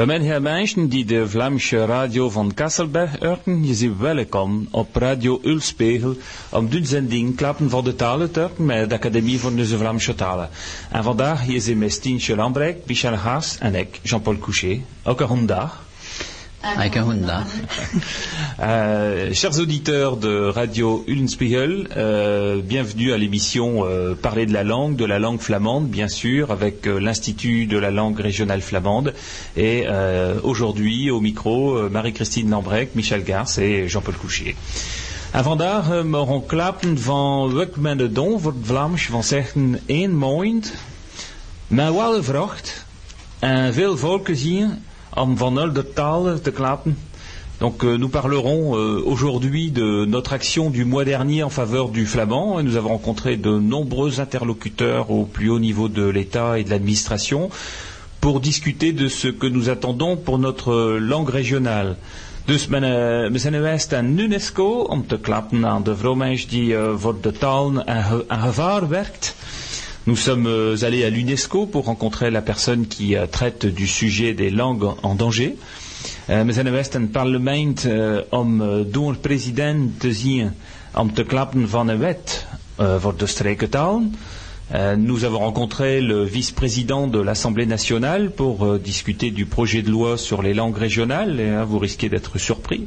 Bij mijn heer mensen die de Vlaamse radio van Kasselberg horen, je ziet welkom op Radio Ulspegel om de zending Klappen van de Talen te horen met de Academie van de Vlaamse Talen. En vandaag hier zijn met Stientje Lambrecht, Michel Haas en ik, Jean-Paul Couchet. Ook een Euh, chers auditeurs de Radio Ullenspiegel, euh, bienvenue à l'émission euh, Parler de la langue, de la langue flamande, bien sûr, avec euh, l'Institut de la langue régionale flamande. Et aujourd'hui, au micro, Marie-Christine Lambrecht, Michel Garce et Jean-Paul Couchier. En vandaag mogen klappen van wat de don voor het Vlaams van zeggen één maand, met wel vracht en veel volken zien om van al de talen te klappen. Donc euh, nous parlerons euh, aujourd'hui de notre action du mois dernier en faveur du flamand. Nous avons rencontré de nombreux interlocuteurs au plus haut niveau de l'État et de l'administration pour discuter de ce que nous attendons pour notre langue régionale. Dus men, we zijn geweest aan UNESCO om te klappen aan de vrouwmeisje die uh, voor de taal en gevaar werkt. Nous sommes allés à l'UNESCO pour rencontrer la personne qui uh, traite du sujet des langues en danger. We zijn geweest aan het parlement om te klappen van een wet de nous avons rencontré le vice-président de l'Assemblée nationale pour discuter du projet de loi sur les langues régionales. Et vous risquez d'être surpris.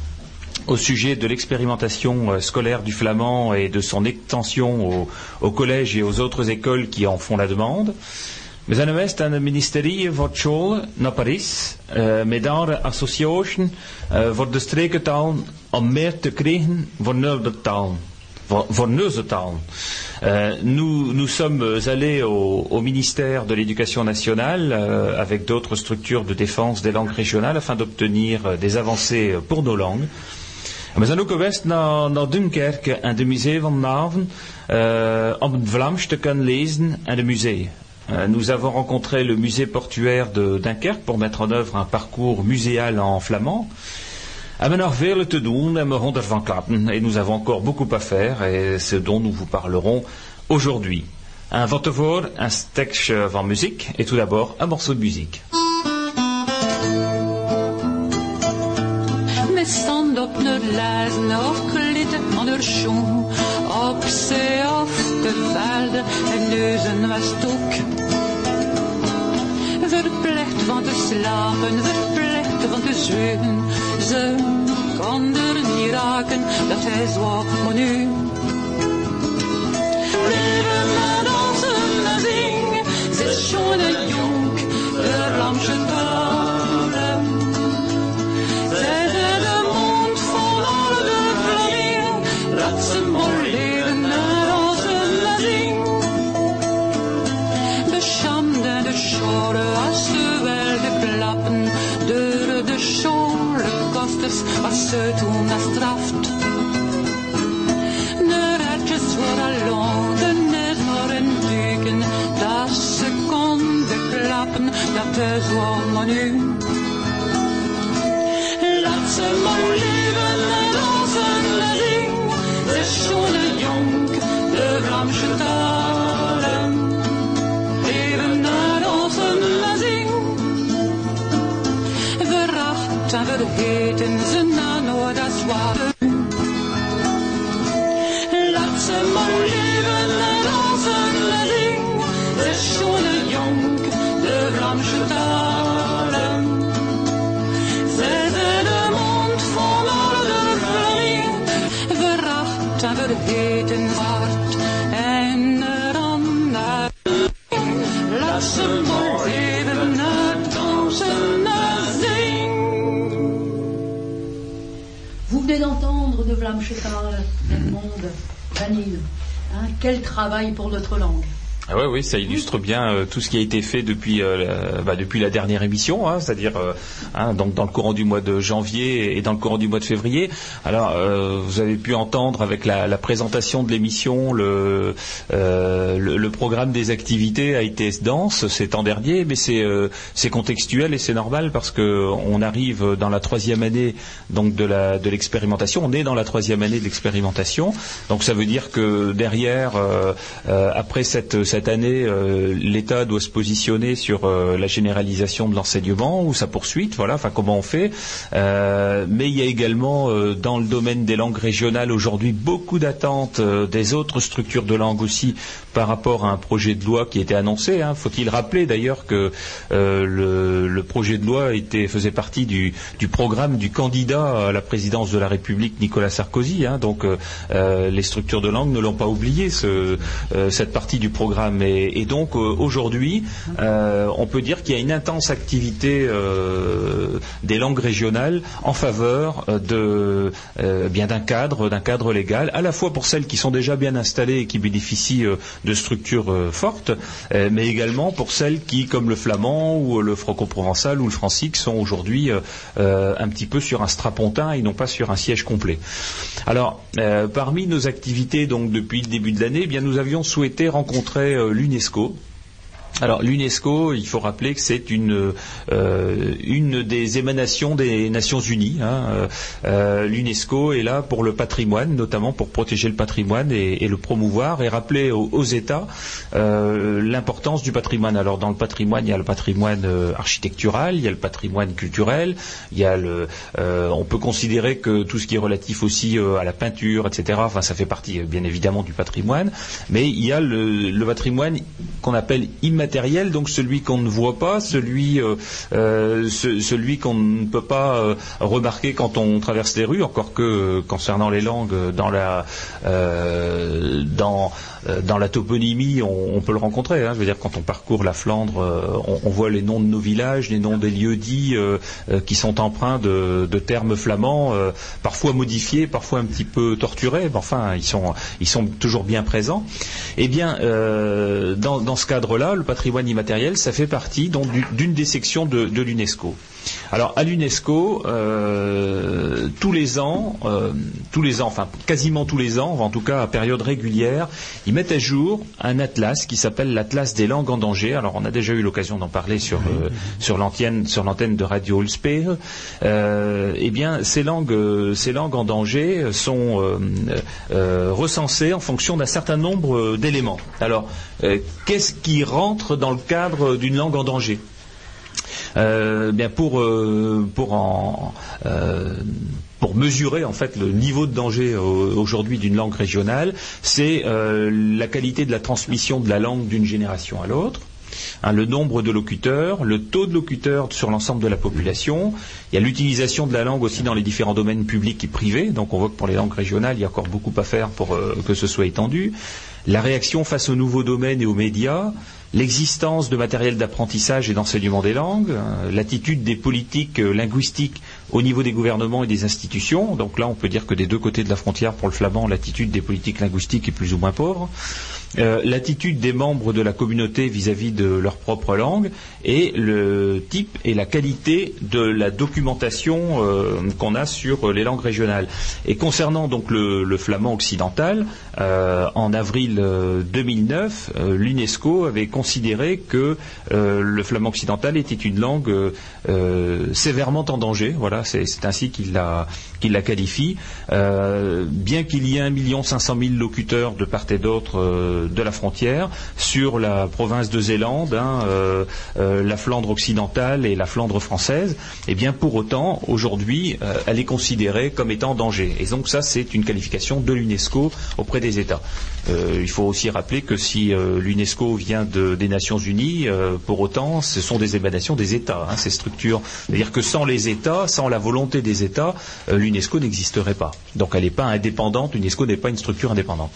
au sujet de l'expérimentation scolaire du flamand et de son extension au, au collège et aux autres écoles qui en font la demande. De. Euh, nous, sommes allés au, ministère de l'Éducation nationale euh, avec d'autres structures de défense des langues régionales afin d'obtenir euh, des avancées pour nos langues. Nous avons rencontré le musée portuaire de Dunkerque pour mettre en œuvre un parcours muséal en flamand. Et nous avons encore beaucoup à faire et ce dont nous vous parlerons aujourd'hui. Un voor, un stekje van muziek et tout d'abord un morceau de musique. Upp nu läsen och lite monotion Upp se ofte valde en neuzen was stok Verplicht van te slapen, verplicht van te zwegen Ze kon er niet raken, dat hij zwak maar nu. Leven met dansen en zingen, ze schone jong, de Ramsche kostes, als ze toen straft. De ratjes voor along, de nesnoren duiken, dat ze konden klappen, dat is wat nu. Laat ze maar leven en dansen en zingen, ze schone jong, Hein, quel travail pour notre langue. Ah oui, ça illustre bien euh, tout ce qui a été fait depuis euh, bah, depuis la dernière émission, hein, c'est-à-dire euh, hein, donc dans le courant du mois de janvier et dans le courant du mois de février. Alors, vous avez pu entendre avec la, présentation de l'émission le, le, programme des activités a été dense ces temps derniers, mais c'est c'est contextuel et c'est normal parce que on arrive dans la troisième année donc de la de l'expérimentation. On est dans la troisième année de l'expérimentation, donc ça veut dire que derrière, après cette, cette cette année, euh, l'État doit se positionner sur euh, la généralisation de l'enseignement ou sa poursuite, voilà, enfin comment on fait. Euh, mais il y a également dans le domaine des langues régionales aujourd'hui beaucoup d'attentes des autres structures de langue aussi par rapport à un projet de loi qui était annoncé. Hein. Faut-il rappeler d'ailleurs que le, projet de loi faisait partie du, programme du candidat à la présidence de la République, Nicolas Sarkozy. Hein. donc les structures de langue ne l'ont pas oublié, cette partie du programme et, donc euh, aujourd'hui, euh, on peut dire qu'il y a une intense activité euh, des langues régionales en faveur d'un cadre, d'un cadre légal, à la fois pour celles qui sont déjà bien installées et qui bénéficient de structures fortes, mais également pour celles qui, comme le flamand ou le franco-provençal ou le francique, sont aujourd'hui un petit peu sur un strapontin et non pas sur un siège complet. Alors, parmi nos activités donc depuis le début de l'année, eh bien nous avions souhaité rencontrer l'UNESCO alors l'UNESCO, il faut rappeler que c'est une, euh, des émanations des Nations Unies. Hein. Euh, euh, L'UNESCO est là pour le patrimoine, notamment pour protéger le patrimoine et, le promouvoir et rappeler aux, États l'importance du patrimoine. Alors dans le patrimoine, il y a le patrimoine architectural, il y a le patrimoine culturel, il y a le, on peut considérer que tout ce qui est relatif aussi à la peinture, etc. Enfin, ça fait partie bien évidemment du patrimoine, mais il y a le, le patrimoine qu'on appelle immatériel matériel, donc celui qu'on ne voit pas, celui, euh, euh, qu'on ne peut pas euh, remarquer quand on traverse les rues, encore que concernant les langues, dans la, dans dans la toponymie, on, peut le rencontrer. Hein. Je veux dire, quand on parcourt la Flandre, euh, on, voit les noms de nos villages, les noms des lieux dits euh, qui sont empreints de, termes flamands, parfois modifiés, parfois un petit peu torturés, mais enfin, ils sont, toujours bien présents. Eh bien, dans, ce cadre-là, le patrimoine immatériel, ça fait partie d'une des sections de l'UNESCO. Alors à l'UNESCO, euh, tous les ans, euh, tous les ans, enfin quasiment tous les ans, en tout cas à période régulière, ils mettent à jour un atlas qui s'appelle l'Atlas des langues en danger. Alors on a déjà eu l'occasion d'en parler sur euh, sur l'antenne sur l'antenne de Radio Ulspeer. eh bien, ces langues, ces langues en danger sont recensées en fonction d'un certain nombre d'éléments. Alors, qu'est-ce qui rentre dans le cadre d'une langue en danger? Euh, bien pour euh, pour en euh, pour mesurer en fait le niveau de danger aujourd'hui d'une langue régionale, c'est la qualité de la transmission de la langue d'une génération à l'autre. Hein, le nombre de locuteurs, le taux de locuteurs sur l'ensemble de la population. Il y a l'utilisation de la langue aussi dans les différents domaines publics et privés. Donc on voit que pour les langues régionales, il y a encore beaucoup à faire pour que ce soit étendu. La réaction face aux nouveaux domaines et aux médias, l'existence de matériel d'apprentissage et d'enseignement des langues, euh, l'attitude des politiques euh, linguistiques au niveau des gouvernements et des institutions. Donc là, on peut dire que des deux côtés de la frontière, pour le flamand, l'attitude des politiques linguistiques est plus ou moins pauvre. Euh, l'attitude des membres de la communauté vis-à-vis de leur propre langue et le type et la qualité de la documentation qu'on a sur les langues régionales. Et concernant donc le, flamand occidental, en avril 2009, l'UNESCO avait considéré que euh, le flamand occidental était une langue euh, euh, sévèrement en danger. Voilà, c'est ainsi qu'il la, qualifie. bien qu'il y ait 1 500 000 locuteurs de part et d'autre de la frontière sur la province de Zélande, hein, la Flandre occidentale et la Flandre française, et eh bien pour autant, aujourd'hui, elle est considérée comme étant en danger. Et donc ça, c'est une qualification de l'UNESCO auprès des États. Il faut aussi rappeler que si l'UNESCO vient de des Nations Unies, euh, pour autant, ce sont des émanations des États, hein, ces structures. C'est-à-dire que sans les États, sans la volonté des États, euh, l'UNESCO n'existerait pas. Donc elle n'est pas indépendante, l'UNESCO n'est pas une structure indépendante.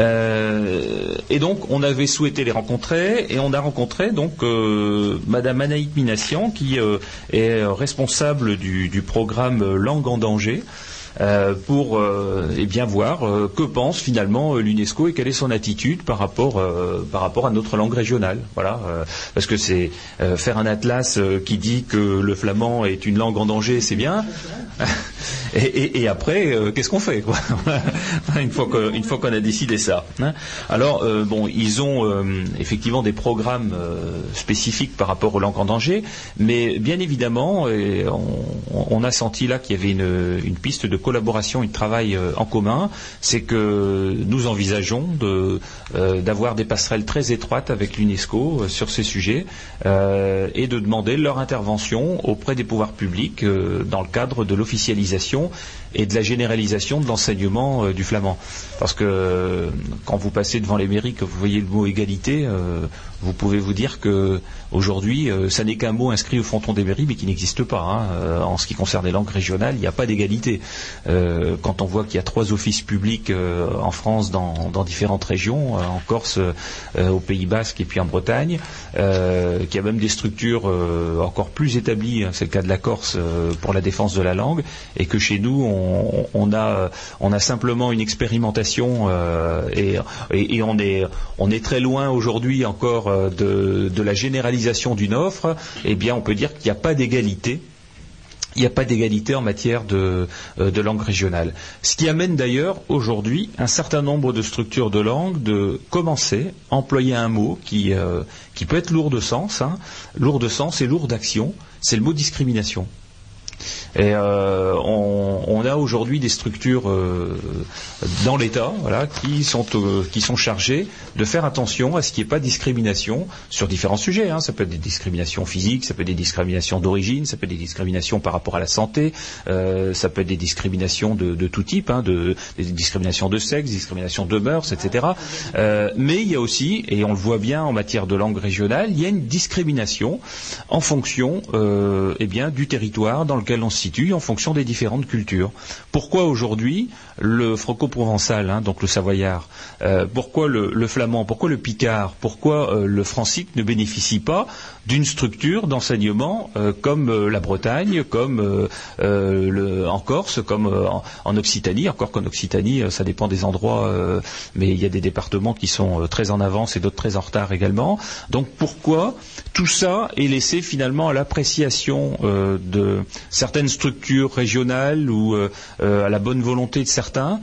Euh, et donc, on avait souhaité les rencontrer, et on a rencontré donc Madame Anaïk Minassian, qui est responsable du, du, programme Langue en danger, euh, pour euh, eh bien voir euh, que pense finalement euh, l'UNESCO et quelle est son attitude par rapport euh, par rapport à notre langue régionale. Voilà, euh, parce que c'est euh, faire un atlas euh, qui dit que le flamand est une langue en danger, c'est bien. Et, après, euh, qu'est-ce qu'on fait quoi Une fois qu'on a décidé ça. hein. Alors euh, bon, ils ont euh, effectivement des programmes euh, spécifiques par rapport aux langues en danger, mais bien évidemment, on a senti là qu'il y avait une, une piste de collaboration et de travail euh, en commun. C'est que nous envisageons euh, d'avoir des passerelles très étroites avec l'UNESCO euh, sur ces sujets et de demander leur intervention auprès des pouvoirs publics dans le cadre de l'officialisation et de la généralisation de l'enseignement du flamand. Parce que quand vous passez devant les mairies, que vous voyez le mot égalité, vous pouvez vous dire que aujourd'hui, euh, ça n'est qu'un mot inscrit au fronton des mairies, mais qui n'existe pas. hein. Euh, en ce qui concerne les langues régionales, il n'y a pas d'égalité. Euh, quand on voit qu'il y a trois offices publics en France dans, différentes régions, en Corse, au Pays Basque et puis en Bretagne, qu'il y a même des structures encore plus établies, hein, c'est le cas de la Corse pour la défense de la langue, et que chez nous on, a simplement une expérimentation et, on est très loin aujourd'hui encore de la généralisation d'une offre. Eh bien, on peut dire qu'il n'y a pas d'égalité il n'y a pas d'égalité en matière de, euh, langue régionale. Ce qui amène d'ailleurs aujourd'hui un certain nombre de structures de langue de commencer à employer un mot qui, euh, qui peut être lourd de sens, hein, lourd de sens et lourd d'action, c'est le mot discrimination. Et euh, on, a aujourd'hui des structures euh, dans l'État voilà, qui, sont, euh, qui sont chargées de faire attention à ce qu'il n'y ait pas de discrimination sur différents sujets. hein. Ça peut être des discriminations physiques, ça peut être des discriminations d'origine, ça peut être des discriminations par rapport à la santé, ça peut être des discriminations de, tout type, hein, de, des discriminations de sexe, des discriminations de mœurs, etc. Mais il y a aussi, et on le voit bien en matière de langue régionale, il y a une discrimination en fonction eh bien, du territoire dans lequel on se situe, en fonction des différentes cultures. Pourquoi aujourd'hui le franco-provençal, hein, donc le savoyard, euh, pourquoi le, flamand, pourquoi le picard, pourquoi euh, le francique ne bénéficie pas d'une structure d'enseignement euh, comme euh, la Bretagne, comme euh, en Corse, comme en, en Occitanie, encore qu'en Occitanie, ça dépend des endroits, mais il y a des départements qui sont très en avance et d'autres très en retard également. Donc pourquoi tout ça est laissé finalement à l'appréciation de certaines structures régionales ou à la bonne volonté de certains,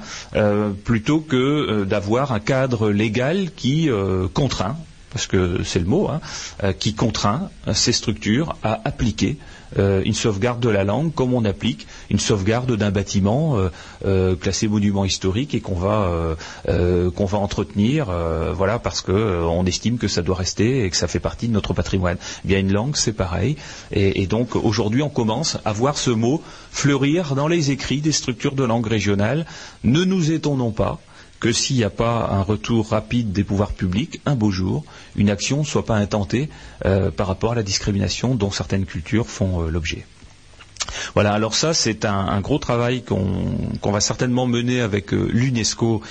plutôt que d'avoir un cadre légal qui contraint parce que c'est le mot, hein, euh, qui contraint ces structures à appliquer euh, une sauvegarde de la langue comme on applique une sauvegarde d'un bâtiment euh, classé monument historique et qu'on va qu'on va entretenir, voilà, parce que euh, on estime que ça doit rester et que ça fait partie de notre patrimoine. Eh Bien une langue, c'est pareil, et, et donc aujourd'hui on commence à voir ce mot fleurir dans les écrits des structures de langue régionale. Ne nous étonnons pas que s'il n'y a pas un retour rapide des pouvoirs publics, un beau jour, une action ne soit pas intentée euh, par rapport à la discrimination dont certaines cultures font euh, l'objet. Voilà, alors ça c'est un, gros travail qu'on va certainement mener avec euh, l'UNESCO,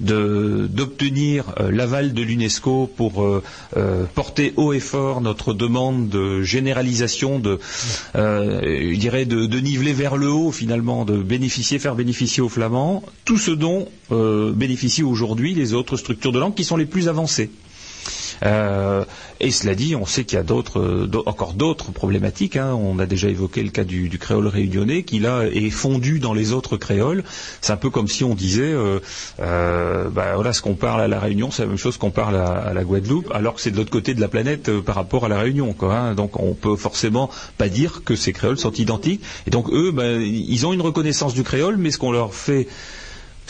d'obtenir euh, l'aval de l'UNESCO pour euh, porter haut et fort notre demande de généralisation, de, je dirais de, niveler vers le haut finalement, de bénéficier, faire bénéficier aux Flamands tout ce dont bénéficient aujourd'hui les autres structures de langue qui sont les plus avancées. Euh, et cela dit, on sait qu'il y a d'autres, euh, encore d'autres problématiques. hein. On a déjà évoqué le cas du, créole réunionnais, qui là est fondu dans les autres créoles. C'est un peu comme si on disait, euh, euh, bah, voilà, ce qu'on parle à la Réunion, c'est la même chose qu'on parle à, la Guadeloupe, alors que c'est de l'autre côté de la planète euh, par rapport à la Réunion. Quoi, hein. Donc on peut forcément pas dire que ces créoles sont identiques. Et donc eux, ben, ils ont une reconnaissance du créole, mais ce qu'on leur fait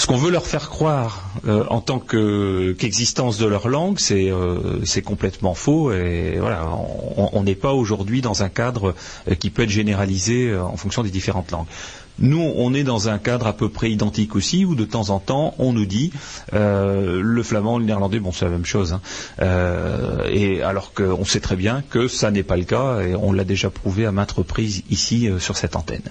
ce qu'on veut leur faire croire euh, en tant que- qu'existence de leur langue, c'est euh, complètement faux. Et voilà, on- n'est pas aujourd'hui dans un cadre euh, qui peut être généralisé en fonction des différentes langues. Nous, on est dans un cadre à peu près identique aussi, où de temps en temps, on nous dit le flamand, le néerlandais, bon, c'est la même chose. hein. Et alors qu'on sait très bien que ça n'est pas le cas, et on l'a déjà prouvé à maintes reprises ici sur cette antenne.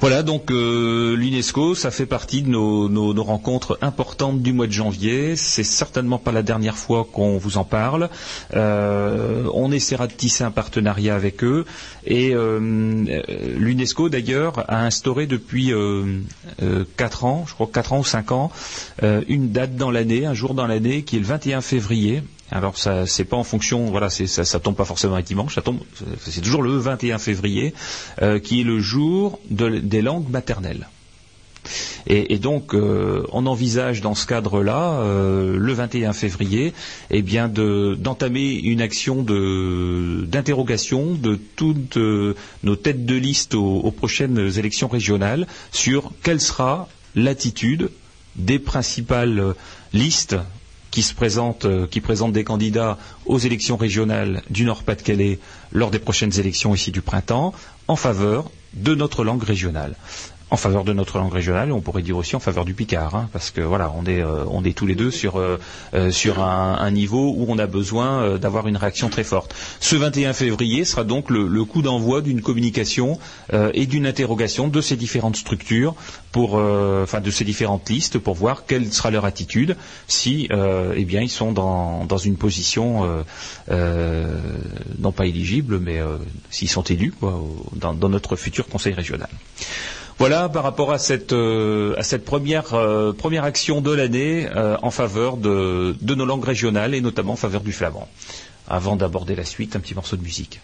Voilà, donc euh, l'UNESCO, ça fait partie de nos, rencontres importantes du mois de janvier. C'est certainement pas la dernière fois qu'on vous en parle. Euh, on essaiera de tisser un partenariat avec eux. Et euh, l'UNESCO, d'ailleurs, a instauré depuis quatre ans, je crois quatre ans ou cinq ans, une date dans l'année, un jour dans l'année, qui est le 21 février. Alors ça, c'est pas en fonction, voilà, ça, tombe pas forcément un dimanche, ça tombe, c'est toujours le 21 février, euh, qui est le jour de- des langues maternelles. Et, donc, euh, on envisage dans ce cadre-là, euh, le 21 février, eh bien, de- d'entamer une action d'interrogation de, toutes nos têtes de liste aux, prochaines élections régionales sur quelle sera l'attitude des principales listes qui se présentent, euh, qui présentent des candidats aux élections régionales du Nord-Pas-de-Calais lors des prochaines élections ici du printemps, en faveur de notre langue régionale. En faveur de notre langue régionale, on pourrait dire aussi en faveur du Picard, hein, parce que voilà, on est, euh, on est tous les deux sur, euh, euh, un, niveau où on a besoin d'avoir une réaction très forte. Ce 21 février sera donc le, coup d'envoi d'une communication et d'une interrogation de ces différentes structures, enfin de ces différentes listes, pour voir quelle sera leur attitude si, eh bien, ils sont dans, une position non pas éligible, mais s'ils sont élus dans notre futur conseil régional. Voilà par rapport à cette, euh, euh, première action de l'année euh, en faveur de nos langues régionales et notamment en faveur du flamand. Avant d'aborder la suite, un petit morceau de musique.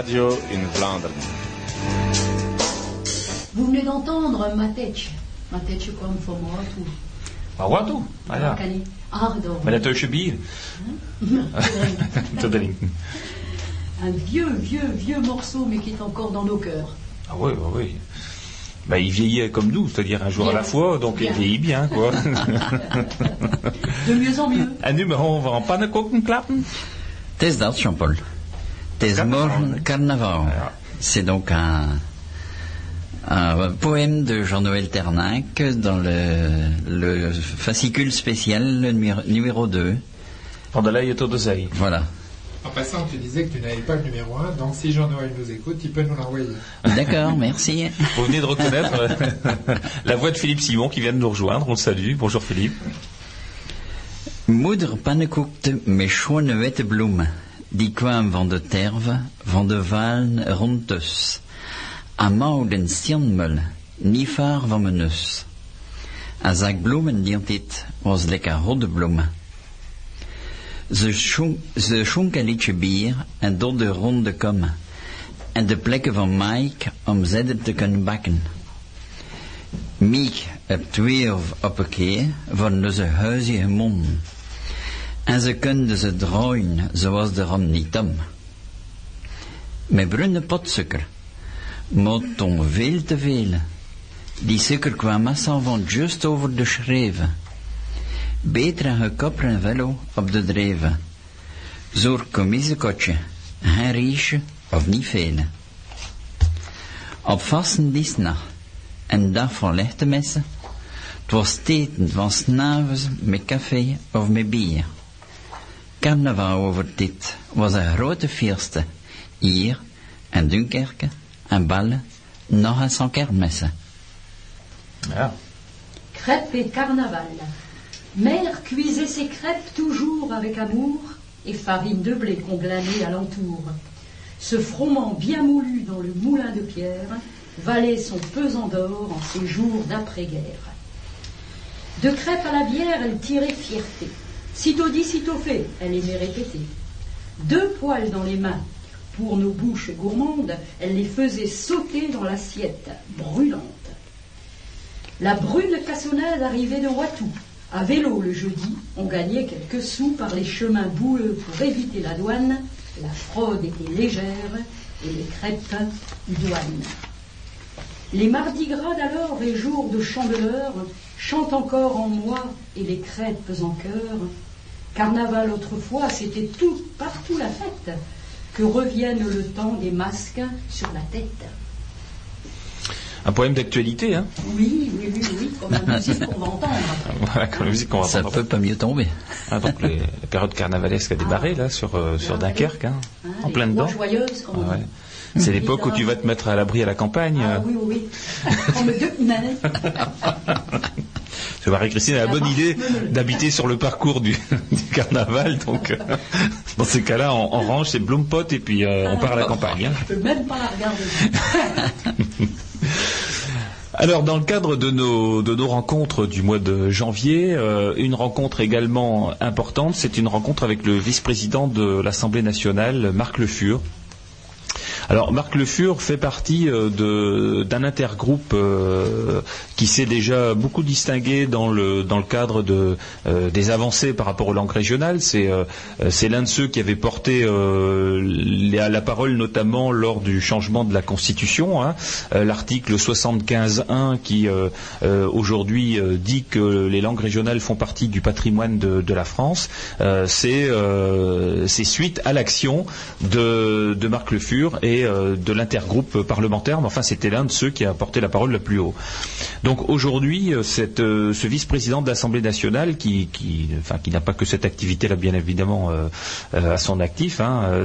Radio in Vlaanderen. Vous venez d'entendre Matech. Matech kwam vanmorgen. Maar wat toe? Ah ja. Aangedaan. Met een teusje bier te drinken. Un vieux, vieux, vieux morceau, mais qui est encore dans nos cœurs. Ah oui, oui, oui. Bah, il vieillit comme nous, c'est-à-dire un jour à la fois, donc il vieillit bien, quoi. De mieux en mieux. en nu mogen we een pannenkoeken klappen. Het is dat, Jean-Paul. Is Carnaval. C'est donc un, un poème de Jean-Noël Ternac dans le, le fascicule spécial le numéro, numéro 2. Van de Leyen tot de zee. Voilà. En passant, tu disais que tu n'avais pas le numéro 1, donc si Jean-Noël nous écoute, il peut nous l'envoyer. D'accord, merci. Vous venez de reconnaître euh, la voix de Philippe Simon qui vient de nous rejoindre. On le salue. Bonjour Philippe. Moeder pannenkoekte met schone witte bloemen. Die kwam van de terve, van de valen rond us. Aan den stjanmul, niet ver van mijn neus. Een zak bloemen die dit was lekker rode bloemen. Ze schonk, ze schonk een liedje bier en door de ronde komen. En de plekken van Mike om zedden te kunnen bakken. Miek heb twee of op een keer van onze huizige monden. En ze konden ze draaien zoals de ram niet om. Met bruine potsuiker, maar toen veel te veel. Die suiker kwam meestal van juist over de schreven. Beter een gekopperen velo op de dreven. Zo'n commisekotje, geen riesje of niet vele. Op vasten dienstnacht, en dag van lichte messen, het was teten van s'avonds met café of met bier. Carnaval over dit was een grote feeste. Hier, en Dunkerque, en Ballen, nog eens een kermessen. Ja. Crêpes et carnaval. Mère cuisait ses crêpes toujours avec amour et farine de blé qu'on glanait alentour. Ce froment bien moulu dans le moulin de pierre valait son pesant d'or en ces jours d'après-guerre. De crêpes à la bière, elle tirait fierté. Sitôt dit, sitôt fait, elle aimait répéter. Deux poils dans les mains, pour nos bouches gourmandes, elle les faisait sauter dans l'assiette, brûlante. La brune cassonade arrivait de Watou. À vélo le jeudi, on gagnait quelques sous par les chemins boueux pour éviter la douane. La fraude était légère et les crêpes douane. Les mardis gras d'alors et jours de chandeleur chantent encore en moi et les crêpes en cœur. Carnaval autrefois, c'était tout, partout la fête. Que revienne le temps des masques sur la tête. Un poème d'actualité, hein. Oui, oui, oui, oui, comme la musique qu'on va entendre. Voilà, comme la musique qu'on va Ça entendre. peut pas mieux tomber. Ah, donc les- la période carnavalesque a démarré là sur euh, sur Dunkerque, hein, Hein, en les plein dedans. joyeuses, comme on Ouais. dit. C'est l'époque où tu vas te mettre à l'abri à la campagne. Ah oui, oui, oui. Manettes. Parce que Marie-Christine a la bonne idée d'habiter sur le parcours du, du carnaval. Donc, euh, dans ces cas-là, on, on range ses bloempot et puis euh, on part à la campagne. hein. Je peux même pas la regarder. Alors, dans le cadre de nos, de nos rencontres du mois de janvier, euh, une rencontre également importante, c'est une rencontre avec le vice-président de l'Assemblée nationale, Marc Le Fur. Alors Marc Le Fur fait partie euh, d'un intergroupe euh, qui s'est déjà beaucoup distingué dans le dans le cadre euh, des avancées par rapport aux langues régionales. C'est c'est l'un de ceux qui avait porté la, la parole notamment lors du changement de la Constitution, hein. L'article 75.1 qui aujourd'hui dit que les langues régionales font partie du patrimoine de, la France. C'est c'est suite à l'action de, de Marc Le Fur et euh, de l'intergroupe parlementaire, mais enfin c'était l'un de ceux qui a porté la parole le plus haut. Donc aujourd'hui, euh, euh, ce vice-président de l'Assemblée nationale, qui, n'a pas que cette activité-là, bien évidemment, à son actif, hein,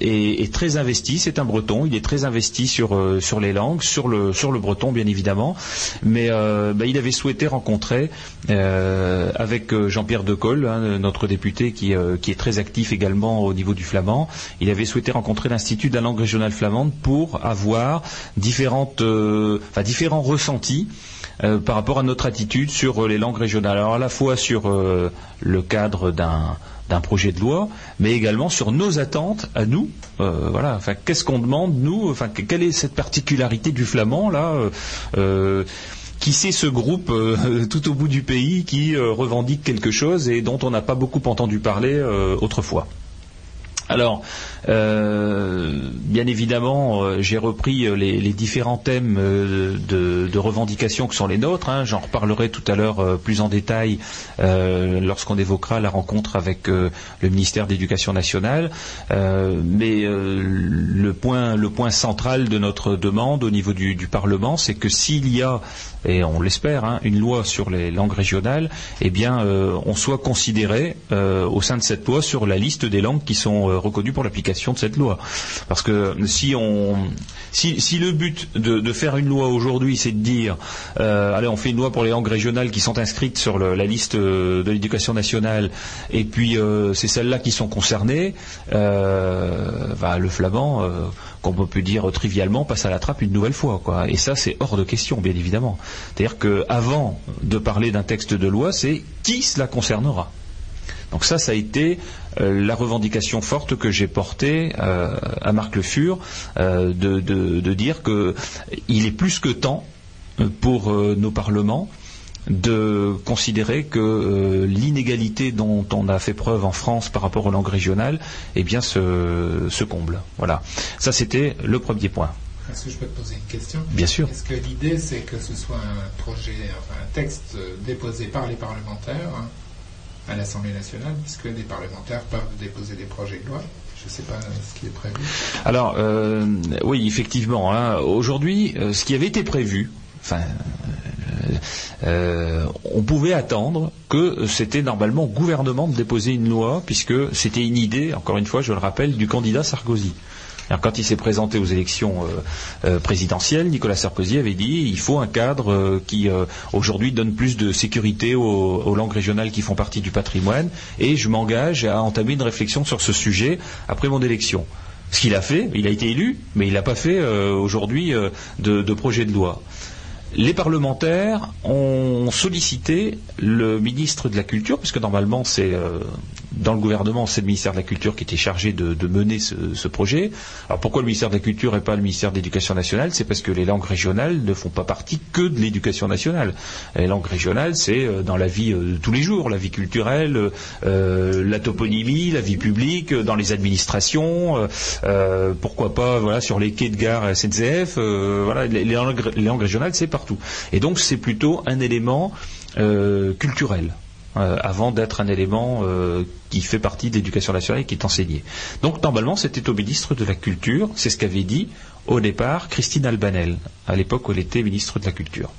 est, très investi. C'est un Breton, il est très investi sur les langues, sur le breton, bien évidemment. Mais bah, il avait souhaité rencontrer avec Jean-Pierre Decolle, hein, notre député qui est très actif également au niveau du flamand. Il avait souhaité rencontrer l'Institut de la langue régionale flamande pour avoir différentes, euh, enfin, différents ressentis euh, par rapport à notre attitude sur euh, les langues régionales. Alors à la fois sur le cadre d'un d'un projet de loi, mais également sur nos attentes à nous. Voilà. Enfin, qu'est-ce qu'on demande nous? Enfin, que- quelle est cette particularité du flamand là? Qui c'est ce groupe tout au bout du pays qui revendique quelque chose et dont on n'a pas beaucoup entendu parler autrefois? Alors, bien évidemment, euh, j'ai repris euh, les, différents thèmes euh, de, de revendications que sont les nôtres. hein. J'en reparlerai tout à l'heure euh, plus en détail euh, lorsqu'on évoquera la rencontre avec euh, le ministère d'éducation nationale. Euh, mais euh, le point, central de notre demande au niveau du, Parlement, c'est que s'il y a, et on l'espère, hein, une loi sur les langues régionales, eh bien, euh, on soit considéré euh, au sein de cette loi sur la liste des langues qui sont euh, reconnues pour l'application de cette loi. Parce que si on, si, si le but de, faire une loi aujourd'hui, c'est de dire, euh, allez, on fait une loi pour les langues régionales qui sont inscrites sur la liste euh, de l'éducation nationale, et puis euh, c'est celles-là qui sont concernées, bah, le flamand, qu'on peut dire trivialement, passe à la trappe une nouvelle fois. Quoi. Et ça, c'est hors de question, bien évidemment. C'est-à-dire qu'avant de parler d'un texte de loi, c'est qui cela concernera? Donc ça, ça a été euh, la revendication forte que j'ai portée euh, à Marc Le Fur, euh, de, de- de dire qu'il est plus que temps pour nos parlements de considérer que euh, l'inégalité dont on a fait preuve en France par rapport aux langues régionales, eh bien, se, se comble. Voilà. Ça, c'était le premier point. Est-ce que je peux te poser une question? Bien sûr. Est-ce que l'idée, c'est que ce soit un projet, enfin un texte déposé par les parlementaires hein, à l'Assemblée nationale, puisque les parlementaires peuvent déposer des projets de loi Je ne sais pas ce qui est prévu. Alors, euh, oui, effectivement. hein, Aujourd'hui, euh, ce qui avait été prévu, enfin, euh, on pouvait attendre que c'était normalement au gouvernement de déposer une loi, puisque c'était une idée, encore une fois, je le rappelle, du candidat Sarkozy. Quand il s'est présenté aux élections euh, euh, présidentielles, Nicolas Sarkozy avait dit il faut un cadre euh, qui aujourd'hui donne plus de sécurité aux, langues régionales qui font partie du patrimoine, et je m'engage à entamer une réflexion sur ce sujet après mon élection. Ce qu'il a fait, il a été élu, mais il n'a pas fait aujourd'hui de, projet de loi. Les parlementaires ont sollicité le ministre de la Culture, puisque normalement c'est dans le gouvernement, c'est le ministère de la Culture qui était chargé de, mener ce, projet. Alors pourquoi le ministère de la Culture et pas le ministère de l'Éducation nationale? C'est parce que les langues régionales ne font pas partie que de l'éducation nationale. Les langues régionales, c'est euh, dans la vie euh, de tous les jours, la vie culturelle, euh, la toponymie, la vie publique, dans les administrations, pourquoi pas voilà sur les quais de gare SNCF, voilà les, langues, les langues régionales, c'est partout. Et donc c'est plutôt un élément culturel euh, avant d'être un élément euh, qui fait partie de l'éducation nationale et qui est enseigné. Donc normalement c'était au ministre de la Culture, c'est ce qu'avait dit au départ Christine Albanel, à l'époque où elle était ministre de la Culture.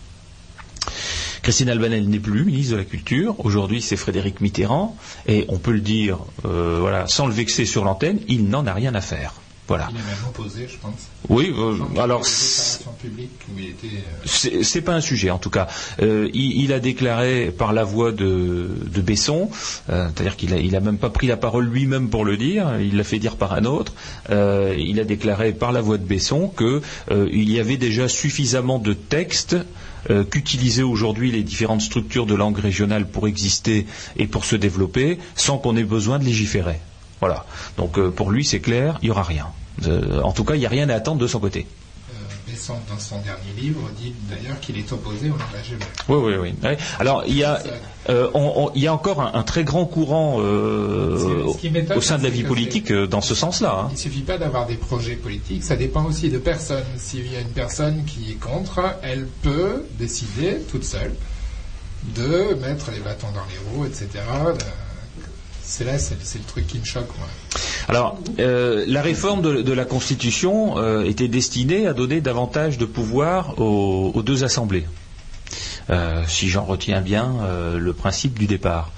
Christine Albanel n'est plus ministre de la Culture. Aujourd'hui, c'est Frédéric Mitterrand. Et on peut le dire, euh, sans le vexer sur l'antenne, il n'en a rien à faire. Voilà. Il est même opposé, je pense. Oui, euh, alors était. euh, c'est pas un sujet en tout cas. Euh, il, il a déclaré par la voix de, de Besson, euh, c'est-à-dire qu'il a, il a même pas pris la parole lui-même pour le dire, il l'a fait dire par un autre. Il a déclaré par la voix de Besson que il y avait déjà suffisamment de textes euh, qu'utilisaient aujourd'hui les différentes structures de langue régionale pour exister et pour se développer, sans qu'on ait besoin de légiférer. Voilà. Donc euh, pour lui, c'est clair, il n'y aura rien. En tout cas, il n'y a rien à attendre de son côté. euh, dans son dernier livre, dit d'ailleurs qu'il est opposé au langage humain. Oui, oui, oui. Alors, il y a, euh, on- on- il y a encore un, un très grand courant euh, au sein de la vie que politique dans ce sens-là. hein. Il ne suffit pas d'avoir des projets politiques, ça dépend aussi de personnes. S'il y a une personne qui est contre, elle peut décider toute seule de mettre les bâtons dans les roues, etc. C'est là, c'est le truc qui me choque. Alors, euh, la réforme de, la Constitution euh, était destinée à donner davantage de pouvoir aux, deux assemblées. Euh, si j'en retiens bien le principe du départ.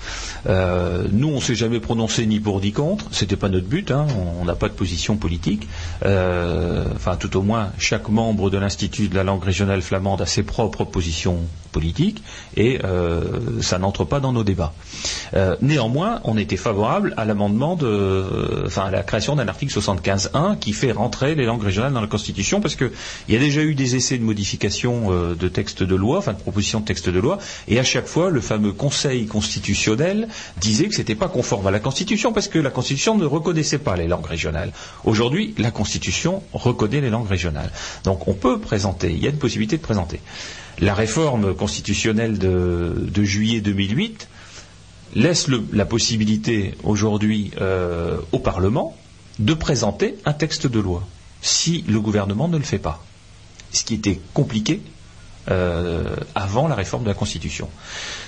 Nous, on s'est jamais prononcé ni pour ni contre. C'était pas notre but. hein. On n'a pas de position politique. Enfin, tout au moins, chaque membre de l'institut de la langue régionale flamande a ses propres positions politique et euh, ça n'entre pas dans nos débats. Euh, néanmoins, on était favorable à l'amendement de, enfin à la création d'un article 75.1 qui fait rentrer les langues régionales dans la Constitution parce que il y a déjà eu des essais de modification euh, de textes de loi, enfin de propositions de textes de loi, et à chaque fois le fameux Conseil constitutionnel disait que c'était pas conforme à la Constitution parce que la Constitution ne reconnaissait pas les langues régionales. Aujourd'hui, la Constitution reconnaît les langues régionales. Donc on peut présenter, il y a une possibilité de présenter. La réforme constitutionnelle de, de juillet 2008 laisse la possibilité aujourd'hui euh, au Parlement de présenter un texte de loi si le gouvernement ne le fait pas. Ce qui était compliqué euh, avant la réforme de la Constitution.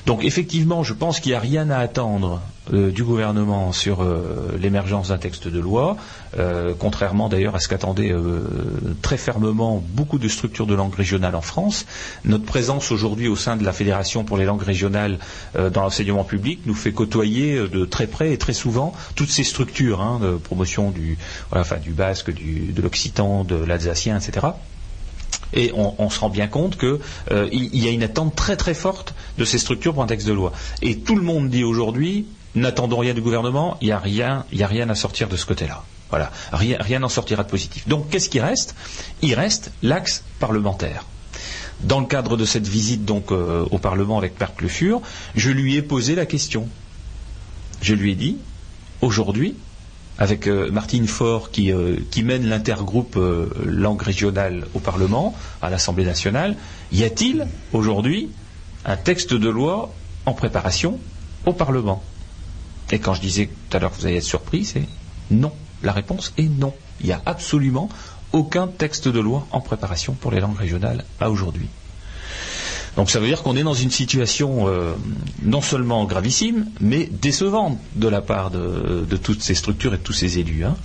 Donc effectivement, je pense qu'il n'y a rien à attendre euh, du gouvernement sur euh, l'émergence d'un texte de loi, contrairement d'ailleurs à ce qu'attendaient très fermement beaucoup de structures de langue régionale en France. Notre présence aujourd'hui au sein de la Fédération pour les langues régionales dans l'enseignement public nous fait côtoyer de très près et très souvent toutes ces structures hein, de promotion du, basque, de l'occitan, de l'alsacien, etc. Et on, se rend bien compte qu'il y a une attente très très forte de ces structures pour un texte de loi. Et tout le monde dit aujourd'hui, n'attendons rien du gouvernement, il n'y a rien, a rien à sortir de ce côté-là. Voilà, rien, rien n'en sortira de positif. Donc qu'est-ce qui reste? Il reste l'axe parlementaire. Dans le cadre de cette visite donc euh, au Parlement avec Marc Le Fur, je lui ai posé la question. Je lui ai dit, aujourd'hui, avec euh, Martine Faure qui, euh, mène l'intergroupe euh, langue régionale au Parlement, à l'Assemblée nationale, y a-t-il aujourd'hui un texte de loi en préparation au Parlement? Et quand je disais tout à l'heure que vous allez être surpris, c'est non. La réponse est non. Il n'y a absolument aucun texte de loi en préparation pour les langues régionales à aujourd'hui. Donc ça veut dire qu'on est dans une situation euh, non seulement gravissime, mais décevante de la part de, de toutes ces structures et de tous ces élus. hein.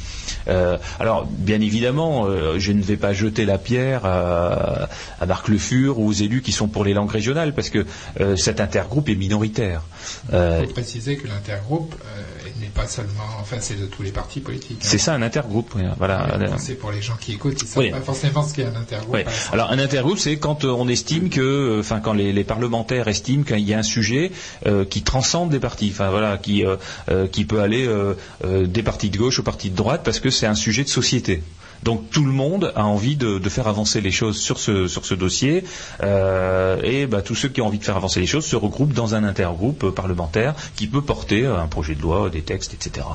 Euh, alors, bien évidemment, euh, je ne vais pas jeter la pierre à, à Marc Le Fur ou aux élus qui sont pour les langues régionales, parce que euh, cet intergroupe est minoritaire. Euh, Il faut préciser que l'intergroupe n'est pas seulement, enfin c'est de tous les partis politiques. hein. c'est ça un intergroupe. oui, Voilà. Ouais, C'est pour les gens qui écoutent, ils savent Oui. pas forcément ce qu'est un intergroupe. Oui. exemple. Alors un intergroupe, c'est quand euh, on estime que, euh, enfin quand les, les parlementaires estiment qu'il y a un sujet euh, qui transcende les partis, enfin voilà, qui euh, qui peut aller euh, des partis de gauche aux partis de droite parce que c'est un sujet de société. Donc tout le monde a envie de, faire avancer les choses sur ce dossier euh, et bah, tous ceux qui ont envie de faire avancer les choses se regroupent dans un intergroupe parlementaire qui peut porter un projet de loi, des textes, etc.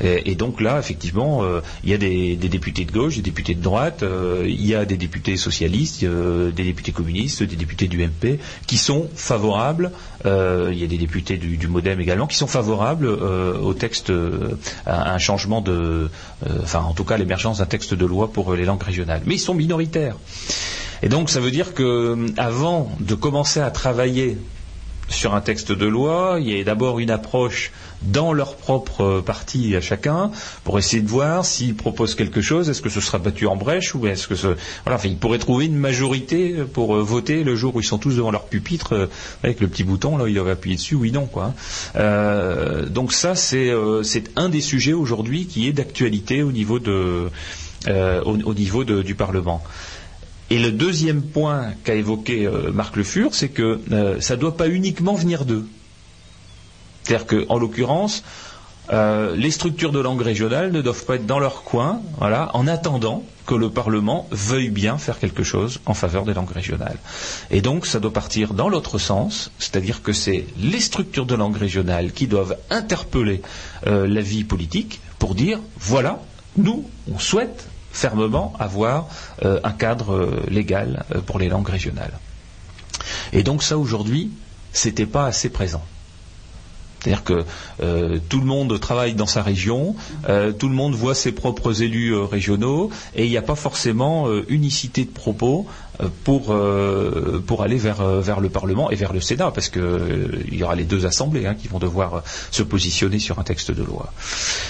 Et, donc là, effectivement, euh, il y a des, députés de gauche, des députés de droite, euh, il y a des députés socialistes, des députés communistes, des députés du MP qui sont favorables. il y a des députés du, du MoDem également qui sont favorables au texte, à un changement de, enfin en tout cas l'émergence d'un texte de loi pour euh, les langues régionales. Mais ils sont minoritaires. Et donc ça veut dire que euh, avant de commencer à travailler sur un texte de loi, il y a d'abord une approche dans leur propre euh, parti à chacun pour essayer de voir s'ils proposent quelque chose, est-ce que ce sera battu en brèche ou est-ce que ce voilà, enfin, ils pourraient trouver une majorité pour voter le jour où ils sont tous devant leur pupitre avec le petit bouton là, ils doivent appuyer dessus oui non quoi. Euh, donc ça c'est un des sujets aujourd'hui qui est d'actualité au niveau de euh, au, au niveau du Parlement. Et le deuxième point qu'a évoqué euh, Marc Le Fur, c'est que euh, ça ne doit pas uniquement venir d'eux. C'est-à-dire qu'en l'occurrence, les structures de langue régionale ne doivent pas être dans leur coin, voilà, en attendant que le Parlement veuille bien faire quelque chose en faveur des langues régionales. Et donc, ça doit partir dans l'autre sens, c'est-à-dire que c'est les structures de langue régionale qui doivent interpeller la vie politique pour dire voilà, nous, on souhaite fermement avoir euh, un cadre euh, légal euh, pour les langues régionales. Et donc ça aujourd'hui, c'était pas assez présent. C'est-à-dire que tout le monde travaille dans sa région, tout le monde voit ses propres élus régionaux, et il n'y a pas forcément unicité de propos pour, euh, pour aller vers, euh, vers le Parlement et vers le Sénat, parce qu'il y aura les deux assemblées hein, qui vont devoir euh, se positionner sur un texte de loi.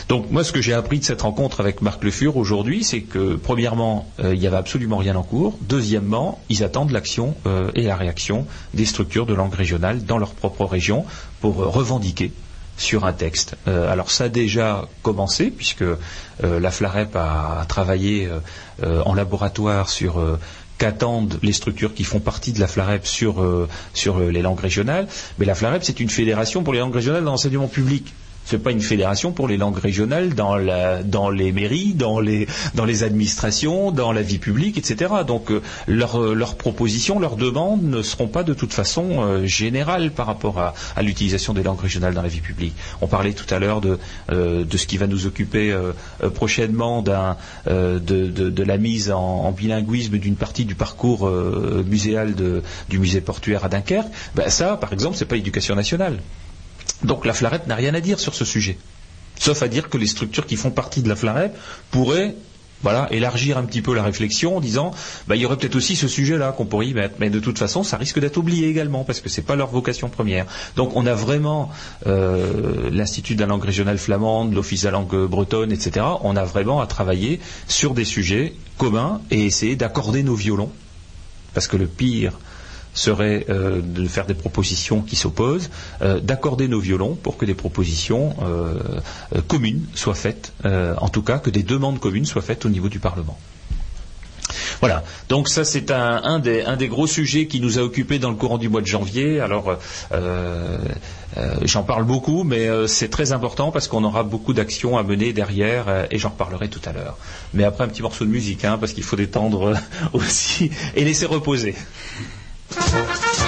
Donc moi, ce que j'ai appris de cette rencontre avec Marc Le Fur aujourd'hui, c'est que premièrement, euh, il n'y avait absolument rien en cours. Deuxièmement, ils attendent l'action euh, et la réaction des structures de langue régionale dans leur propre région pour euh, revendiquer sur un texte. Euh, alors ça a déjà commencé puisque euh, la FLAREP a, a travaillé euh, euh, en laboratoire sur euh, qu'attendent les structures qui font partie de la FLAREP sur, euh, sur euh, les langues régionales. Mais la FLAREP, c'est une fédération pour les langues régionales dans l'enseignement public. C'est pas une fédération pour les langues régionales dans, les mairies, dans les, administrations, dans la vie publique, etc. Donc euh, leurs euh, leurs propositions, leurs demandes ne seront pas de toute façon euh, générales par rapport à, l'utilisation des langues régionales dans la vie publique. On parlait tout à l'heure de, ce qui va nous occuper prochainement de, la mise en, bilinguisme d'une partie du parcours muséal du musée portuaire à Dunkerque. Ben, ça, par exemple, c'est pas l'éducation nationale. Donc la FLAREP n'a rien à dire sur ce sujet. Sauf à dire que les structures qui font partie de la FLAREP pourraient élargir un petit peu la réflexion en disant bah, il y aurait peut-être aussi ce sujet-là qu'on pourrait y mettre. Mais de toute façon, ça risque d'être oublié également parce que ce n'est pas leur vocation première. Donc on a vraiment euh, l'Institut de la langue régionale flamande, l'Office de la langue bretonne, etc. On a vraiment à travailler sur des sujets communs et essayer d'accorder nos violons. Parce que le pire, serait euh, de faire des propositions qui s'opposent, euh, d'accorder nos violons pour que des propositions euh, communes soient faites, en tout cas que des demandes communes soient faites au niveau du Parlement. Voilà, donc ça c'est un, des, gros sujets qui nous a occupés dans le courant du mois de janvier. Alors j'en parle beaucoup, mais c'est très important parce qu'on aura beaucoup d'actions à mener derrière et j'en reparlerai tout à l'heure. Mais après un petit morceau de musique, hein, parce qu'il faut détendre aussi et laisser reposer. Thank you.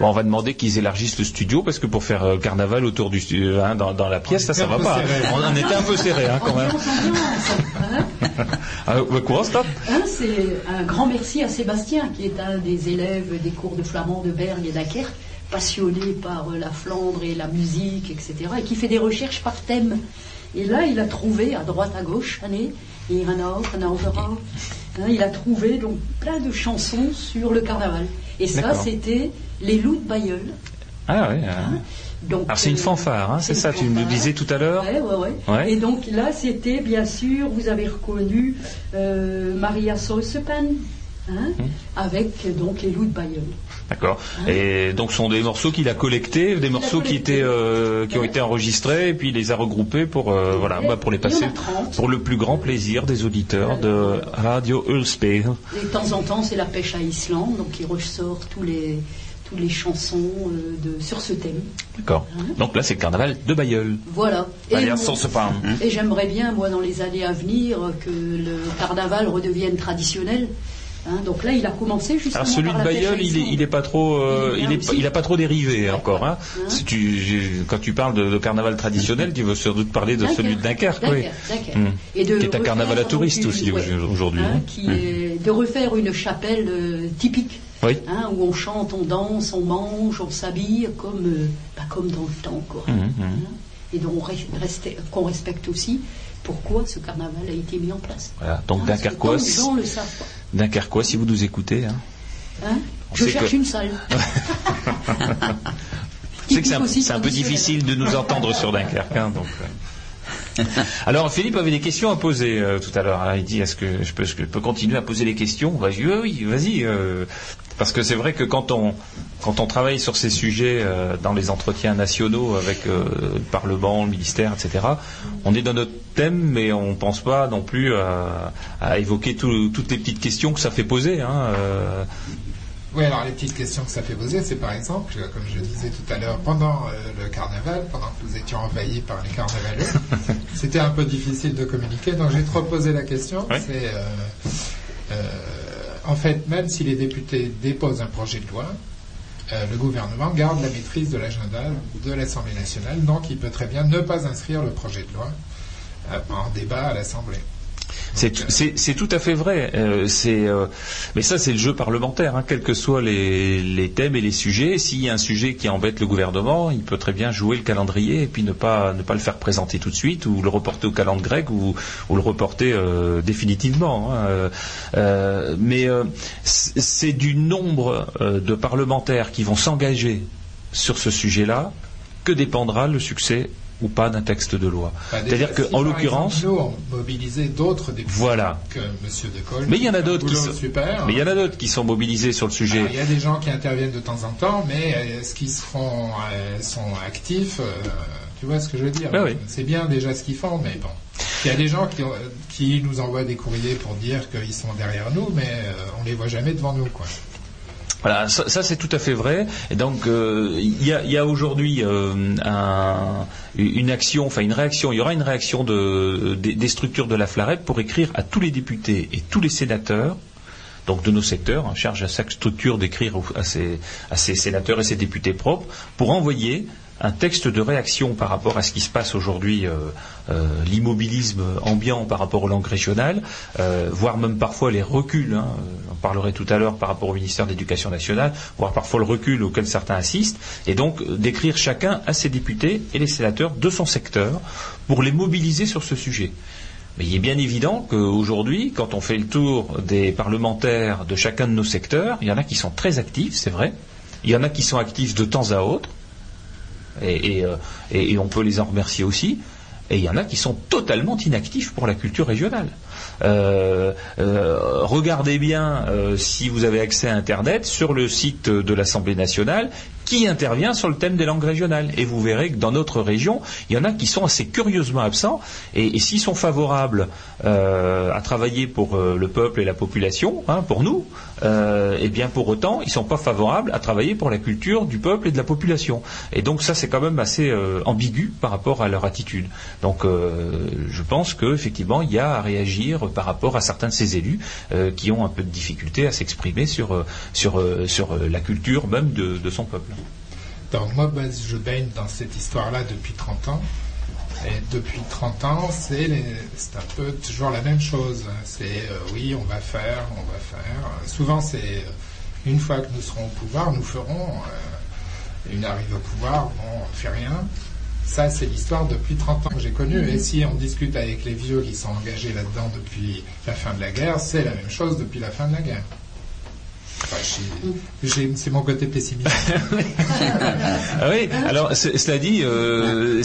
on va demander qu'ils élargissent le studio parce que pour faire euh, carnaval autour du studio, euh, hein, dans, la pièce, ça, ça va pas. On en était un peu serré hein, quand même. Ah, bah, quoi, C'est un grand merci à Sébastien qui est un des élèves des cours de flamand de Berne et d'Aquerque passionné par euh, la Flandre et la musique, etc., et qui fait des recherches par thème. Et là, il a trouvé, à droite, à gauche, allez, et hein, il a trouvé donc plein de chansons sur le carnaval. Et ça, c'était les loups de Bayeul. Ah ouais. hein. Donc, Alors c'est une euh, fanfare, hein, c'est ça, tu me disais tout à l'heure Ouais, ouais, ouais. Ouais. Et donc là, c'était bien sûr, vous avez reconnu euh, Maria Saucepan, hein, Hum. avec donc les loups de Bayeul. D'accord. Et donc ce sont des morceaux qu'il a collectés, des morceaux qui collectés. étaient euh, qui ont été enregistrés et puis il les a regroupés pour euh, voilà bah, pour les passer a 30. pour le plus grand plaisir des auditeurs de Radio Ulspegel. Et de temps en temps, c'est la pêche à Islande, donc il ressort tous les, toutes les chansons euh, de, sur ce thème. D'accord. Donc là c'est le carnaval de Bayeul. Voilà. Et, Sorsepam. et j'aimerais bien, moi, dans les années à venir, que le carnaval redevienne traditionnel. Hein, donc là, il a commencé justement Alors celui par de Bayeul, il il est pas trop, euh, Il est il a pas trop dérivé encore. Hein. Hein Si tu, j'ai- quand tu parles de, de carnaval traditionnel, tu veux sans doute parler de Dunkerque. celui de Dunkerque, oui. Dunkerque, Dunkerque. Hmm. Et de Qui est un carnaval à touristes donc aussi ouais. aujourd'hui. Qui est de refaire une chapelle euh, typique. Oui. où on chante, on danse, on mange, on s'habille comme, euh, bah, comme dans le temps. Quoi. Mhm. Hein, et dont on re- restait- qu'on respecte aussi pourquoi ce carnaval a été mis en place. Voilà. Donc Hein, Dunkerquois, si vous nous écoutez, hein. Hein Je cherche que- une salle. Que c'est un, peu difficile de nous entendre sur Dunkerque. hein, donc, euh. Alors Philippe avait des questions à poser euh, tout à l'heure. Il dit est-ce que je peux, je peux continuer à poser les questions? Oui, oui, vas-y. euh, parce que c'est vrai que quand on quand on travaille sur ces sujets euh, dans les entretiens nationaux avec euh, le Parlement, le ministère, etc. On est dans notre thème, mais on pense pas non plus à, à évoquer tout- toutes les petites questions que ça fait poser. Hein, euh. Oui, alors les petites questions que ça fait poser, c'est par exemple, comme je disais tout à l'heure, pendant le carnaval, pendant que nous étions envahis par les carnavaleux, c'était un peu difficile de communiquer, donc j'ai trop posé la question. Oui. C'est, en fait, même si les députés déposent un projet de loi, euh, le gouvernement garde la maîtrise de l'agenda de l'Assemblée nationale, donc il peut très bien ne pas inscrire le projet de loi euh, en débat à l'Assemblée. C'est, tout à fait vrai. Euh, euh, mais ça, c'est le jeu parlementaire. Hein, quels que soient les, thèmes et les sujets. S'il y a un sujet qui embête le gouvernement, il peut très bien jouer le calendrier et puis ne pas ne pas le faire présenter tout de suite ou le reporter au calendrier grec ou, le reporter euh, définitivement. hein. Mais c'est du nombre de parlementaires qui vont s'engager sur ce sujet-là que dépendra le succès ou pas d'un texte de loi. Bah, C'est-à-dire qu'en l'occurrence, nous, on mobilisait d'autres députés Voilà. que M. De Gaulle. Mais il y en a d'autres qui sont, super. mais il y en a d'autres qui sont mobilisés sur le sujet. Alors, il y a des gens qui interviennent de temps en temps, mais euh, est-ce qu'ils seront euh, sont actifs euh, Tu vois ce que je veux dire? Ah oui. C'est bien déjà ce qu'ils font, mais bon. Il y a des gens qui, ont- qui nous envoient des courriers pour dire qu'ils sont derrière nous, mais euh, on les voit jamais devant nous, quoi. Voilà, ça, c'est tout à fait vrai. Et donc euh, il y a, aujourd'hui euh, un- une action, enfin une réaction. Il y aura une réaction de, des, structures de la Flarep pour écrire à tous les députés et tous les sénateurs. Donc de nos secteurs, en charge à chaque structure d'écrire à ses, à ses sénateurs et ses députés propres, pour envoyer un texte de réaction par rapport à ce qui se passe aujourd'hui, euh, euh, l'immobilisme ambiant par rapport aux langues régionales, euh, voire même parfois les reculs. Hein, on parlerait tout à l'heure par rapport au ministère de l'Éducation nationale, voire parfois le recul auquel certains assistent, et donc d'écrire chacun à ses députés et les sénateurs de son secteur pour les mobiliser sur ce sujet. Mais il est bien évident qu'aujourd'hui, quand on fait le tour des parlementaires de chacun de nos secteurs, il y en a qui sont très actifs, c'est vrai. Il y en a qui sont actifs de temps à autre. Euh, et- on peut les en remercier aussi. Et il y en a qui sont totalement inactifs pour la culture régionale. Euh, euh, regardez bien, si vous avez accès à Internet, sur le site de l'Assemblée nationale, qui intervient sur le thème des langues régionales. Et vous verrez que dans notre région, il y en a qui sont assez curieusement absents. Et, et s'ils sont favorables à travailler pour le peuple et la population, hein, pour nous, euh, et bien pour autant, ils ne sont pas favorables à travailler pour la culture du peuple et de la population. Et donc ça, c'est quand même assez euh, ambigu par rapport à leur attitude. Donc euh, je pense qu'effectivement, il y a à réagir par rapport à certains de ces élus qui ont un peu de difficulté à s'exprimer sur, sur, sur la culture même de, son peuple. Donc moi, bah, je baigne dans cette histoire-là depuis 30 ans. Et depuis 30 ans, c'est un peu toujours la même chose. C'est euh, oui, on va faire, on va faire. Souvent, c'est euh, une fois que nous serons au pouvoir, nous ferons. euh, une arrivée au pouvoir, bon, on ne fait rien. Ça, c'est l'histoire depuis 30 ans que j'ai connue. Et si on discute avec les vieux qui sont engagés là-dedans depuis la fin de la guerre, c'est la même chose depuis la fin de la guerre. C'est mon côté pessimiste. Ah oui, alors cela dit, euh,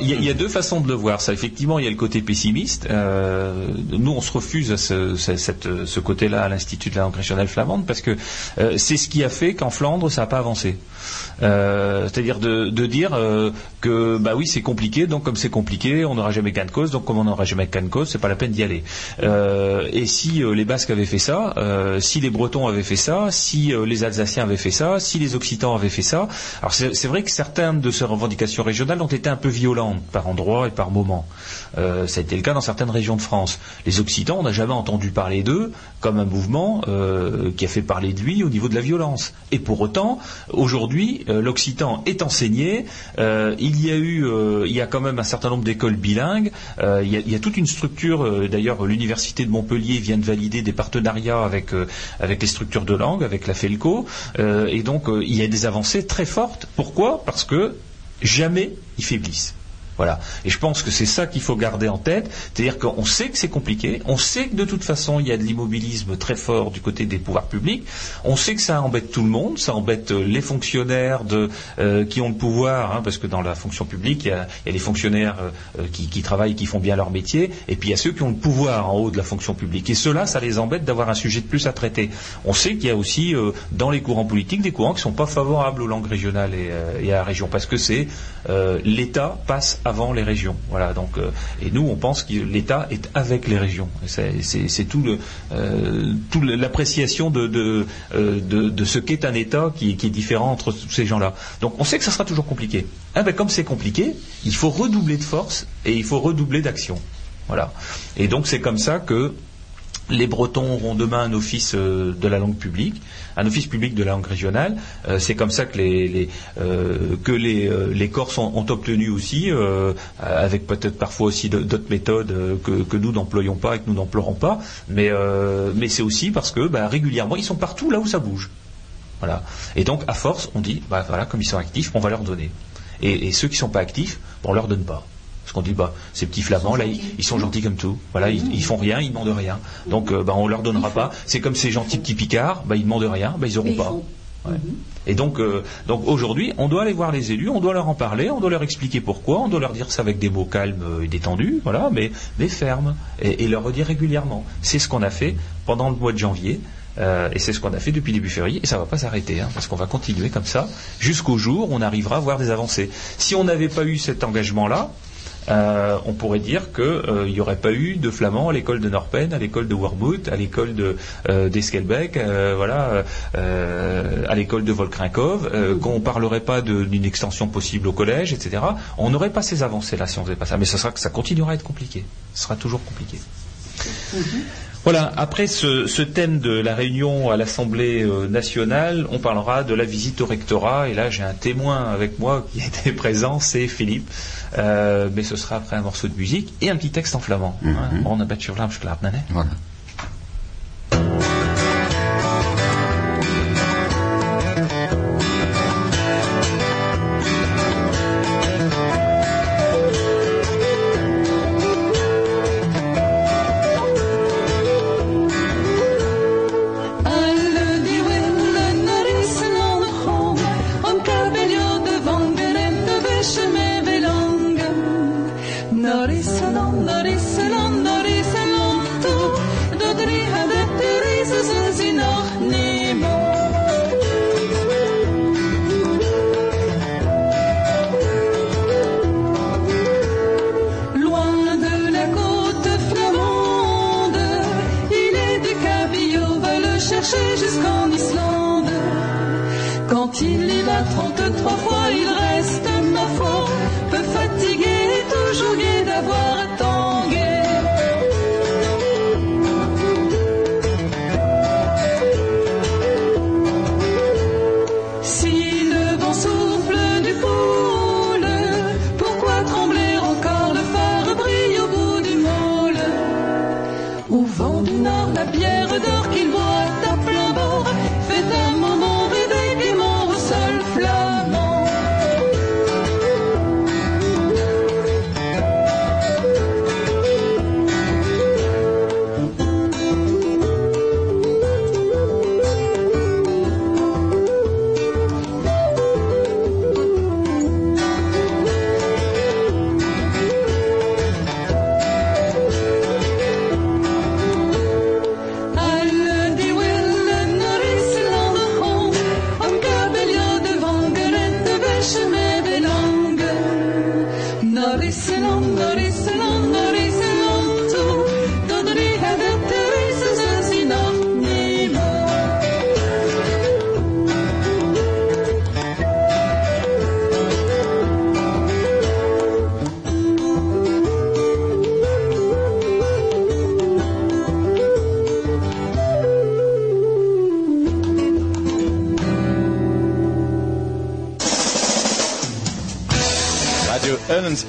il y, a- deux façons de le voir. Ça, effectivement, il y a le côté pessimiste. Euh, nous, on se refuse à ce côté-là à l'Institut de la langue régionale flamande parce que euh, c'est ce qui a fait qu'en Flandre, ça n'a pas avancé. Euh, C'est-à-dire de, dire euh, que bah oui, c'est compliqué. Donc comme c'est compliqué, on n'aura jamais gain de cause. Donc comme on n'aura jamais gain de cause, c'est pas la peine d'y aller. Euh, et si les Basques avaient fait ça, si les Bretons avaient fait ça, si les Alsaciens avaient fait ça, si les Occitans avaient fait ça, alors c'est vrai que certaines de ces revendications régionales ont été un peu violentes par endroits et par moments. Ça a été le cas dans certaines régions de France. Les Occitans, on n'a jamais entendu parler d'eux comme un mouvement qui a fait parler de lui au niveau de la violence. Et pour autant, aujourd'hui, euh, l'occitan est enseigné. Euh, il y a eu, euh, il y a quand même un certain nombre d'écoles bilingues. Il, y a, toute une structure. D'ailleurs, l'université de Montpellier vient de valider des partenariats avec avec les structures de langue, avec la Felco. Et donc, il y a des avancées très fortes. Pourquoi? Parce que jamais ils faiblissent. Voilà. Et je pense que c'est ça qu'il faut garder en tête. C'est-à-dire qu'on sait que c'est compliqué, on sait que de toute façon il y a de l'immobilisme très fort du côté des pouvoirs publics, on sait que ça embête tout le monde, ça embête euh, les fonctionnaires euh, qui ont le pouvoir, hein, parce que dans la fonction publique, il y a, les fonctionnaires euh, qui, qui travaillent, qui font bien leur métier, et puis il y a ceux qui ont le pouvoir en haut de la fonction publique. Et ceux-là, ça les embête d'avoir un sujet de plus à traiter. On sait qu'il y a aussi dans les courants politiques des courants qui ne sont pas favorables aux langues régionales et, et à la région, parce que c'est l'État passe avant les régions. Voilà. Donc, euh, et nous, on pense que l'État est avec les régions. C'est tout l'appréciation de, ce qu'est un État qui, est différent entre ces gens-là. Donc, on sait que ça sera toujours compliqué. Ah ben, comme c'est compliqué, il faut redoubler de force et il faut redoubler d'action. Voilà. Et donc, c'est comme ça que les Bretons auront demain un office euh, de la langue publique, un office public de la langue régionale. Euh, c'est comme ça que les, euh, que les, Corses ont, obtenu aussi, avec peut-être parfois aussi d'autres méthodes que, nous n'employons pas et que nous n'emploierons pas. Mais, c'est aussi parce que bah, régulièrement, ils sont partout là où ça bouge. Voilà. Et donc, à force, on dit, bah, voilà, comme ils sont actifs, on va leur donner. Et, ceux qui ne sont pas actifs, on leur donne pas. Parce qu'on dit, bah, ces petits flamands, là, ils, ils sont gentils comme tout. Voilà, ils, ils font rien, ils demandent rien. Donc, euh, bah, on leur donnera pas. C'est comme ces gentils petits picards, bah, ils demandent rien, bah, ils auront Mais pas. Ouais. Et donc, euh, donc aujourd'hui, on doit aller voir les élus, on doit leur en parler, on doit leur expliquer pourquoi, on doit leur dire ça avec des mots calmes et détendus, voilà, mais, mais fermes, et, et leur redire régulièrement. C'est ce qu'on a fait pendant le mois de janvier. euh, et c'est ce qu'on a fait depuis début février, et ça va pas s'arrêter, hein, parce qu'on va continuer comme ça jusqu'au jour où on arrivera à voir des avancées. Si on n'avait pas eu cet engagement-là, euh, on pourrait dire qu'il n'y aurait pas eu de flamand à l'école de Norpen, à l'école de Wormhout, à l'école de euh, euh, voilà, euh, à l'école de Volkrinkov, euh, qu'on parlerait pas d'une extension possible au collège, etc. On n'aurait pas ces avancées-là si on faisait pas ça. Mais ça sera que ça continuera à être compliqué. Ce sera toujours compliqué. Voilà, après ce, ce thème de la réunion à l'Assemblée euh, nationale, on parlera de la visite au rectorat. Et là, j'ai un témoin avec moi qui était présent, c'est Philippe. Euh, mais ce sera après un morceau de musique et un petit texte en flamand. hein. On a. Voilà.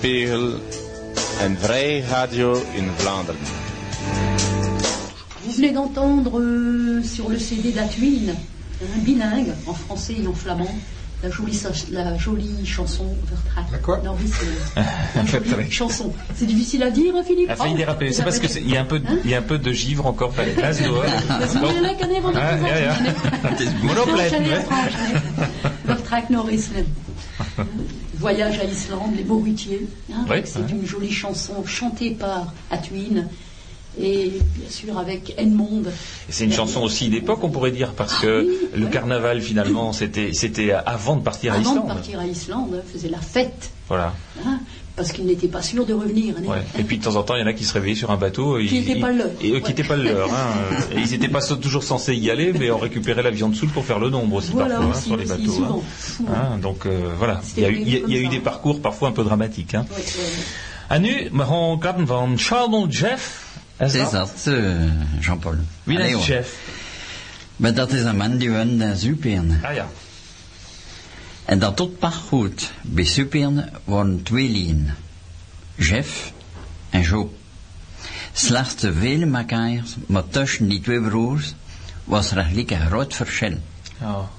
Eulenspiegel, een vrij radio in Vlaanderen. Vous venez d'entendre euh, sur le CD d'Atwin, un bilingue, en français et en flamand, la jolie, la jolie chanson Vertrack. La quoi Norwegian. La jolie chanson. C'est difficile à dire, hein, Philippe A failli Oh, déraper. C'est parce qu'il y a un peu, de- Hein il y a un peu de givre encore bij de glace door. Dat is moeilijk Voyage à Islande, les Mauritiers. hein, Oui, c'est ouais. une jolie chanson chantée par Atwin et bien sûr avec Edmond. C'est une chanson aussi d'époque, on pourrait dire, parce que Ah oui, le carnaval, finalement, c'était, c'était avant de partir à Avant de Islande. partir à Islande, hein, faisait la fête. Voilà. hein, parce qu'il n'était pas sûr de revenir. hein. Ouais. Et puis de temps en temps, il y en a qui se réveillaient sur un bateau. Qui ils- n'était pas leur. Et, Ouais. qui n'était pas le leur. hein. Et ils n'étaient pas toujours censés y aller, mais on récupérait la viande soude pour faire le nombre aussi Voilà, parfois hein, aussi, sur les bateaux. souvent, hein. Hein, donc euh, voilà, il y a eu, y a- y a des parcours parfois un peu dramatiques. Hein. Ouais, ouais. En nu, we gaan praten van Charles Jeff. Is is dat, eh, Jean-Paul. Wie Allee, is. Jeff? Maar dat is een man die woont in Superen. Ah ja. En dat tot pas goed. Bij twee lieden. Jeff en Joe. Slechts te vele mekaars, maar tussen die twee broers was er eigenlijk een groot verschil. ja.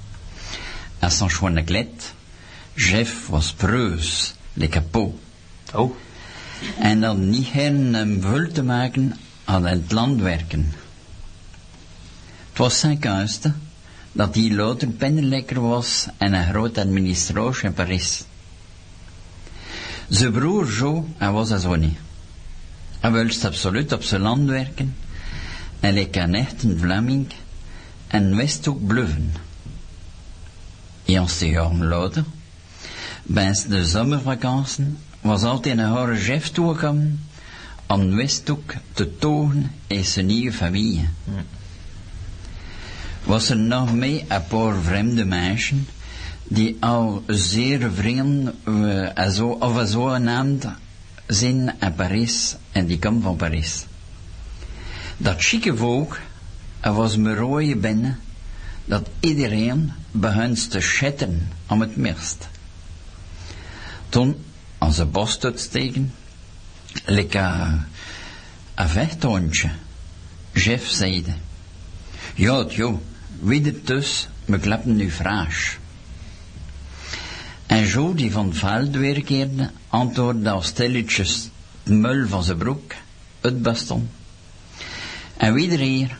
À son schone klet, Jeff was preus, le capot. Oh, En dan niet hen om vul te maken aan het land werken. Het was zijn kunst dat hij later pennenlekker was en een groot administratie in Parijs. Zijn broer Joe, hij was dat zo niet. Hij wilde absoluut op zijn land werken en leek een echte Vlaming en wist ook bluffen. Later, bij de zomervakantie, was altijd een horen chef toegekomen om Westhoek te tonen in zijn nieuwe familie. Was er nog mee een paar vreemde mensen die al zeer vreemd eh, of zo genaamd zijn in Parijs en die komen van Parijs. Dat chique volk, was me rooie binnen dat iedereen begon te schitteren om het meest. Toen, als ze borst uitsteken, leek een, vechthondje. Jeff zeide, ja, joh, wie het dus, me klappen nu vraag. En Joe, die van het veld weerkeerde, antwoordde als stilletjes het mul van zijn broek, het baston. En wie er hier,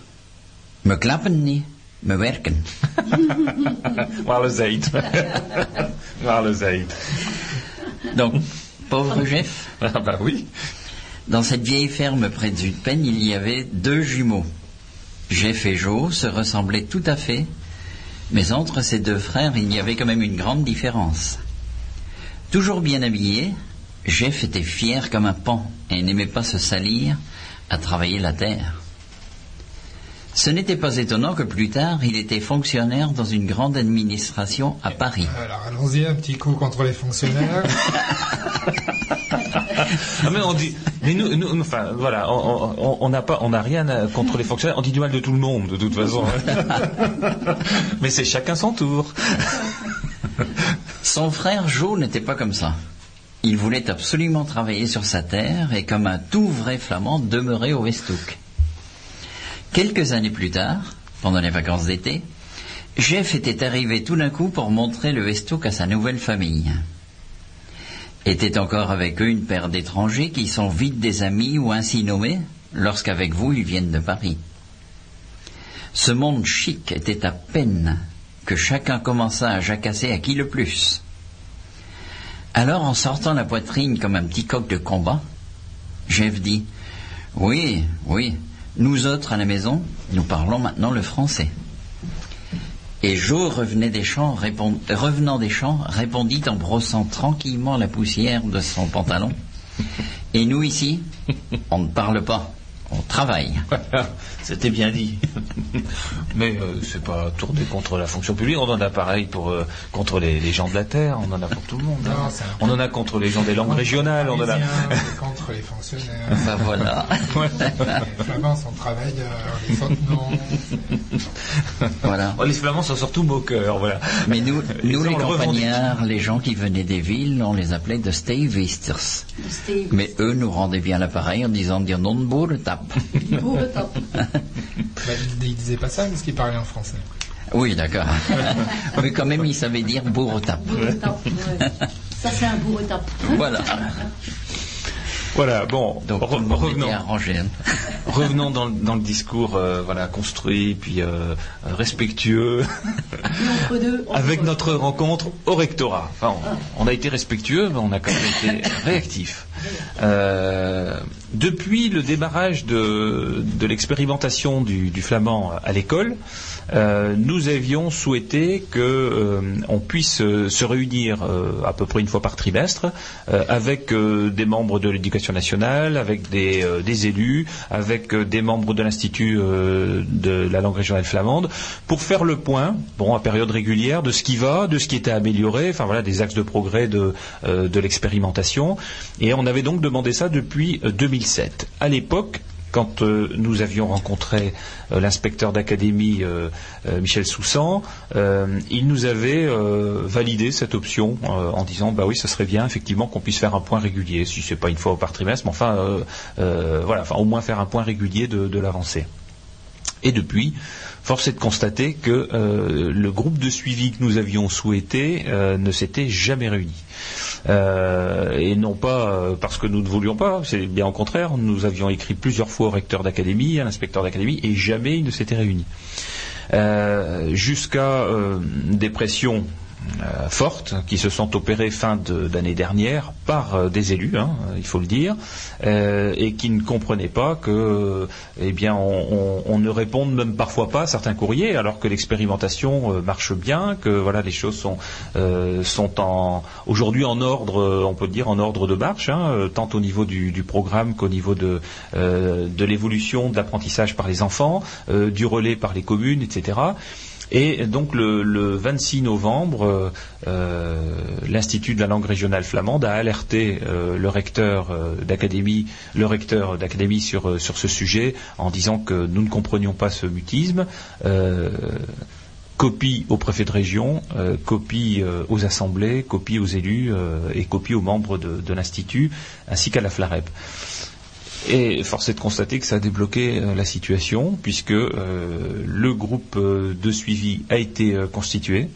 me klappen niet, me werken. Wel eens eet. Wel eens eet. Donc, pauvre Jeff, Ah bah oui. Dans cette vieille ferme près de Zuidpen, il y avait deux jumeaux. Jeff et Joe se ressemblaient tout à fait, mais entre ces deux frères, il y avait quand même une grande différence. Toujours bien habillé, Jeff était fier comme un pan et n'aimait pas se salir à travailler la terre. Ce n'était pas étonnant que plus tard, il était fonctionnaire dans une grande administration à Paris. Alors allons-y, un petit coup contre les fonctionnaires. Ah, mais on dit, mais nous, nous- enfin, voilà, on- n'a pas, on n'a rien à- contre les fonctionnaires. On dit du mal de tout le monde, de toute façon. mais c'est chacun son tour. Son frère Joe n'était pas comme ça. Il voulait absolument travailler sur sa terre et comme un tout vrai flamand demeurer au Westhoek. Quelques années plus tard, pendant les vacances d'été, Jeff était arrivé tout d'un coup pour montrer le Westhoek à sa nouvelle famille. Était encore avec eux une paire d'étrangers qui sont vite des amis ou ainsi nommés lorsqu'avec vous ils viennent de Paris. Ce monde chic était à peine que chacun commença à jacasser à qui le plus. Alors, en sortant la poitrine comme un petit coq de combat, Jeff dit Oui, oui, nous autres à la maison, nous parlons maintenant le français. Et Joe revenant des champs, répondit en brossant tranquillement la poussière de son pantalon Et nous ici, on ne parle pas, on travaille. C'était bien dit. Mais euh, c'est pas tourné contre la fonction publique. On en a pareil pour euh, contre les, les gens de la terre. On en a pour tout le monde. hein. Non, On en a contre les gens des langues régionales. On en a. Contre les fonctionnaires. Enfin voilà. Les Flamands sont travailleurs, les Fontenons. voilà. Oh, les Flamands sont surtout moqueurs, voilà. Mais nous, nous les on le revendique. campagnards, les gens qui venaient des villes, on les appelait de Stevisters. Steve. Mais eux nous rendaient bien l'appareil en disant dire non. Pour le. Bah, il, il disait pas ça parce qu'il parlait en français. Oui, d'accord. Mais quand même, ils savaient dire bourre-tape. Ouais. Ça, c'est un bourre top. Voilà. Voilà, bon, Donc, re- revenons. hein. Revenons dans, le- dans le discours euh, voilà, construit, puis euh, respectueux, deux, avec notre rencontre au rectorat. Enfin, on, on a été respectueux, mais on a quand même été réactif. Euh, depuis le démarrage de, l'expérimentation du, flamand à l'école, euh, nous avions souhaité que euh, puisse euh, se réunir euh, à peu près une fois par trimestre avec des membres de l'éducation nationale, avec des, élus, avec des membres de l'institut de la langue régionale flamande, pour faire le point, bon, à période régulière, de ce qui va, de ce qui était amélioré, enfin voilà, des axes de progrès de, de l'expérimentation. Et on avait donc demandé ça depuis euh, 2007. À l'époque, quand euh, nous avions rencontré euh, l'inspecteur d'académie euh, Michel Soussan, il nous avait validé cette option en disant bah oui, ça serait bien effectivement qu'on puisse faire un point régulier, si c'est pas une fois par trimestre, mais enfin voilà, au moins faire un point régulier de, l'avancée. Et depuis, force est de constater que le groupe de suivi que nous avions souhaité ne s'était jamais réuni. Euh, et non pas euh, parce que nous ne voulions pas, c'est bien au contraire, nous avions écrit plusieurs fois au recteur d'académie, à l'inspecteur d'académie, et jamais ils ne s'étaient réunis. Euh, Jusqu'à euh, des pressions fortes qui se sont opérées fin d'année dernière par euh, des élus, hein, il faut le dire, euh, et qui ne comprenaient pas que, euh, eh bien, on, ne réponde même parfois pas à certains courriers, alors que l'expérimentation euh, marche bien, que voilà, les choses sont euh, sont en aujourd'hui en ordre, euh, on peut dire en ordre de marche, hein, euh, tant au niveau du, programme qu'au niveau de euh, de l'évolution de l'apprentissage par les enfants, euh, du relais par les communes, etc. Et donc le, le 26 novembre, euh, euh, l'Institut de la langue régionale flamande a alerté euh, le recteur d'académie, sur, ce sujet en disant que nous ne comprenions pas ce mutisme. Copie au préfet de région, copie aux assemblées, copie aux élus et copie aux membres de, de l'Institut ainsi qu'à la FLAREP. Et force est de constater que ça a débloqué euh, la situation, puisque euh, le groupe euh, de suivi a été constitué,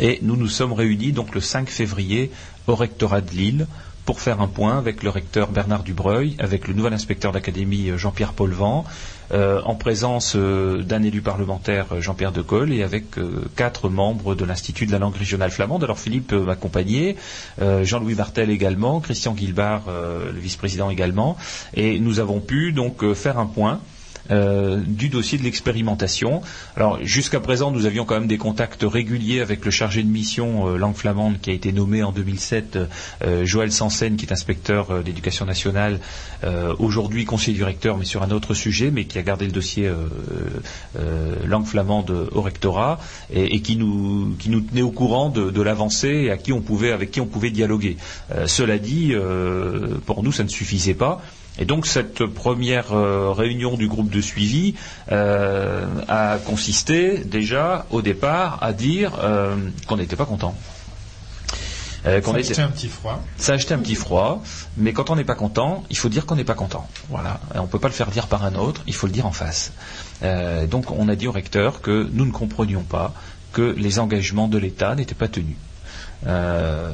et nous nous sommes réunis donc le 5 février au rectorat de Lille pour faire un point avec le recteur Bernard Dubreuil, avec le nouvel inspecteur d'académie euh, Jean-Pierre Paulvent, euh, en présence euh, d'un élu parlementaire euh, Jean-Pierre Decolle et avec quatre membres de l'Institut de la langue régionale flamande. Alors Philippe m'accompagnait, Jean-Louis Martel également, Christian Guilbard, le vice-président également, et nous avons pu donc faire un point euh, du dossier de l'expérimentation. Alors jusqu'à présent, nous avions quand même des contacts réguliers avec le chargé de mission euh, langue flamande qui a été nommé en 2007, euh, Joël Sansen, qui est inspecteur euh, d'éducation nationale, euh, aujourd'hui conseiller du recteur, mais sur un autre sujet, mais qui a gardé le dossier euh, euh, langue flamande au rectorat et, qui nous tenait au courant de, de l'avancée et à qui on pouvait avec qui on pouvait dialoguer. Euh, cela dit, euh, pour nous, ça ne suffisait pas. Et donc cette première euh, réunion du groupe de suivi euh, a consisté déjà au départ à dire euh, qu'on n'était pas content. Euh, Ça a était- acheté un petit froid. ça un petit froid, mais quand on n'est pas content, il faut dire qu'on n'est pas content. Voilà. Et on ne peut pas le faire dire par un autre, il faut le dire en face. Donc on a dit au recteur que nous ne comprenions pas que les engagements de l'État n'étaient pas tenus. Euh,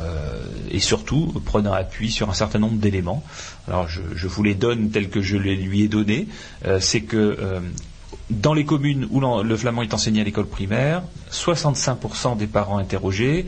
euh, et surtout prenant appui sur un certain nombre d'éléments. Alors je, vous les donne tels que je les lui ai donnés. Euh, C'est que dans les communes où le flamand est enseigné à l'école primaire, 65% des parents interrogés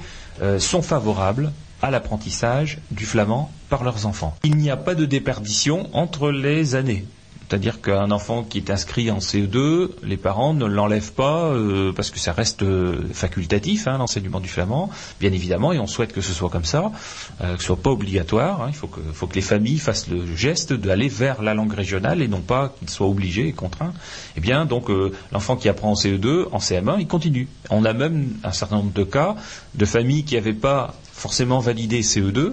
sont favorables à l'apprentissage du flamand par leurs enfants. Il n'y a pas de déperdition entre les années. C'est-à-dire qu'un enfant qui est inscrit en CE2, les parents ne l'enlèvent pas euh, parce que ça reste euh, facultatif, hein, l'enseignement du flamand, bien évidemment, et on souhaite que ce soit comme ça, euh, que ce soit pas obligatoire. hein. il faut que, faut que les familles fassent le geste d'aller vers la langue régionale et non pas qu'ils soient obligés et contraints. Eh bien, donc euh, l'enfant qui apprend en CE2, en CM1, il continue. On a même un certain nombre de cas de familles qui n'avaient pas forcément validé CE2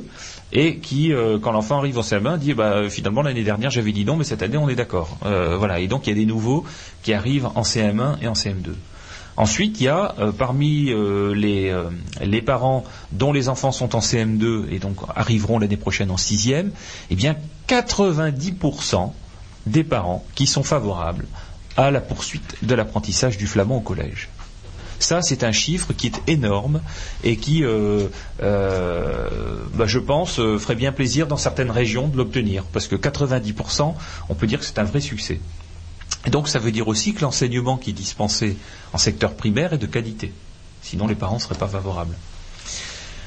et qui, euh, quand l'enfant arrive en CM1, dit bah, finalement l'année dernière j'avais dit non, mais cette année on est d'accord. Euh, voilà. Et donc il y a des nouveaux qui arrivent en CM1 et en CM2. Ensuite, il y a euh, parmi euh, les, euh, les parents dont les enfants sont en CM2 et donc arriveront l'année prochaine en sixième, eh bien 90% des parents qui sont favorables à la poursuite de l'apprentissage du flamand au collège. Ça, c'est un chiffre qui est énorme et qui, euh, euh, bah, je pense, euh, ferait bien plaisir dans certaines régions de l'obtenir. Parce que 90%, on peut dire que c'est un vrai succès. Et donc, ça veut dire aussi que l'enseignement qui est dispensé en secteur primaire est de qualité. Sinon, les parents ne seraient pas favorables.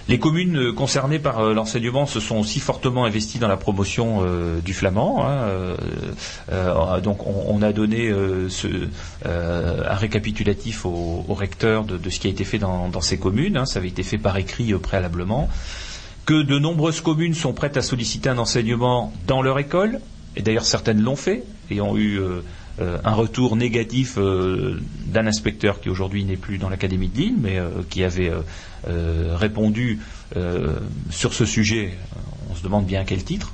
Les communes euh, concernées par euh, l'enseignement se sont aussi fortement investies dans la promotion euh, du flamand. hein, donc on, a donné un récapitulatif au, recteur de, ce qui a été fait dans, ces communes. hein, ça avait été fait par écrit préalablement. Que de nombreuses communes sont prêtes à solliciter un enseignement dans leur école. Et d'ailleurs certaines l'ont fait et ont eu un retour négatif euh, d'un inspecteur qui aujourd'hui n'est plus dans l'académie de Lille, mais euh, qui avait euh, euh, répondu euh, sur ce sujet. On se demande bien à quel titre.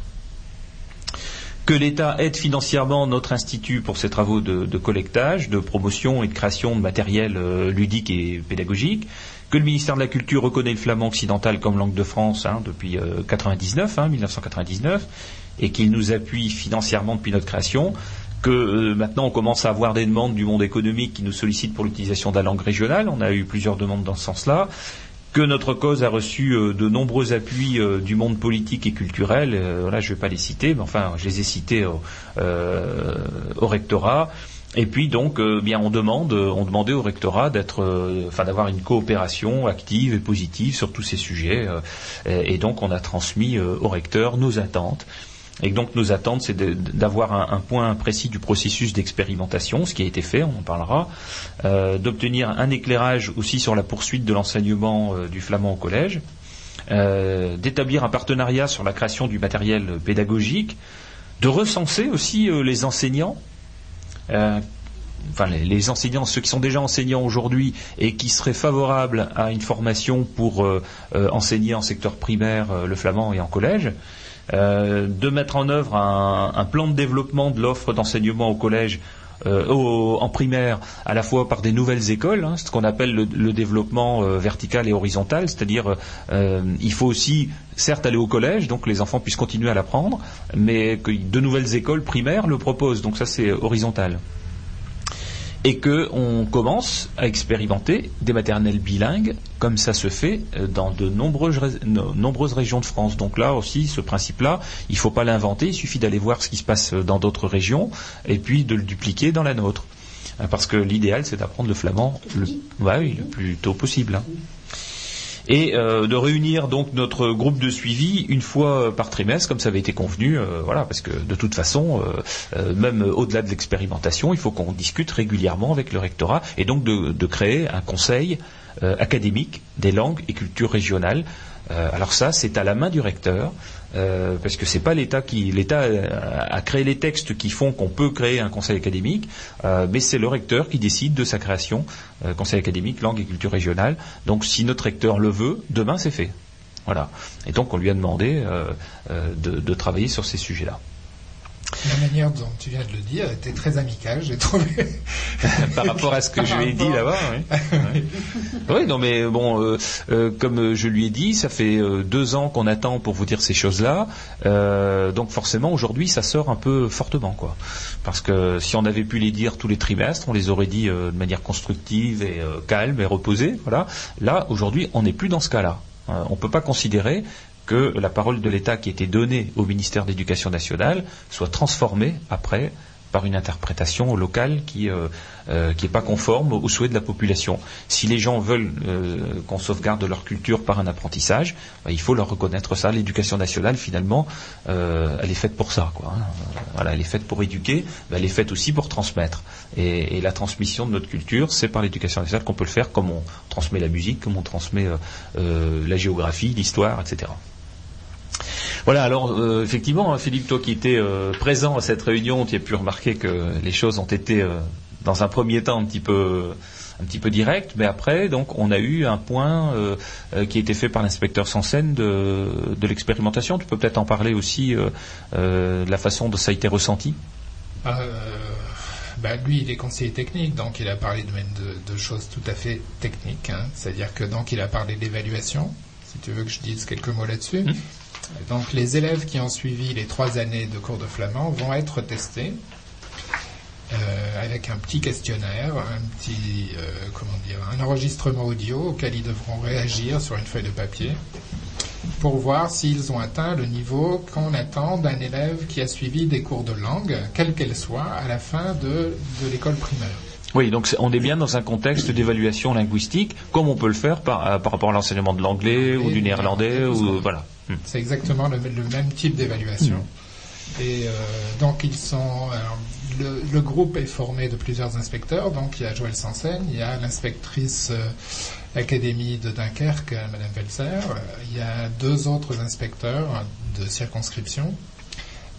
Que l'État aide financièrement notre institut pour ses travaux de, collectage, de promotion et de création de matériel euh, ludique et pédagogique. Que le ministère de la Culture reconnaît le flamand occidental comme langue de France hein, depuis euh, 99, hein, 1999, et qu'il nous appuie financièrement depuis notre création que euh, maintenant on commence à avoir des demandes du monde économique qui nous sollicitent pour l'utilisation de la langue régionale. On a eu plusieurs demandes dans ce sens-là. Que notre cause a reçu euh, de nombreux appuis euh, du monde politique et culturel. Euh, voilà, je ne vais pas les citer, mais enfin, je les ai cités au, au rectorat. Et puis donc, bien, on demande, on demandait au rectorat d'être, enfin, d'avoir une coopération active et positive sur tous ces sujets. et, donc, on a transmis au recteur nos attentes. Et donc nos attentes, c'est d'avoir un, point précis du processus d'expérimentation, ce qui a été fait, on en parlera, euh, d'obtenir un éclairage aussi sur la poursuite de l'enseignement euh, du flamand au collège, euh, d'établir un partenariat sur la création du matériel pédagogique, de recenser aussi les enseignants, enfin les, enseignants, ceux qui sont déjà enseignants aujourd'hui et qui seraient favorables à une formation pour enseigner en secteur primaire le flamand et en collège. Euh, de mettre en œuvre un, plan de développement de l'offre d'enseignement au collège euh, en primaire, à la fois par des nouvelles écoles, hein, ce qu'on appelle le, développement euh, vertical et horizontal, c'est-à-dire il faut aussi certes aller au collège, donc les enfants puissent continuer à l'apprendre, mais que de nouvelles écoles primaires le proposent, donc ça c'est horizontal et que on commence à expérimenter des maternelles bilingues comme ça se fait euh, dans de nombreuses, ré- no- nombreuses régions de France. Donc là aussi, ce principe-là, il ne faut pas l'inventer, il suffit d'aller voir ce qui se passe euh, dans d'autres régions et puis de le dupliquer dans la nôtre. Euh, Parce que l'idéal, c'est d'apprendre le flamand le, ouais, oui, le plus tôt possible. hein. Et euh, de réunir donc notre groupe de suivi une fois par trimestre, comme ça avait été convenu, euh, voilà, parce que de toute façon, euh, même au-delà de l'expérimentation, il faut qu'on discute régulièrement avec le rectorat et donc de créer un conseil euh, académique des langues et cultures régionales. Euh, alors ça, c'est à la main du recteur, euh, parce que c'est pas l'État qui l'État a créé les textes qui font qu'on peut créer un conseil académique, mais c'est le recteur qui décide de sa création, conseil académique, langue et culture régionale. Donc si notre recteur le veut, demain c'est fait. Voilà. Et donc on lui a demandé de, de travailler sur ces sujets-là. La manière dont tu viens de le dire était très amicale, j'ai trouvé. Par rapport à ce que je lui ai dit là-bas. Oui. Oui. Oui, non mais bon, euh, euh, comme je lui ai dit, ça fait euh, deux ans qu'on attend pour vous dire ces choses-là. Donc forcément, aujourd'hui, ça sort un peu fortement, quoi. Parce que si on avait pu les dire tous les trimestres, on les aurait dit de manière constructive et calme et reposée. Voilà. Là, aujourd'hui, on n'est plus dans ce cas-là. On ne peut pas considérer que la parole de l'État qui était donnée au ministère de l'Éducation nationale soit transformée après par une interprétation locale qui euh, euh, n'est pas conforme aux souhaits de la population. Si les gens veulent euh, qu'on sauvegarde leur culture par un apprentissage, bah, il faut leur reconnaître ça. L'éducation nationale, finalement, euh, elle est faite pour ça. Hein. Euh, Voilà, elle est faite pour éduquer, mais elle est faite aussi pour transmettre. Et, la transmission de notre culture, c'est par l'éducation nationale qu'on peut le faire, comme on transmet la musique, comme on transmet euh, euh, la géographie, l'histoire, etc. Voilà, alors euh, effectivement, hein, Philippe, toi qui étais euh, présent à cette réunion, tu as pu remarquer que les choses ont été, euh, dans un premier temps, un petit peu un petit peu direct, mais après, donc, on a eu un point euh, euh, qui a été fait par l'inspecteur Sansen de, de l'expérimentation. Tu peux peut-être en parler aussi euh, de la façon dont ça a été ressenti? Bah, lui, il est conseiller technique, donc il a parlé de, même de, de choses tout à fait techniques. hein. C'est-à-dire que donc il a parlé d'évaluation. Si tu veux que je dise quelques mots là-dessus. Mhm. Donc les élèves qui ont suivi les trois années de cours de flamand vont être testés euh, avec un petit questionnaire, un petit euh, comment dire, un enregistrement audio auquel ils devront réagir sur une feuille de papier pour voir s'ils ont atteint le niveau qu'on attend d'un élève qui a suivi des cours de langue, quelle qu'elle soit, à la fin de, l'école primaire. Oui, donc on est bien dans un contexte d'évaluation linguistique, comme on peut le faire par, euh, par rapport à l'enseignement de l'anglais ou du néerlandais, ou voilà. Hmm. C'est exactement le, le même type d'évaluation. Et euh, donc ils sont. alors, le, le groupe est formé de plusieurs inspecteurs. Donc il y a Joël Sansen, il y a l'inspectrice euh, académie de Dunkerque, euh, Madame Velser. il y a deux autres inspecteurs de circonscription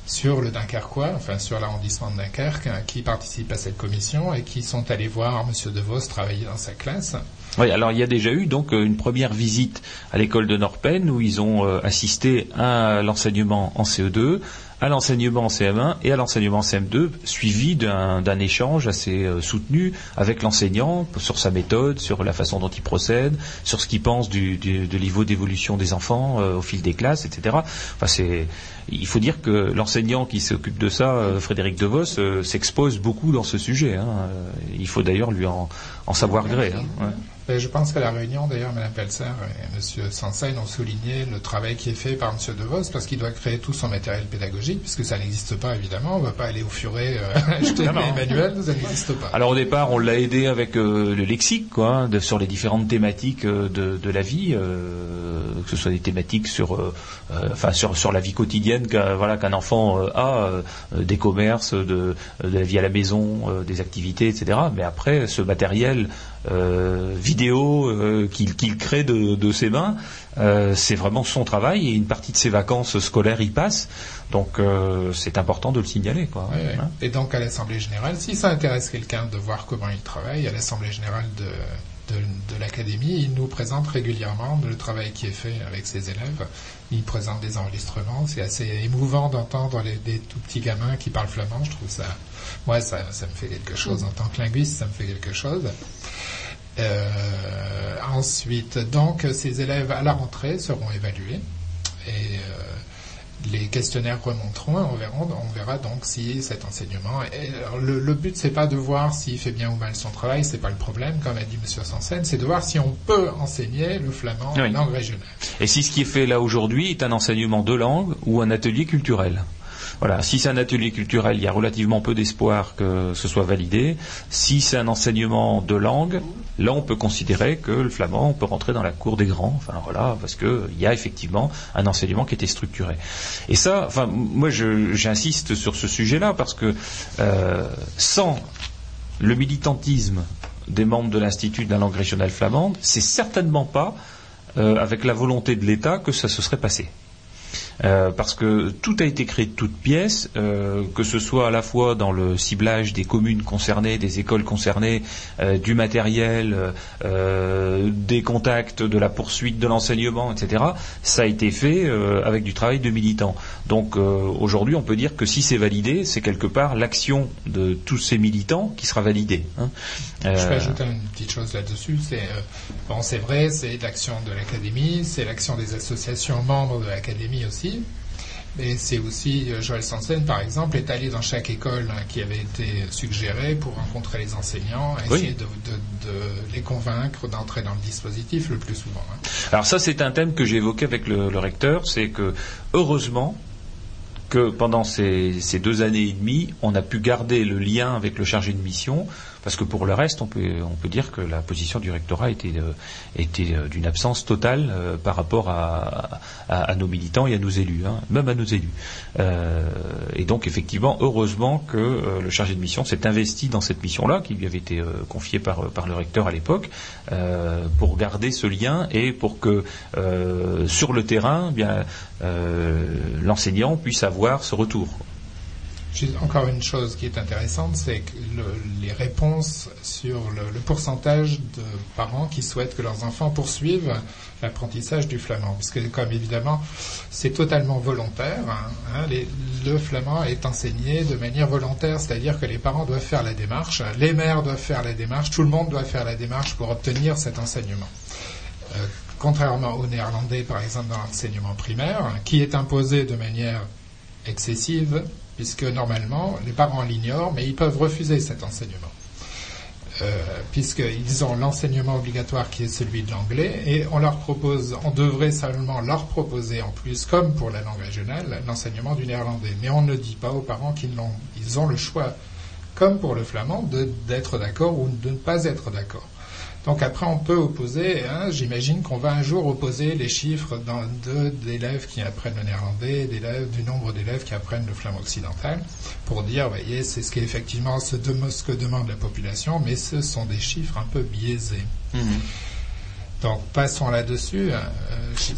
sur le Dunkerquois, enfin sur l'arrondissement de Dunkerque, hein, qui participent à cette commission et qui sont allés voir Monsieur De Vos travailler dans sa classe. Oui, alors il y a déjà eu donc euh, une première visite à l'école de Norpen où ils ont euh, assisté à l'enseignement en CE2, à l'enseignement en CM1 et à l'enseignement en CM2, suivi d'un échange assez euh, soutenu avec l'enseignant sur sa méthode, sur la façon dont il procède, sur ce qu'il pense du, du, du niveau d'évolution des enfants euh, au fil des classes, etc. Enfin, c'est, il faut dire que l'enseignant qui s'occupe de ça, Frédéric DeVos, euh, s'expose beaucoup dans ce sujet. hein. Il faut d'ailleurs lui en, en savoir gré. hein. Ouais. Et je pense qu'à la réunion, d'ailleurs, Mme Pelser et M. Sansen ont souligné le travail qui est fait par M. DeVos parce qu'il doit créer tout son matériel pédagogique, puisque ça n'existe pas, évidemment. On ne va pas aller au furet euh, acheter Non, non. les manuels, ça n'existe pas. Alors au départ, on l'a aidé avec euh, le lexique, quoi, hein, de- sur les différentes thématiques euh, de, de la vie, euh, que ce soit des thématiques sur, enfin sur, sur la vie quotidienne qu'un voilà qu'un enfant euh, a, des commerces, de, de la vie à la maison, euh, des activités, etc. Mais après, ce matériel vidéo euh, qu'il crée de, de ses mains, euh, c'est vraiment son travail et une partie de ses vacances scolaires y passe. Donc euh, c'est important de le signaler, quoi. Ouais, ouais. Hein. Et donc, à l'Assemblée Générale, si ça intéresse quelqu'un de voir comment il travaille, à l'Assemblée Générale de, de, de l'Académie, il nous présente régulièrement le travail qui est fait avec ses élèves. Il présente des enregistrements. C'est assez émouvant d'entendre des tout petits gamins qui parlent flamand. Je trouve ça, moi, ça, ça me fait quelque chose. En tant que linguiste, ça me fait quelque chose. Euh, ensuite, donc, ces élèves à la rentrée seront évalués et euh, les questionnaires remonteront et on verra, on verra donc si cet enseignement. le but c'est pas de voir s'il fait bien ou mal son travail, c'est pas le problème, comme a dit Monsieur Sansen, c'est de voir si on peut enseigner le flamand Oui. langue régionale. Et si ce qui est fait là aujourd'hui est un enseignement de langue ou un atelier culturel? Si c'est un atelier culturel, il y a relativement peu d'espoir que ce soit validé. Si c'est un enseignement de langue, là on peut considérer que le flamand peut rentrer dans la cour des grands. Enfin voilà, parce que il y a effectivement un enseignement qui était structuré. Et ça, moi j'insiste sur ce sujet-là parce que euh, sans le militantisme des membres de l'Institut de la langue régionale flamande, c'est certainement pas euh, avec la volonté de l'État que ça se serait passé. Euh, parce que tout a été créé de toutes pièces, euh, que ce soit à la fois dans le ciblage des communes concernées, des écoles concernées, euh, du matériel, des contacts, de la poursuite de l'enseignement, etc. Ça a été fait avec du travail de militants. Donc aujourd'hui, on peut dire que si c'est validé, c'est quelque part l'action de tous ces militants qui sera validée. hein. Je Euh, peux ajouter une petite chose là-dessus. C'est euh, bon, c'est vrai, c'est l'action de l'académie, c'est l'action des associations membres de l'académie aussi. Mais c'est aussi euh, Joël Sansen, par exemple, est allé dans chaque école hein, qui avait été suggérée pour rencontrer les enseignants, Oui. essayer de, de- de les convaincre d'entrer dans le dispositif le plus souvent. hein. Alors ça, c'est un thème que j'ai évoqué avec le, le recteur, c'est que heureusement que pendant ces, ces deux années et demie, on a pu garder le lien avec le chargé de mission, parce que pour le reste, on peut, dire que la position du rectorat était, euh, euh, d'une absence totale euh, par rapport à, nos militants et à nos élus, hein, même à nos élus. Et donc, effectivement, heureusement que le chargé de mission s'est investi dans cette mission-là, qui lui avait été confiée par, le recteur à l'époque, pour garder ce lien et pour que sur le terrain, l'enseignant puisse avoir ce retour. Encore une chose qui est intéressante, c'est que le- les réponses sur le, pourcentage de parents qui souhaitent que leurs enfants poursuivent l'apprentissage du flamand. Parce que comme évidemment, c'est totalement volontaire. hein, hein, le flamand est enseigné de manière volontaire, c'est-à-dire que les parents doivent faire la démarche, les mères doivent faire la démarche, tout le monde doit faire la démarche pour obtenir cet enseignement. Euh, contrairement au néerlandais, par exemple, dans l'enseignement primaire, qui est imposé de manière excessive, puisque normalement, les parents l'ignorent, mais ils peuvent refuser cet enseignement. Euh, puisqu'ils ont l'enseignement obligatoire qui est celui de l'anglais, et on leur propose, on devrait seulement leur proposer en plus, comme pour la langue régionale, l'enseignement du néerlandais. Mais on ne dit pas aux parents qu'ils l'ont, ils ont le choix, comme pour le flamand, d'être d'accord ou de ne pas être d'accord. Donc après, on peut opposer, hein, j'imagine qu'on va un jour opposer les chiffres d'élèves qui apprennent le néerlandais, d'élèves, du nombre d'élèves qui apprennent le flamand occidental, pour dire, voyez, c'est ce qu'effectivement ce, dem- ce que demande la population, mais ce sont des chiffres un peu biaisés. Donc passons là-dessus. euh,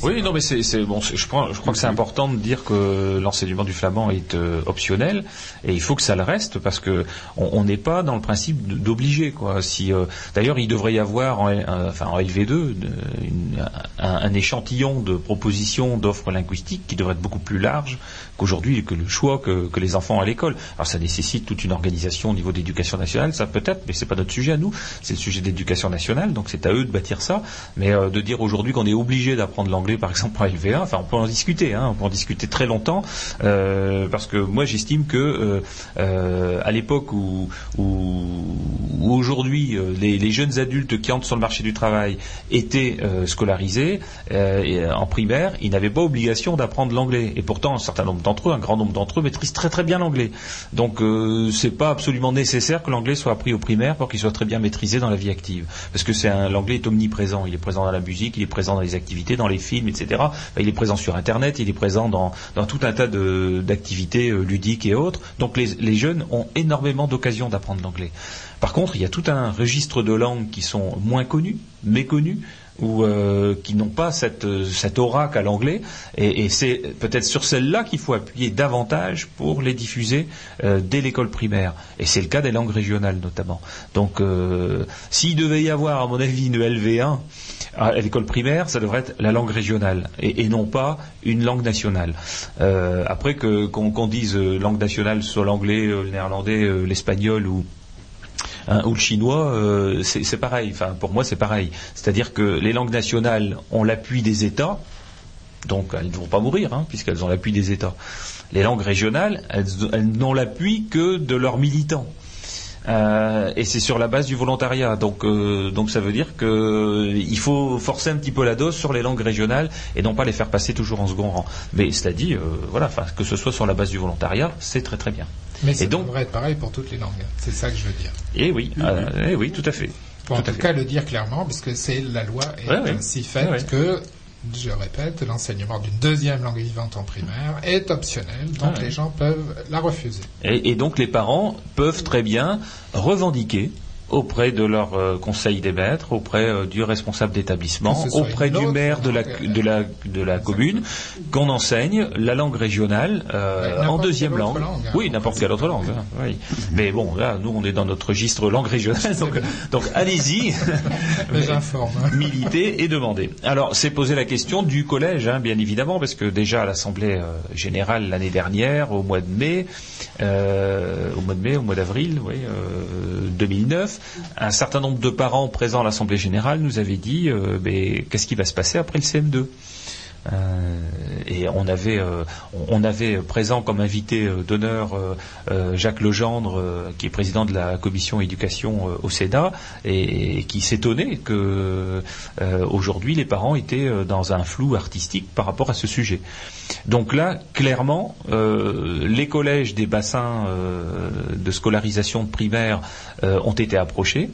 Oui, non, mais c'est bon. Je crois, je crois que c'est important de dire que l'enseignement du flamand est euh, optionnel et il faut que ça le reste parce que on n'est pas dans le principe d'obliger quoi. Si euh, d'ailleurs il devrait y avoir en, enfin en LV2 de- une- un, un échantillon de propositions d'offres linguistiques qui devrait être beaucoup plus large qu'aujourd'hui que le choix que, que les enfants ont à l'école. Alors ça nécessite toute une organisation au niveau de l'éducation nationale, ça peut-être, mais c'est pas notre sujet à nous. C'est le sujet de l'éducation nationale, donc c'est à eux de bâtir ça. Mais euh, de dire aujourd'hui qu'on est obligé d'apprendre l'anglais, par exemple en LV1, enfin on peut en discuter, hein, on peut en discuter très longtemps, euh, parce que moi j'estime que euh, à l'époque où, où, aujourd'hui les, jeunes adultes qui entrent sur le marché du travail étaient scolarisés en primaire, ils n'avaient pas obligation d'apprendre l'anglais. Et pourtant, un certain nombre d'entre eux, un grand nombre d'entre eux, maîtrisent très très bien l'anglais. Donc c'est pas absolument nécessaire que l'anglais soit appris au primaire pour qu'il soit très bien maîtrisé dans la vie active, parce que l'anglais est omniprésent. Présent dans la musique, il est présent dans les activités, dans les films, etc. Il est présent sur Internet, il est présent dans, dans tout un tas d'activités euh, ludiques et autres. Donc les, les jeunes ont énormément d'occasions d'apprendre l'anglais. Par contre, il y a tout un registre de langues qui sont moins connues, méconnues, ou euh, qui n'ont pas cette, euh, cette aura l'anglais. Et, c'est peut-être sur celle-là qu'il faut appuyer davantage pour les diffuser dès l'école primaire. Et c'est le cas des langues régionales notamment. Donc, s'il devait y avoir, à mon avis, une LV1 à l'école primaire, ça devrait être la langue régionale et, non pas une langue nationale. Euh, après que qu'on dise euh, langue nationale sur l'anglais, euh, le néerlandais, l'espagnol ou Hein, ou le chinois, c'est pareil. Enfin, pour moi, c'est pareil. C'est-à-dire que les langues nationales ont l'appui des États, donc elles ne vont pas mourir, hein, puisqu'elles ont l'appui des États. Les langues régionales, elles n'ont l'appui que de leurs militants. Euh, et c'est sur la base du volontariat. Donc, euh, donc ça veut dire que euh, il faut forcer un petit peu la dose sur les langues régionales et non pas les faire passer toujours en second rang. Mais c'est-à-dire, euh, voilà, que ce soit sur la base du volontariat, c'est très très bien. Mais ça et donc- devrait être pareil pour toutes les langues. C'est ça que je veux dire. Et oui, euh, eh oui, tout à fait. Bon, en Tout à tout fait. cas, le dire clairement, parce que c'est la loi est Ouais, ouais. ainsi faite Ouais, ouais. que, je répète, l'enseignement d'une deuxième langue vivante en primaire est optionnel, donc ouais. les gens peuvent la refuser. Et, et donc les parents peuvent très bien revendiquer auprès de leur euh, conseil des maîtres, auprès euh, du responsable d'établissement, auprès du maire de la, commune, qu'on enseigne la langue régionale euh, en deuxième langue. oui, n'importe quelle autre langue. Hein. Mais bon, là, nous, on est dans notre registre langue régionale, donc, allez-y, militer et demander. Alors, c'est poser la question du collège, hein, bien évidemment, parce que déjà à l'Assemblée générale l'année dernière, au mois de mai, au mois de mai, au mois d'avril, oui, 2009, un certain nombre de parents présents à l'Assemblée générale nous avaient dit euh, qu'est-ce qui va se passer après le CM2 et on avait, euh, on avait présent comme invité euh, d'honneur euh, euh, Jacques Legendre, euh, qui est président de la commission éducation euh, au Sénat, et, qui s'étonnait que euh, aujourd'hui les parents étaient euh, dans un flou artistique par rapport à ce sujet. Donc là, clairement, euh, les collèges des bassins euh, de scolarisation primaire euh, ont été approchés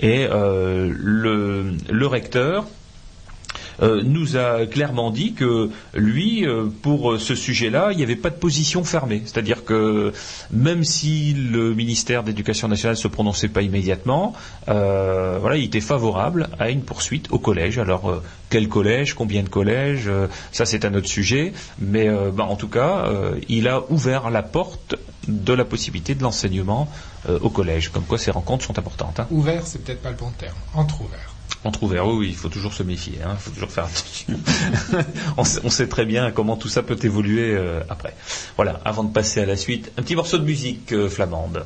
et euh, le, le recteur euh, nous a clairement dit que lui, euh, pour ce sujet-là, il n'y avait pas de position fermée. C'est-à-dire que même si le ministère de l'Éducation nationale se prononçait pas immédiatement, euh, voilà, il était favorable à une poursuite au collège. Alors euh, quel collège, combien de collèges, euh, ça c'est un autre sujet. Mais euh, bah, en tout cas, euh, il a ouvert la porte de la possibilité de l'enseignement euh, au collège. Comme quoi ces rencontres sont importantes. Hein. Ouvert, c'est peut-être pas le bon terme. Entre ouvert, oui, oui, il faut toujours se méfier, il faut toujours faire attention. on, sait, on sait très bien comment tout ça peut évoluer euh, après. Voilà, avant de passer à la suite, un petit morceau de musique euh, flamande.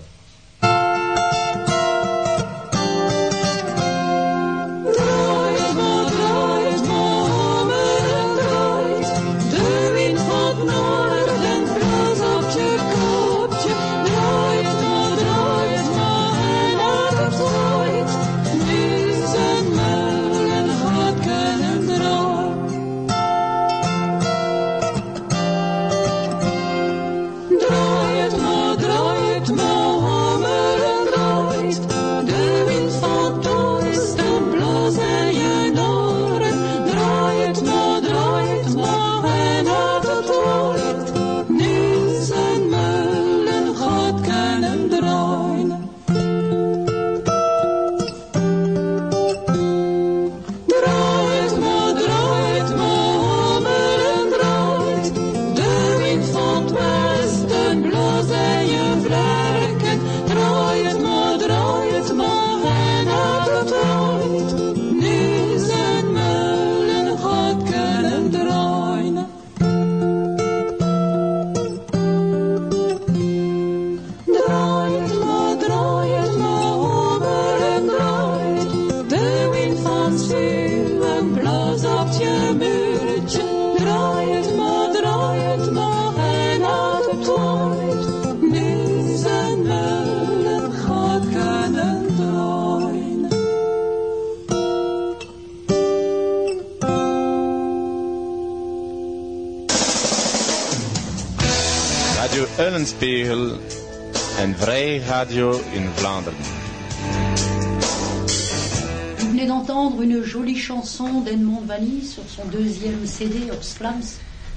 d'Edmond Vanny sur son deuxième CD, Obsflams.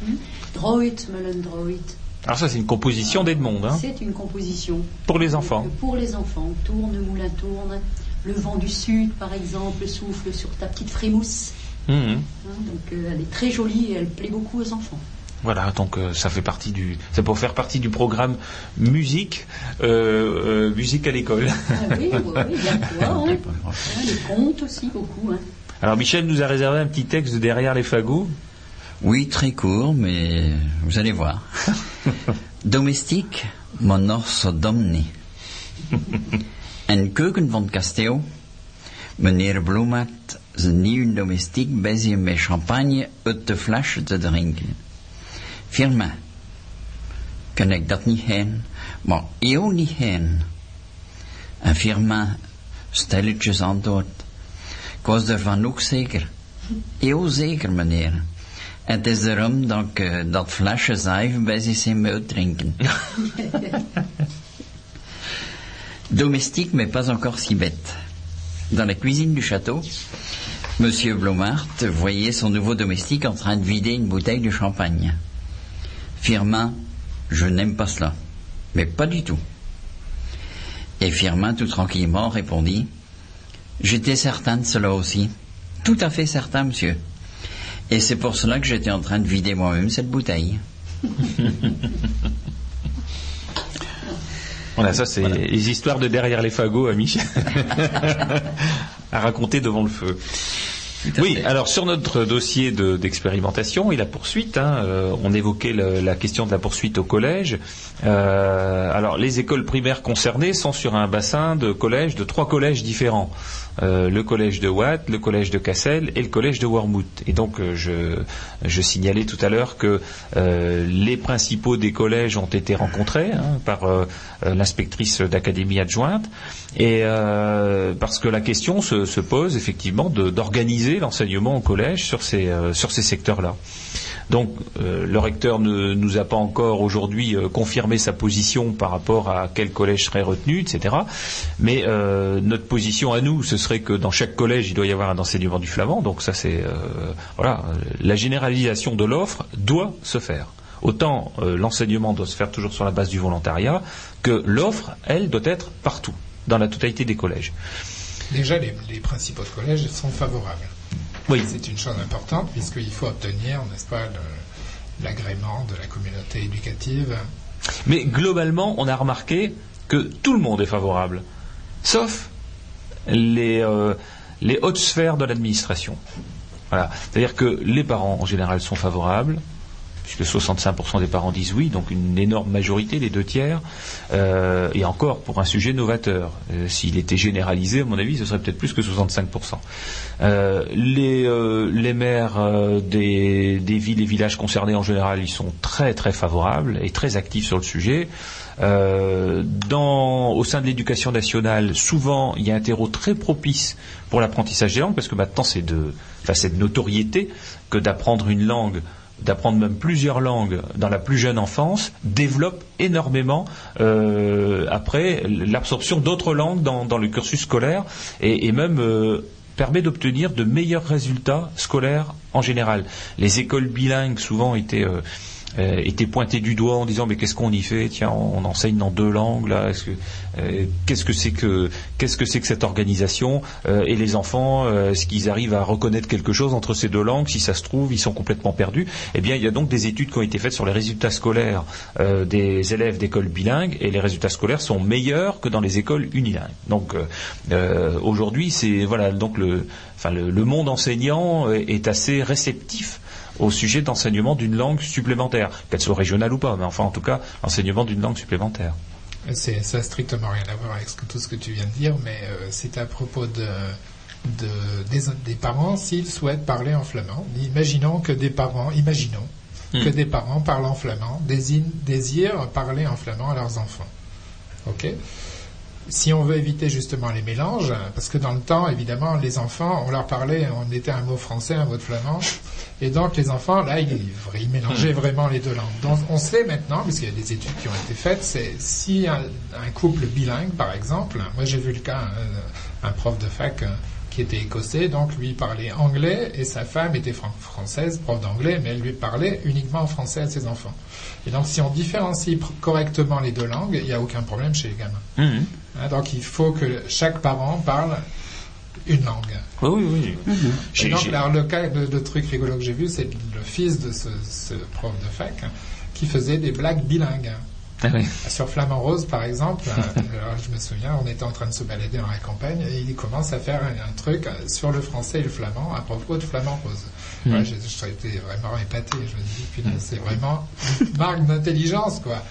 Hmm? Droit, Melendroit. Alors ça c'est une composition d'Edmond, hein, C'est une composition pour les enfants. pour les enfants. Tourne, moulin, tourne. Le vent du sud, par exemple, souffle sur ta petite frémousse. Mhm. Hein, donc euh, elle est très jolie et elle plaît beaucoup aux enfants. Voilà, donc euh, ça fait partie du, ça peut faire partie du programme musique, euh, euh, musique à l'école. Ah oui, oui, oui, bien toi. Hein. Hein, les contes aussi, beaucoup. Hein. Alors Michel nous a réservé un petit texte de derrière les fagots. Oui, très court, mais vous allez voir. Domestique, mon orso domni. En keuken van het kasteel. Meneer Bloemaert, zijn nieuwe domestiek bezig met champagne uit de fles te drinken. Firma, kan ik dat niet heen, maar eeuw niet heen. En Firma, stilletjes. Ik was ervan ook zeker. Eeuw zeker, meneer. En het is daarom dat ik dat flesje zuiver bij zich zijn moet drinken. Domestique, mais pas encore si bête. Dans la cuisine du château, Monsieur Blomart voyait son nouveau domestique en train de vider une bouteille de champagne. Firmin, je n'aime pas cela. Mais pas du tout. Et Firmin, tout tranquillement, répondit, J'étais certain de cela aussi. Tout à fait certain, monsieur. Et c'est pour cela que j'étais en train de vider moi-même cette bouteille. Voilà, ça c'est les histoires de derrière les fagots à Michel. à raconter devant le feu. Oui, fait. alors sur notre dossier de- d'expérimentation et la poursuite, hein, euh, on évoquait le- la question de la poursuite au collège. Euh, alors les écoles primaires concernées sont sur un bassin de collèges, de trois collèges différents. Euh, le collège de Watt, le collège de Cassel et le collège de Wormwood. Et donc je, je signalais tout à l'heure que les principaux des collèges ont été rencontrés hein, par l'inspectrice d'académie adjointe et parce que la question se, se pose effectivement d'organiser l'enseignement au collège sur ces, euh, sur ces secteurs-là. Donc euh, le recteur ne nous a pas encore aujourd'hui euh, confirmé sa position par rapport à quel collège serait retenu, etc. Mais notre position à nous, ce serait que dans chaque collège, il doit y avoir un enseignement du flamand. Donc ça, c'est voilà, la généralisation de l'offre doit se faire. Autant l'enseignement doit se faire toujours sur la base du volontariat que l'offre, elle, doit être partout, dans la totalité des collèges. Déjà, les principaux collèges sont favorables. Oui. C'est une chose importante puisqu'il faut obtenir, n'est-ce pas, l'agrément de la communauté éducative. Mais globalement, on a remarqué que tout le monde est favorable, sauf les, euh, les hautes sphères de l'administration. Voilà. C'est-à-dire que les parents, en général, sont favorables, puisque 65% des parents disent oui, donc une énorme majorité, les deux tiers, euh, et encore pour un sujet novateur. Euh, S'il était généralisé, à mon avis, ce serait peut-être plus que 65%. Euh, les, euh, les maires euh, des, des villes et villages concernés, en général, ils sont très très favorables et très actifs sur le sujet. Dans, au sein de l'éducation nationale, souvent, il y a un terreau très propice pour l'apprentissage des langues, parce que maintenant, c'est de, enfin, de notoriété que d'apprendre une langue d'apprendre même plusieurs langues dans la plus jeune enfance développe énormément euh, après l'absorption d'autres langues dans, le cursus scolaire et, et même euh, permet d'obtenir de meilleurs résultats scolaires en général. Les écoles bilingues souvent étaient euh, euh, étaient pointées du doigt en disant mais qu'est-ce qu'on y fait? Tiens, on, enseigne dans deux langues là. Euh, qu'est-ce que c'est que qu'est-ce que c'est que cette organisation? Euh, Et les enfants, euh, est-ce qu'ils arrivent à reconnaître quelque chose entre ces deux langues? Si ça se trouve, ils sont complètement perdus. Eh bien, il y a donc des études qui ont été faites sur les résultats scolaires des élèves d'écoles bilingues et les résultats scolaires sont meilleurs que dans les écoles unilingues. Donc aujourd'hui, c'est voilà donc le enfin le, le monde enseignant est assez réceptif au sujet d'enseignement d'une langue supplémentaire, qu'elle soit régionale ou pas, mais enfin en tout cas enseignement d'une langue supplémentaire. C'est, ça n'a strictement rien à voir avec tout ce que tu viens de dire, mais euh, c'est à propos de, de- des, des parents s'ils souhaitent parler en flamand. Imaginons que des parents, imaginons Hmm. que des parents parlent en flamand, désignent- désirent parler en flamand à leurs enfants. Ok? Si on veut éviter justement les mélanges, parce que dans le temps, évidemment, les enfants, on leur parlait, on était un mot français, un mot de flamand, et donc les enfants, là, ils, ils mélangeaient vraiment les deux langues. Donc on sait maintenant, puisqu'il y a des études qui ont été faites, c'est si un, un couple bilingue, par exemple, moi j'ai vu le cas, un, un prof de fac euh, qui était écossais, donc lui parlait anglais, et sa femme était fran- française, prof d'anglais, mais elle lui parlait uniquement en français à ses enfants. Et donc si on différencie correctement les deux langues, il n'y a aucun problème chez les gamins. Mhm. Hein, donc il faut que chaque parent parle une langue. Oui, oui, oui. Et J'ai- donc alors, le cas de, de truc rigolo que j'ai vu, c'est le fils de ce, ce prof de fac hein, qui faisait des blagues bilingues. Ah oui. Sur Flamand Rose, par exemple, euh, alors, je me souviens, on était en train de se balader dans la campagne et il commence à faire un, un truc sur le français et le flamand à propos de Flamand Rose. Mm. Ouais, été vraiment épaté. Je me dis, putain, c'est vraiment une marque d'intelligence, quoi.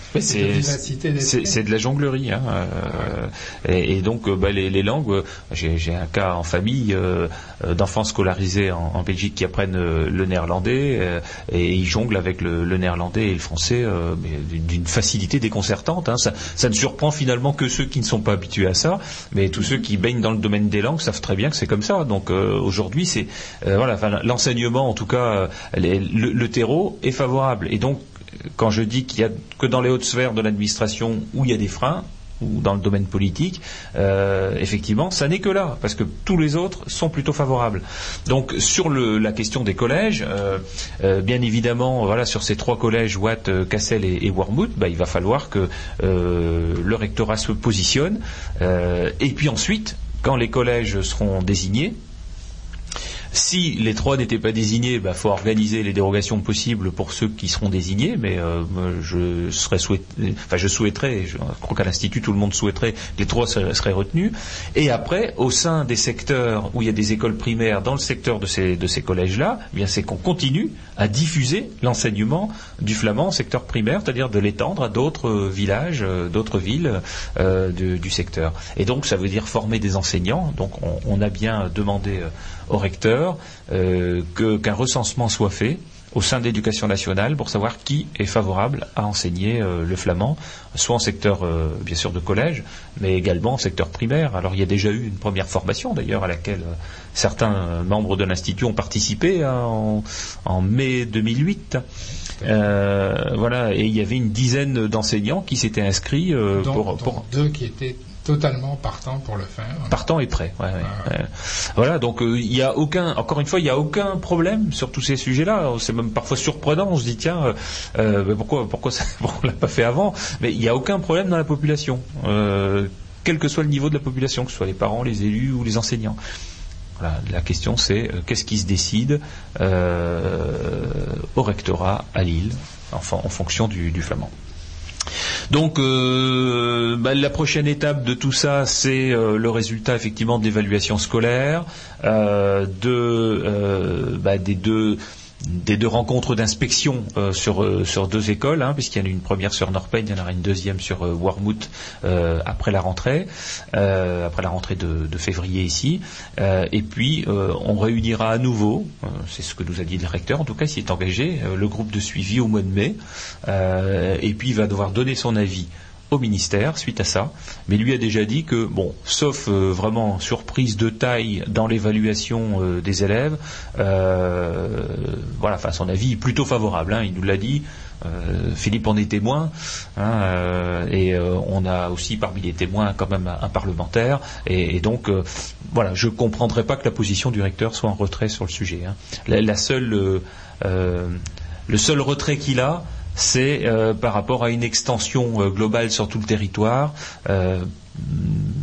De c'est de la jonglerie. Hein, euh, et, et donc, euh, bah, les, les langues, euh, j'ai un cas en famille euh, d'enfants scolarisés en, en Belgique qui apprennent euh, le néerlandais et ils jonglent avec le, le néerlandais et le français d'une- facilité déconcertante. Hein. Ça, ça ne surprend finalement que ceux qui ne sont pas habitués à ça, mais tous ceux qui baignent dans le domaine des langues savent très bien que c'est comme ça. Donc aujourd'hui, c'est voilà, enfin, en tout cas, euh, le, terreau est favorable. Et donc, quand je dis qu'il y a que dans les hautes sphères de l'administration où il y a des freins, ou dans le domaine politique, euh, effectivement, ça n'est que là, parce que tous les autres sont plutôt favorables. Donc sur la question des collèges, euh, bien évidemment, voilà, sur ces trois collèges, Watt, Cassel et, et bah, il va falloir que le rectorat se positionne, et puis ensuite, quand les collèges seront désignés, si les trois n'étaient pas désignés, il faut organiser les dérogations possibles pour ceux qui seront désignés, mais euh, je, serais souhait- enfin, je souhaiterais, je crois qu'à l'Institut tout le monde souhaiterait que les trois seraient, retenus. Et après, au sein des secteurs où il y a des écoles primaires, dans le secteur de ces, collèges-là, eh c'est qu'on continue à diffuser l'enseignement du flamand secteur primaire, c'est-à-dire de l'étendre à d'autres euh, villages, euh, d'autres villes du, secteur. Et donc ça veut dire former des enseignants. Donc on, a bien demandé au recteur euh, que- qu'un recensement soit fait au sein de l'éducation nationale pour savoir qui est favorable à enseigner euh, le flamand, soit en secteur euh, bien sûr de collège, mais également en secteur primaire. Alors il y a déjà eu une première formation d'ailleurs à laquelle euh, certains euh, membres de l'institut ont participé hein, en, en mai 2008. Euh, voilà, et il y avait une dizaine d'enseignants qui s'étaient inscrits euh, dont, pour, dont pour deux qui étaient totalement partants pour le faire. partant et prêt. ouais, ouais, ouais. Voilà, donc euh, il y a aucun, encore une fois, il n'y a aucun problème sur tous ces sujets-là. C'est même parfois surprenant. On se dit tiens, euh, euh, mais pourquoi, pourquoi, ça, pourquoi on l'a pas fait avant? Mais il n'y a aucun problème dans la population, euh, quel que soit le niveau de la population, que ce soit les parents, les élus ou les enseignants. Voilà, la question c'est euh, qu'est-ce qui se décide euh, au rectorat à Lille, enfin en fonction du, du flamand. Donc euh, bah, la prochaine étape de tout ça, c'est euh, le résultat effectivement de l'évaluation scolaire, euh, de, bah, des deux des deux rencontres d'inspection euh, sur euh, sur deux écoles, hein, puisqu'il y en a une première sur Norpen, il y en aura une deuxième sur euh, Warmouth euh, après la rentrée, après la rentrée de, de février ici, et puis on réunira à nouveau, c'est ce que nous a dit le recteur, en tout cas il s'y est engagé, le groupe de suivi au mois de mai, et puis il va devoir donner son avis au ministère suite à ça, mais lui a déjà dit que, bon, sauf euh, vraiment surprise de taille dans l'évaluation euh, des élèves, euh, voilà, enfin son avis est plutôt favorable, hein, il nous l'a dit. euh, Philippe en est témoin, hein, et on a aussi parmi les témoins quand même un, parlementaire, et, donc voilà, je comprendrais pas que la position du recteur soit en retrait sur le sujet. hein. La, la seule, le seul retrait qu'il a, c'est euh, par rapport à une extension euh, globale sur tout le territoire. euh,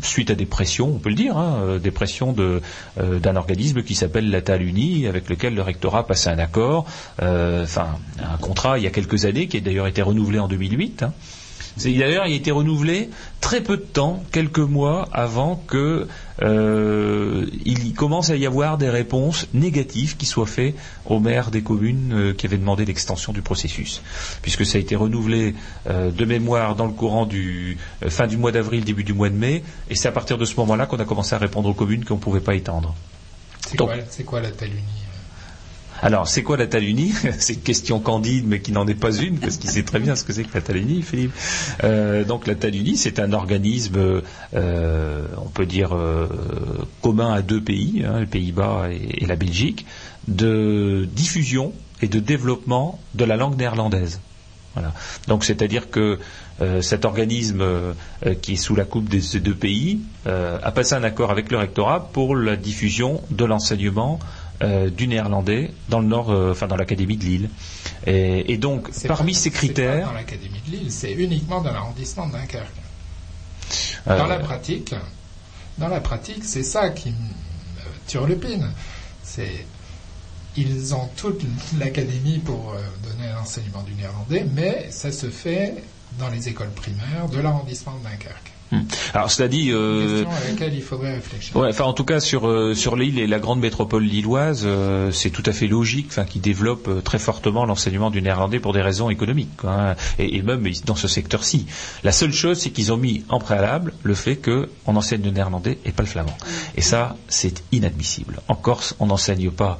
suite à des pressions, on peut le dire, hein, des pressions d'un organisme qui s'appelle la TALUNI, avec lequel le rectorat a passé un accord, enfin un contrat il y a quelques années, qui a d'ailleurs été renouvelé en 2008. hein. D'ailleurs, il a été renouvelé très peu de temps, quelques mois avant que euh, il commence à y avoir des réponses négatives qui soient faites aux maires des communes euh, qui avaient demandé l'extension du processus, puisque ça a été renouvelé euh, de mémoire dans le courant du fin du mois d'avril, début du mois de mai, et c'est à partir de ce moment-là qu'on a commencé à répondre aux communes qu'on ne pouvait pas étendre. C'est quoi, la Talunie Alors, c'est quoi la Talunie C'est une question candide, mais qui n'en est pas une, parce qu'il sait très bien ce que c'est que la Talunie, Philippe. Euh, donc, la Talunie, c'est un organisme, euh, on peut dire, euh, commun à deux pays, hein, les Pays-Bas et, la Belgique, de diffusion et de développement de la langue néerlandaise. Voilà. Donc, c'est-à-dire que cet organisme qui est sous la coupe de ces deux pays a passé un accord avec le rectorat pour la diffusion de l'enseignement euh, du néerlandais dans le nord, euh, enfin dans l'académie de Lille. Et, et donc, parmi pas- ces c'est pas critères, dans l'académie de Lille, c'est uniquement dans l'arrondissement de Dunkerque. euh, Dans la pratique, dans la pratique, c'est ça qui me turlupine. C'est ils ont toute l'académie pour donner l'enseignement du néerlandais, mais ça se fait dans les écoles primaires de l'arrondissement de Dunkerque. Alors cela dit, euh, Question à laquelle il faudrait réfléchir. Ouais, enfin en tout cas sur euh, sur l'île et la grande métropole lilloise, euh, c'est tout à fait logique, enfin qui développe euh, très fortement l'enseignement du néerlandais pour des raisons économiques, quoi, hein, et, et même dans ce secteur-ci. La seule chose, c'est qu'ils ont mis en préalable le fait que on enseigne le néerlandais et pas le flamand. Et ça, c'est inadmissible. En Corse, on n'enseigne pas.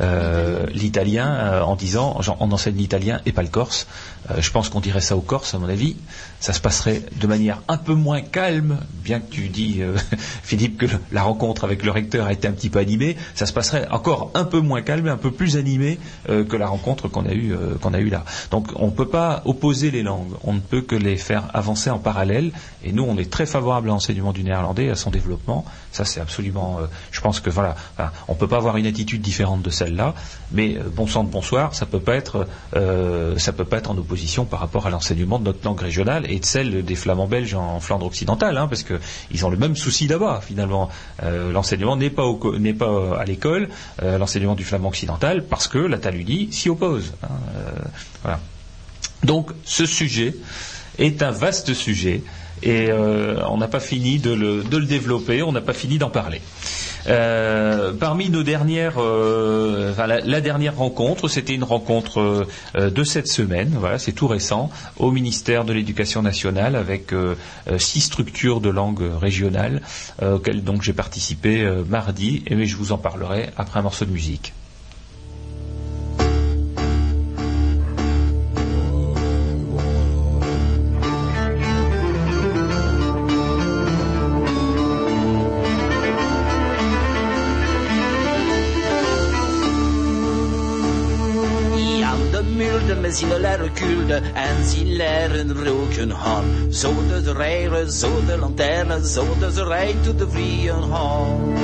euh, l'italien euh, en disant genre, on enseigne l'italien et pas le corse. Euh, je pense qu'on dirait ça aux Corses, à mon avis. Ça se passerait de manière un peu moins calme, bien que tu dis, euh, Philippe, que la rencontre avec le recteur a été un petit peu animée. Ça se passerait encore un peu moins calme et un peu plus animé euh, que la rencontre qu'on a eue là. Donc on ne peut pas opposer les langues. On ne peut que les faire avancer en parallèle. Et nous, on est très favorable à l'enseignement du néerlandais, à son développement. Ça, c'est absolument. je pense que voilà, on peut pas avoir une attitude différente de celle-là. Mais bon sang de bonsoir, ça peut pas être, ça peut pas être en opposition par rapport à l'enseignement de notre langue régionale et de celle des Flamands belges en Flandre occidentale, hein, parce que ils ont le même souci là-bas. Finalement, Euh, l'enseignement n'est pas euh, à l'école, euh, l'enseignement du flamand occidental, parce que la Taludie s'y oppose. hein. Donc, ce sujet est un vaste sujet et on n'a pas fini de le développer, on n'a pas fini d'en parler. Euh, parmi nos dernières, euh, la, dernière rencontre, c'était une rencontre euh, de cette semaine, voilà, c'est tout récent, au ministère de l'Éducation nationale avec euh, six structures de langue régionale auxquelles donc j'ai participé mardi, et je vous en parlerai après un morceau de musique. Lanterne, så det reit ut det vrien han.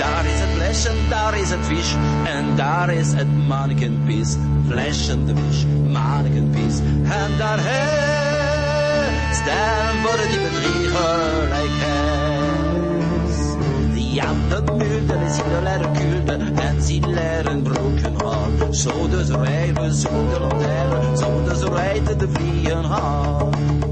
Daar is het flesh en daar is het fish en daar is het mannequinpiece. Flesh and the fish, mannequinpiece. En daar heeft staan worden die bedrieger like has. Die aan de muur is in de lærerkulde en sin leren broken har. Zo dus rijden, zo de lanterne, zo dus rijden de vrien har.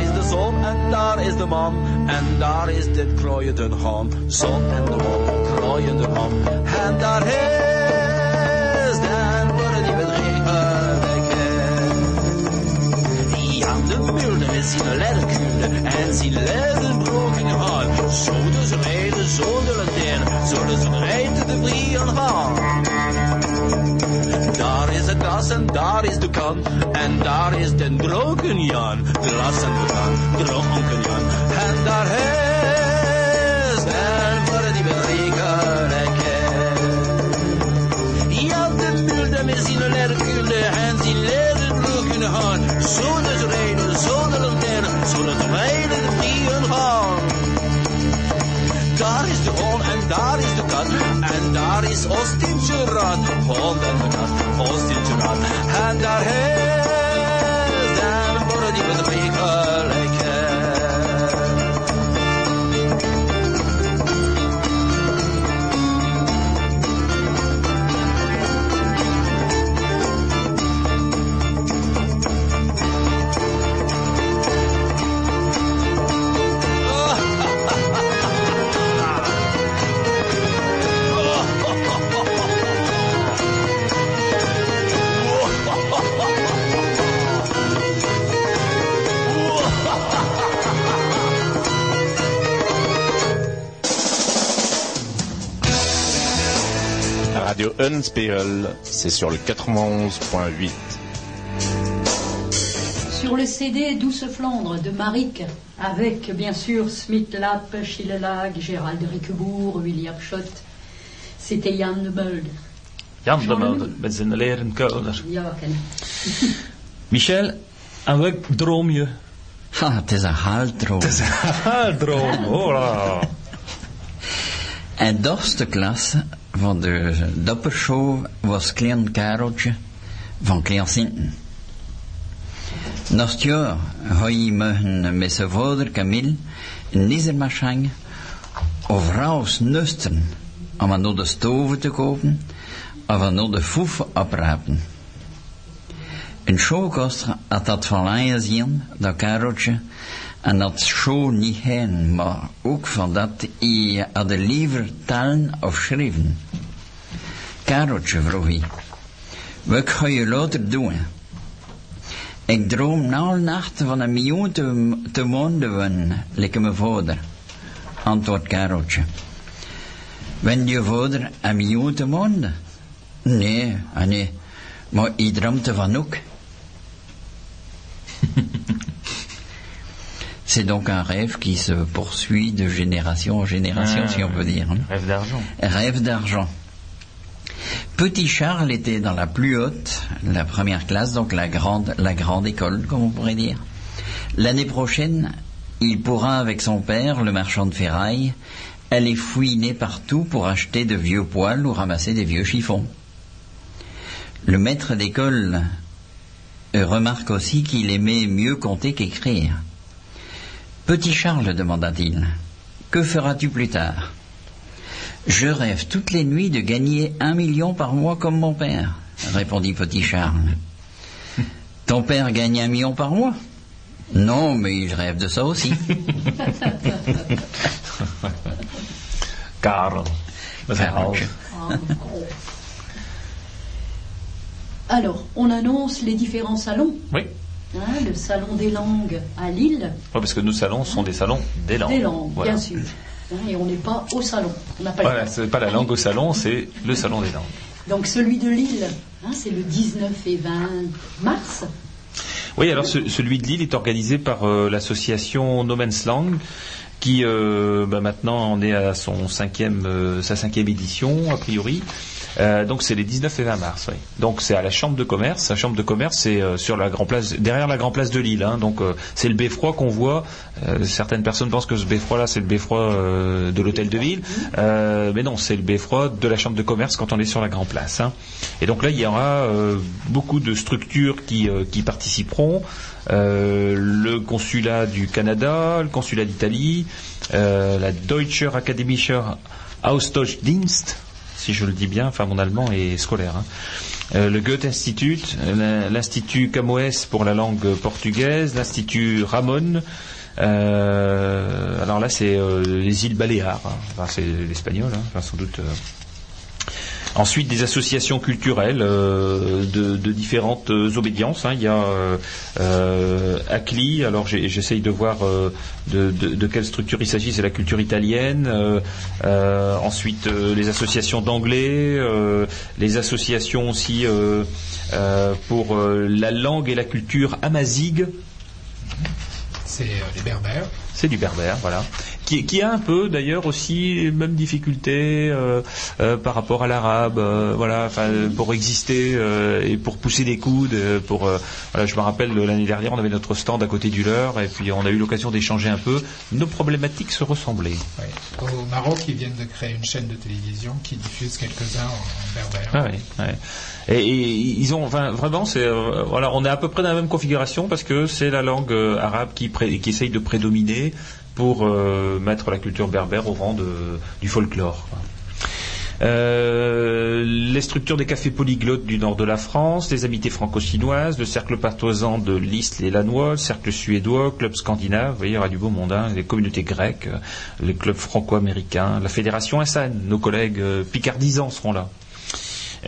Daar is de zon en daar is de man. En daar is dit krooiende ham. Zon en de man, krooiende ham. En daar is dan worden die Die aan de muur is zien lederkuurde en zien lederbroken haar. Zo dus rijden, zo de lanterne, zo dus rijden de vrieën haar. Daar is het glas en daar is de kan. En daar is den dronken Jan. Glas en de kan, dronken Jan. En daar is den voor die bedriegerlijke. Ja, de mulde met zijn lerkulde en zijn lederbroek hand. Zo dus rijden, zo de lanterne, zo dat rijden de vrieën gaan. Daar is de hond en daar is de kat. En daar is Oostintje Rad. Hond en de kat, Oostintje Rad. En daar Radio Unspiegel, c'est sur le 91.8. Sur le CD Douce Flandre de Maric, avec bien sûr Smith Lapp, Schillelag, Gérald Riquebourg, William Schott, c'était Jan de Mulde. Jan de. Mulder met zijn leren. Ja, ken. Michel, en welk droom je? Ha, het is een haaldroom. droom, hola. En de klas van de doppershow was Klein Kareltje van Klein Sinten. Naast jaar had je met zijn vader Camille een nizermachang of nusten om naar de stoven te kopen of aan de foefen oprapen. Een showkoster had dat van aan zien, dat Kareltje, en dat show niet heen, maar ook van dat hij had liever talen of schrijven. Kareltje vroeg hij, wat ga je later doen? Ik droom na nacht van een miljoen te, te monden winnen, lekker mijn vader. Antwoord Kareltje. Wen je vader een miljoen te monden? Nee, ah nee, maar hij droomde van ook. C'est donc un rêve qui se poursuit de génération en génération, Ah, si on peut dire. hein. Rêve d'argent. Rêve d'argent. Petit Charles était dans la plus haute, la première classe, donc la grande, la grande école, comme on pourrait dire. L'année prochaine, il pourra, avec son père, le marchand de ferraille, aller fouiner partout pour acheter de vieux poils ou ramasser des vieux chiffons. Le maître d'école euh, remarque aussi qu'il aimait mieux compter qu'écrire. Petit Charles, demanda-t-il, que feras-tu plus tard? Je rêve toutes les nuits de gagner un million par mois comme mon père, répondit Petit Charles. Ton père gagne un million par mois? Non, mais il rêve de ça aussi. Kareltje. halve. Alors, on annonce les différents salons. Oui. Hein, le salon des langues à Lille, Ouais, parce que nos salons sont des salons des langues. des langues, Voilà. bien sûr. Hein, et on n'est pas au salon. On pas Voilà, temps. c'est pas la langue au salon, c'est le salon des langues. Donc celui de Lille, hein, c'est le 19 et 20 mars. Oui, alors ce- celui de Lille est organisé par euh, l'association No Man's Land, qui euh, bah, maintenant en est à son cinquième, euh, sa cinquième édition a priori. Euh, donc c'est les 19 et 20 mars. Oui. Donc c'est à la chambre de commerce. La chambre de commerce c'est euh, sur la grand place, derrière la grand place de Lille. hein. Donc euh, c'est le beffroi qu'on voit. Certaines personnes pensent que ce beffroi là c'est le beffroi de l'hôtel de ville, mais non c'est le beffroi de la chambre de commerce quand on est sur la grand place. hein. Et donc là il y aura beaucoup de structures qui, participeront. Le consulat du Canada, le consulat d'Italie, la Deutscher Akademischer Austauschdienst, si je le dis bien, enfin mon allemand est scolaire. hein. Euh, le Goethe Institut, l'in- l'Institut Camões pour la langue portugaise, l'Institut Ramon. euh, alors là, c'est euh, les îles Baléares. hein. C'est l'espagnol, hein, sans doute. Ensuite, des associations culturelles euh, de, différentes euh, obédiences. hein. Il y a euh, ACLI, alors j'essaye de voir de, quelle structure il s'agit, c'est la culture italienne. ensuite, les associations d'anglais, les associations aussi pour la langue et la culture amazigh. C'est les berbères. C'est du berbère, voilà. Qui, qui a un peu d'ailleurs aussi les mêmes difficultés euh, euh, par rapport à l'arabe, euh, voilà, pour exister et pour pousser des coudes. pour, voilà, je me rappelle l'année dernière, on avait notre stand à côté du leur et puis on a eu l'occasion d'échanger un peu. Nos problématiques se ressemblaient. Ouais. Au Maroc, ils viennent de créer une chaîne de télévision qui diffuse quelques-uns en berbère. Ah ouais. Et, et ils ont, enfin, vraiment, c'est, voilà, on est à peu près dans la même configuration parce que c'est la langue arabe qui, pré- qui essaye de prédominer pour euh, mettre la culture berbère au rang du folklore. Euh, les structures des cafés polyglottes du nord de la France, les amitiés franco-chinoises, le cercle patoisant de l'Isle et Lannoy, le cercle suédois, club scandinave, vous voyez, il y aura du beau monde, hein, les communautés grecques, les clubs franco-américains, la fédération SAN, nos collègues euh, picardisans seront là.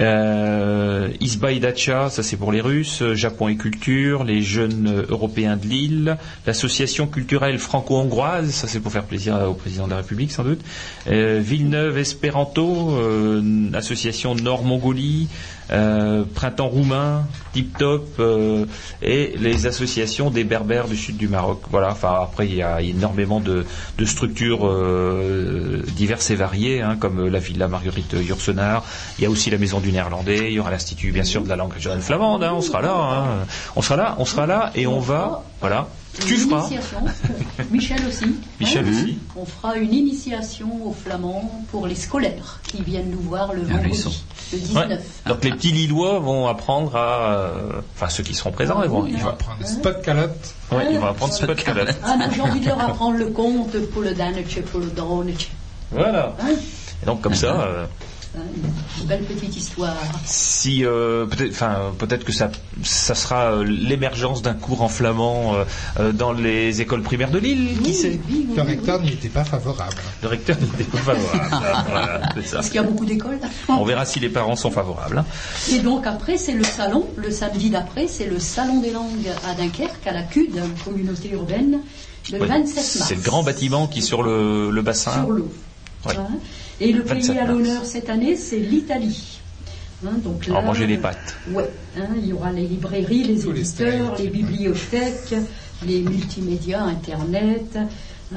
Euh, Isba Dacha, ça c'est pour les Russes, euh, Japon et culture, les jeunes euh, européens de Lille, l'association culturelle franco-hongroise, ça c'est pour faire plaisir au président de la République sans doute, euh, Villeneuve Espéranto, euh, association Nord-Mongolie, euh, Printemps roumain, Tip Top euh, et les associations des Berbères du sud du Maroc. Voilà. Enfin après il y a énormément de, structures euh, diverses et variées, hein, comme la Villa Marguerite Yourcenar. Il y a aussi la Maison du Néerlandais. Il y aura l'institut bien sûr de la langue régionale flamande. hein, on sera là. hein. On sera là. On sera là et on va. Voilà. Tu Une feras. initiation. Michel aussi. Michel Hein aussi. On fera une initiation au flamand pour les scolaires qui viennent nous voir le Ah, vendredi, le Ouais. 19. Donc les petits Lillois vont apprendre à, euh, enfin ceux qui seront présents, ils vont, ils Ils vont, vont prendre spot calotte. ouais, ils vont apprendre ce calotte. Ah non, j'ai envie de leur apprendre le conte pour le danetche, pour le dronetche. Voilà. Hein Et donc comme ça, euh, Hein, Une belle petite histoire. si euh, peut-être, enfin peut-être que ça, ça sera euh, l'émergence d'un cours en flamand euh, dans les écoles primaires de Lille, qui sait oui, oui, Le oui. recteur n'y était pas favorable. Le recteur n'était pas favorable. voilà, c'est ça. Parce qu'il y a beaucoup d'écoles. On verra si les parents sont favorables. hein. Et donc après, c'est le salon. Le samedi d'après, c'est le salon des langues à Dunkerque, à la CUD, communauté urbaine, le Ouais. 27 mars. C'est le grand bâtiment qui est sur le, le bassin. Sur l'eau. Ouais. Hein. Et le 27 pays à l'honneur cette année, c'est l'Italie. Hein, donc là, Alors manger des pâtes. Ouais, hein, il y aura les librairies, les éditeurs, les bibliothèques, les multimédias, Internet,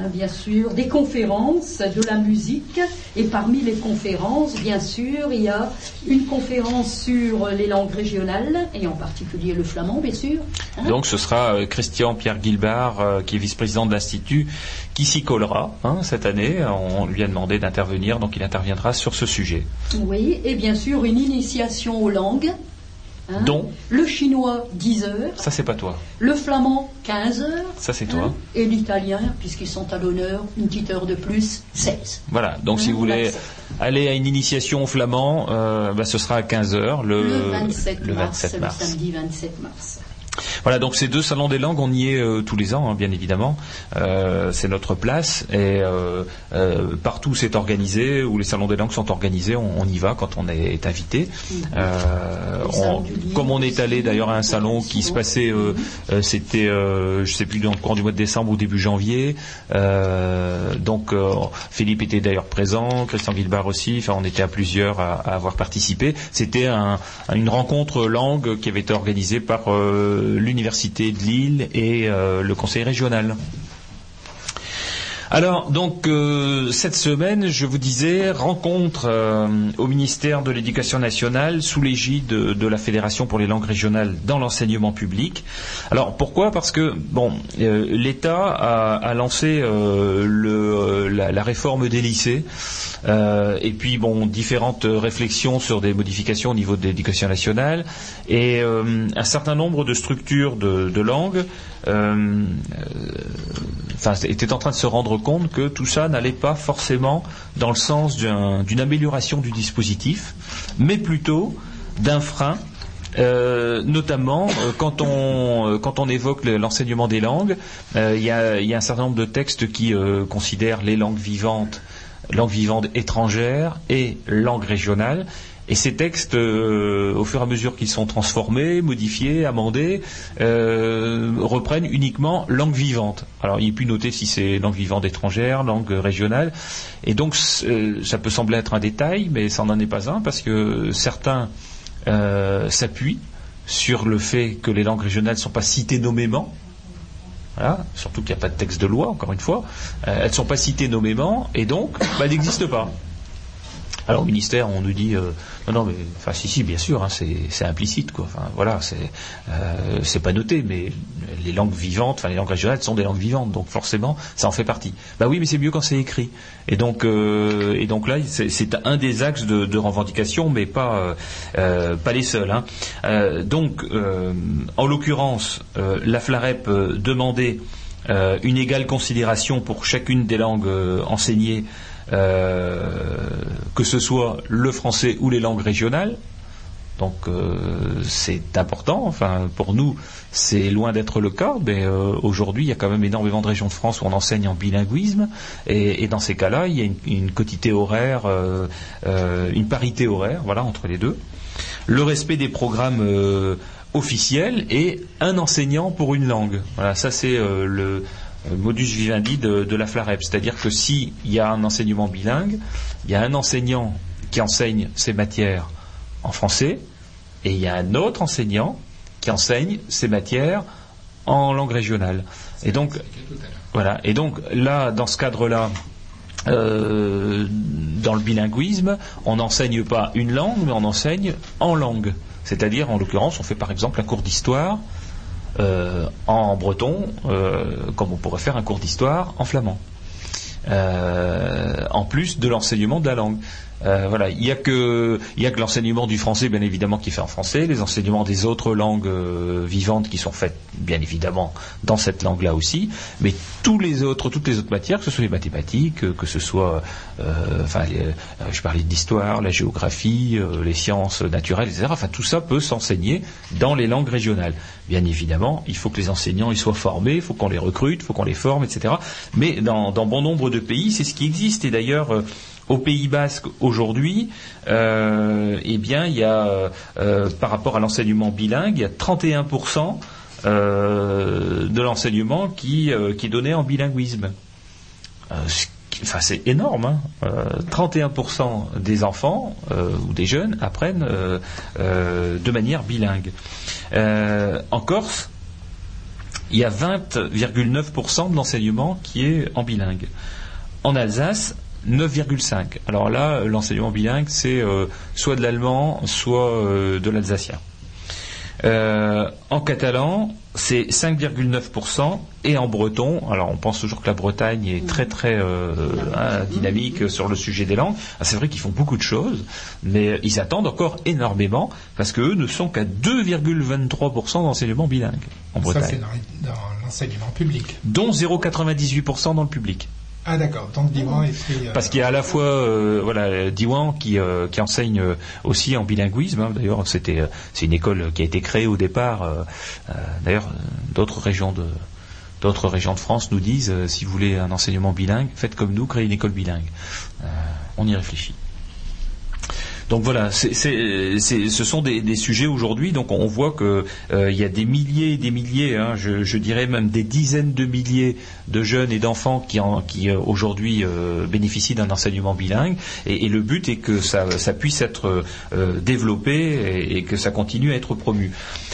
hein, bien sûr, des conférences, de la musique. Et parmi les conférences, bien sûr, il y a une conférence sur les langues régionales, et en particulier le flamand, bien sûr. hein. Donc ce sera euh, Christian Pierre Guilbard, euh, qui est vice-président de l'Institut, qui s'y collera hein, cette année. On lui a demandé d'intervenir, donc il interviendra sur ce sujet. Oui, et bien sûr, une initiation aux langues. Hein. Dont Le chinois, 10 heures. Ça c'est pas toi, Le flamand, 15 heures. ça c'est toi. hein, Et l'italien, puisqu'ils sont à l'honneur, une petite heure de plus, 16. Voilà, donc si Hein, vous voulez aller à une initiation au flamand, euh, bah, ce sera à 15h le, Le 27 le mars, 27 mars. le samedi 27 mars. Voilà, donc ces deux salons des langues, on y est euh, tous les ans, hein, bien évidemment. Euh, c'est notre place et euh, partout où c'est organisé, où les salons des langues sont organisés, on, on y va quand on est invité. On- livre comme on est allé d'ailleurs à un salon qui se passait, euh, c'était, je sais plus, dans le courant du mois de décembre ou début janvier. Donc Philippe était d'ailleurs présent, Christian Guilbard aussi. Enfin, on était à plusieurs à, à avoir participé. C'était un- une rencontre langue qui avait été organisée par l'université de Lille et euh, le conseil régional. Alors, donc, euh, cette semaine, je vous disais, rencontre euh, au ministère de l'Éducation nationale sous l'égide de, de la Fédération pour les langues régionales dans l'enseignement public. Alors, pourquoi? Parce que, bon, euh, l'État a, a lancé euh, le, euh, la, la réforme des lycées, euh, et puis, bon, différentes réflexions sur des modifications au niveau de l'éducation nationale, et un certain nombre de structures de, de langues enfin, était en train de se rendre compte que tout ça n'allait pas forcément dans le sens d'un- d'une amélioration du dispositif, mais plutôt d'un frein. euh, notamment euh, quand on euh, quand on évoque le- l'enseignement des langues, il y, y a un certain nombre de textes qui considèrent les langues vivantes, langues vivantes étrangères et langues régionales. Et ces textes, euh, au fur et à mesure qu'ils sont transformés, modifiés, amendés, euh, reprennent uniquement langue vivante. Alors il est plus noté si c'est langue vivante étrangère, langue régionale. Et donc euh, ça peut sembler être un détail, mais ça n'en est pas un parce que certains s'appuient sur le fait que les langues régionales ne sont pas citées nommément. Voilà, surtout qu'il n'y a pas de texte de loi, encore une fois. Elles ne sont pas citées nommément et donc bah, elles n'existent pas. Alors au ministère, on nous dit euh, non, non, mais enfin si, si, bien sûr, hein, c'est implicite, quoi. Enfin voilà, c'est euh, pas noté, mais les langues vivantes, enfin les langues régionales sont des langues vivantes, donc forcément, ça en fait partie. Bah oui, mais c'est mieux quand c'est écrit. Et donc euh, et donc là, c'est un des axes de, revendication, mais pas euh, pas les seuls. hein. Donc en l'occurrence, la FLAREP demandait une égale considération pour chacune des langues enseignées que ce soit le français ou les langues régionales. Donc euh, c'est important. Enfin, pour nous, c'est loin d'être le cas, mais euh, aujourd'hui, il y a quand même énormément de régions de France où on enseigne en bilinguisme, et, dans ces cas-là, il y a une, une quotité horaire, euh, euh, une parité horaire, voilà, entre les deux. Le respect des programmes euh, officiels et un enseignant pour une langue. Voilà, ça c'est euh, le euh, modus vivendi de, la FLAREP. C'est-à-dire que s'il y a un enseignement bilingue, il y a un enseignant qui enseigne ces matières en français et il y a un autre enseignant qui enseigne ces matières en langue régionale. Et donc, voilà. Et donc là, dans ce cadre-là, euh, dans le bilinguisme, on n'enseigne pas une langue, mais on enseigne en langue. C'est-à-dire, en l'occurrence, on fait par exemple un cours d'histoire euh, en breton, euh, comme on pourrait faire un cours d'histoire en flamand. Euh, en plus de l'enseignement de la langue. Euh, voilà, il n'y a que, y a que l'enseignement du français, bien évidemment, qui est fait en français, les enseignements des autres langues euh, vivantes qui sont faites, bien évidemment, dans cette langue-là aussi, mais tous les autres, toutes les autres matières, que ce soit les mathématiques, euh, que ce soit, enfin, je parlais d'histoire, la géographie, les sciences naturelles, etc. Enfin, tout ça peut s'enseigner dans les langues régionales. Bien évidemment, il faut que les enseignants y soient formés, il faut qu'on les recrute, il faut qu'on les forme, etc. Mais dans, dans bon nombre de pays, c'est ce qui existe. Et d'ailleurs, au Pays Basque aujourd'hui, euh, eh bien, il y a, euh, par rapport à l'enseignement bilingue, il y a 31% euh, de l'enseignement qui, euh, qui est donné en bilinguisme. Euh, Enfin, c'est énorme. Hein. Euh, 31% des enfants euh, ou des jeunes apprennent euh, euh, de manière bilingue. Euh, en Corse, il y a 20,9% de l'enseignement qui est en bilingue. En Alsace, 9,5. Alors là, euh, l'enseignement bilingue, c'est euh, soit de l'allemand, soit euh, de l'alsacien. Euh, en catalan, c'est 5,9% et en breton, alors on pense toujours que la Bretagne est très très euh, hein, dynamique sur le sujet des langues. Ah, c'est vrai qu'ils font beaucoup de choses, mais ils attendent encore énormément parce qu'eux ne sont qu'à 2,23% d'enseignement bilingue en Ça, Bretagne, c'est dans, dans l'enseignement public. dont 0,98% dans le public. Ah, d'accord. Donc, Diwan est pris. euh, Parce qu'il y a à la fois euh, voilà Diwan qui, euh, qui enseigne aussi en bilinguisme. hein. D'ailleurs, c'était c'est une école qui a été créée au départ. D'ailleurs, d'autres régions de d'autres régions de France nous disent si vous voulez un enseignement bilingue, faites comme nous, créez une école bilingue. On y réfléchit. Donc voilà, ce sont des, des sujets aujourd'hui. Donc on voit que euh, il y a des milliers et des milliers, hein, je, je dirais même des dizaines de milliers de jeunes et d'enfants qui, qui euh, aujourd'hui euh, bénéficient d'un enseignement bilingue. Et, et le but est que ça, ça puisse être euh, développé et, et que ça continue à être promu.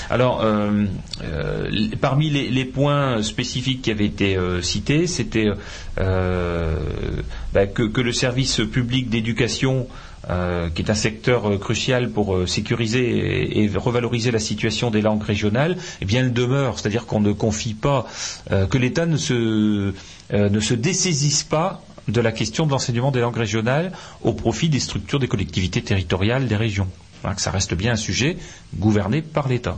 Alors, euh, euh, parmi les, les points spécifiques qui avaient été cités, c'était bah, que, que le service public d'éducation euh, qui est un secteur euh, crucial pour euh, sécuriser et, revaloriser la situation des langues régionales, eh bien, elle demeure. C'est-à-dire qu'on ne confie pas, que l'État ne se, ne se dessaisisse pas de la question de l'enseignement des langues régionales au profit des structures des collectivités territoriales des régions. Voilà, que ça reste bien un sujet gouverné par l'État.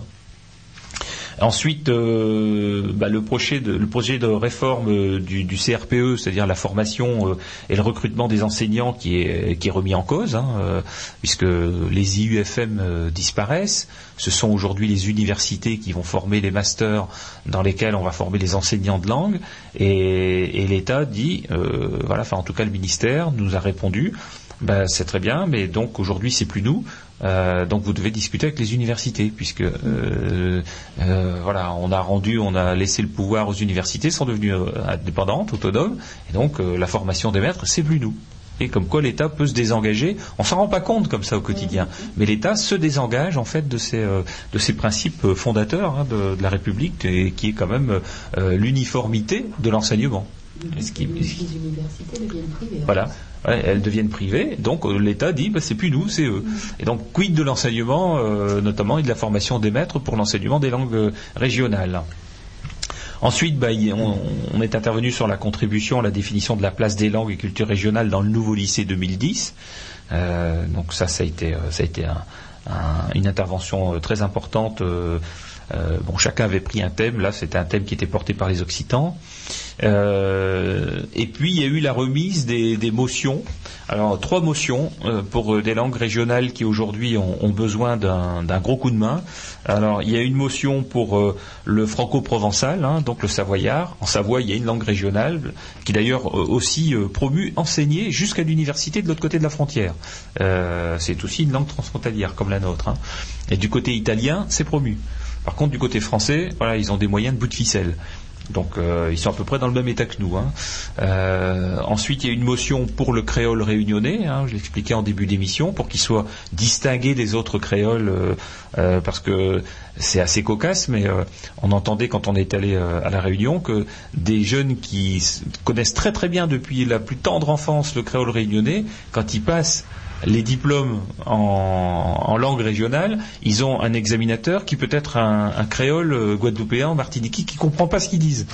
Ensuite, euh, bah, le, projet de, réforme euh, du, CRPE, c'est-à-dire la formation euh, et le recrutement des enseignants qui est, remis en cause, hein, puisque les IUFM disparaissent. Ce sont aujourd'hui les universités qui vont former les masters dans lesquels on va former les enseignants de langue. Et, l'État dit, voilà, en tout cas le ministère nous a répondu, ben, c'est très bien, mais donc aujourd'hui c'est plus nous. Euh, donc vous devez discuter avec les universités, puisque euh, euh, voilà, on a rendu, on a laissé le pouvoir aux universités, sont devenues indépendantes, autonomes, et donc la formation des maîtres, c'est plus nous. Et comme quoi l'État peut se désengager, on s'en rend pas compte comme ça au quotidien, mais l'État se désengage en fait de ces de ces principes fondateurs hein, de, de la République, et qui est quand même l'uniformité de l'enseignement. Les universités deviennent privées. hein. voilà. Elles deviennent privées, donc euh, l'État dit bah, c'est plus nous, c'est eux. Et donc quid de l'enseignement, euh, notamment et de la formation des maîtres pour l'enseignement des langues euh, régionales? Ensuite, bah, on, est intervenu sur la contribution à la définition de la place des langues et cultures régionales dans le nouveau lycée 2010. Euh, donc ça, ça a été, une intervention très importante. Euh, chacun avait pris un thème. Là, c'était un thème qui était porté par les Occitans. Euh, et puis il y a eu la remise des, motions. Alors trois motions euh, pour des langues régionales qui aujourd'hui ont, besoin d'un gros coup de main. Alors il y a une motion pour le franco-provençal, hein, donc le savoyard. En Savoie, il y a une langue régionale qui d'ailleurs aussi promue, enseignée jusqu'à l'université de l'autre côté de la frontière. C'est aussi une langue transfrontalière comme la nôtre. hein. Et du côté italien, c'est promu. Par contre, du côté français, voilà, ils ont des moyens de bout de ficelle. Donc euh, ils sont à peu près dans le même état que nous. hein. Euh, ensuite, il y a une motion pour le créole réunionnais, hein, je l'expliquais en début d'émission, pour qu'il soit distingué des autres créoles, euh, parce que c'est assez cocasse, mais on entendait quand on est allé à la Réunion que des jeunes qui connaissent très très bien depuis la plus tendre enfance le créole réunionnais, quand ils passent les diplômes en, en langue régionale, ils ont un examinateur qui peut être un, un créole euh, guadeloupéen ou martiniquais qui comprend pas ce qu'ils disent.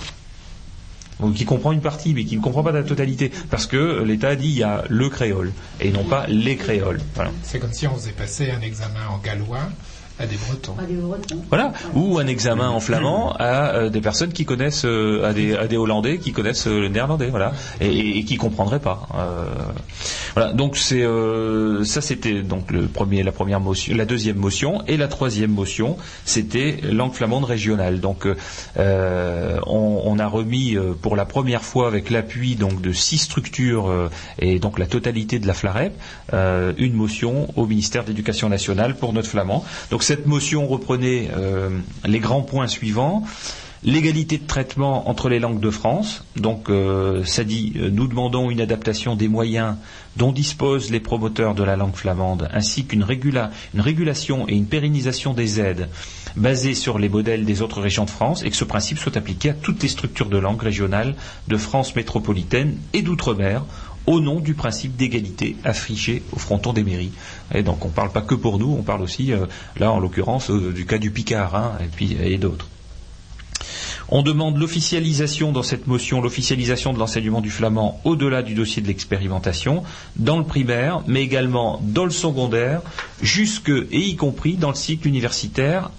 Ou qui comprend une partie, mais qui ne comprend pas la totalité. Parce que l'État a dit il y a le créole, et non pas les créoles. Voilà. C'est comme si on faisait passer un examen en gallois à des Bretons. Pas des Bretons. Voilà. Ou un examen en flamand à euh, des personnes qui connaissent, euh, à, des, à des Hollandais qui connaissent euh, le néerlandais, voilà, et, et, et qui comprendraient pas. Voilà. Donc c'est euh, ça, c'était donc le premier, la première motion, la deuxième motion, et la troisième motion, c'était langue flamande régionale. Donc euh, on, on a remis euh, pour la première fois avec l'appui donc de six structures euh, et donc la totalité de la FLAREP euh, une motion au ministère de l'Éducation nationale pour notre flamand. Donc cette motion reprenait euh, les grands points suivants. L'égalité de traitement entre les langues de France. Donc, euh, ça dit, nous demandons une adaptation des moyens dont disposent les promoteurs de la langue flamande, ainsi qu'une régula- une régulation et une pérennisation des aides basées sur les modèles des autres régions de France, et que ce principe soit appliqué à toutes les structures de langue régionales de France métropolitaine et d'outre-mer, au nom du principe d'égalité affiché au fronton des mairies. Et donc on ne parle pas que pour nous, on parle aussi, euh, là en l'occurrence, euh, du cas du Picard hein, et puis et d'autres. On demande l'officialisation dans cette motion, l'officialisation de l'enseignement du flamand au-delà du dossier de l'expérimentation, dans le primaire, mais également dans le secondaire, jusque et y compris dans le cycle universitaire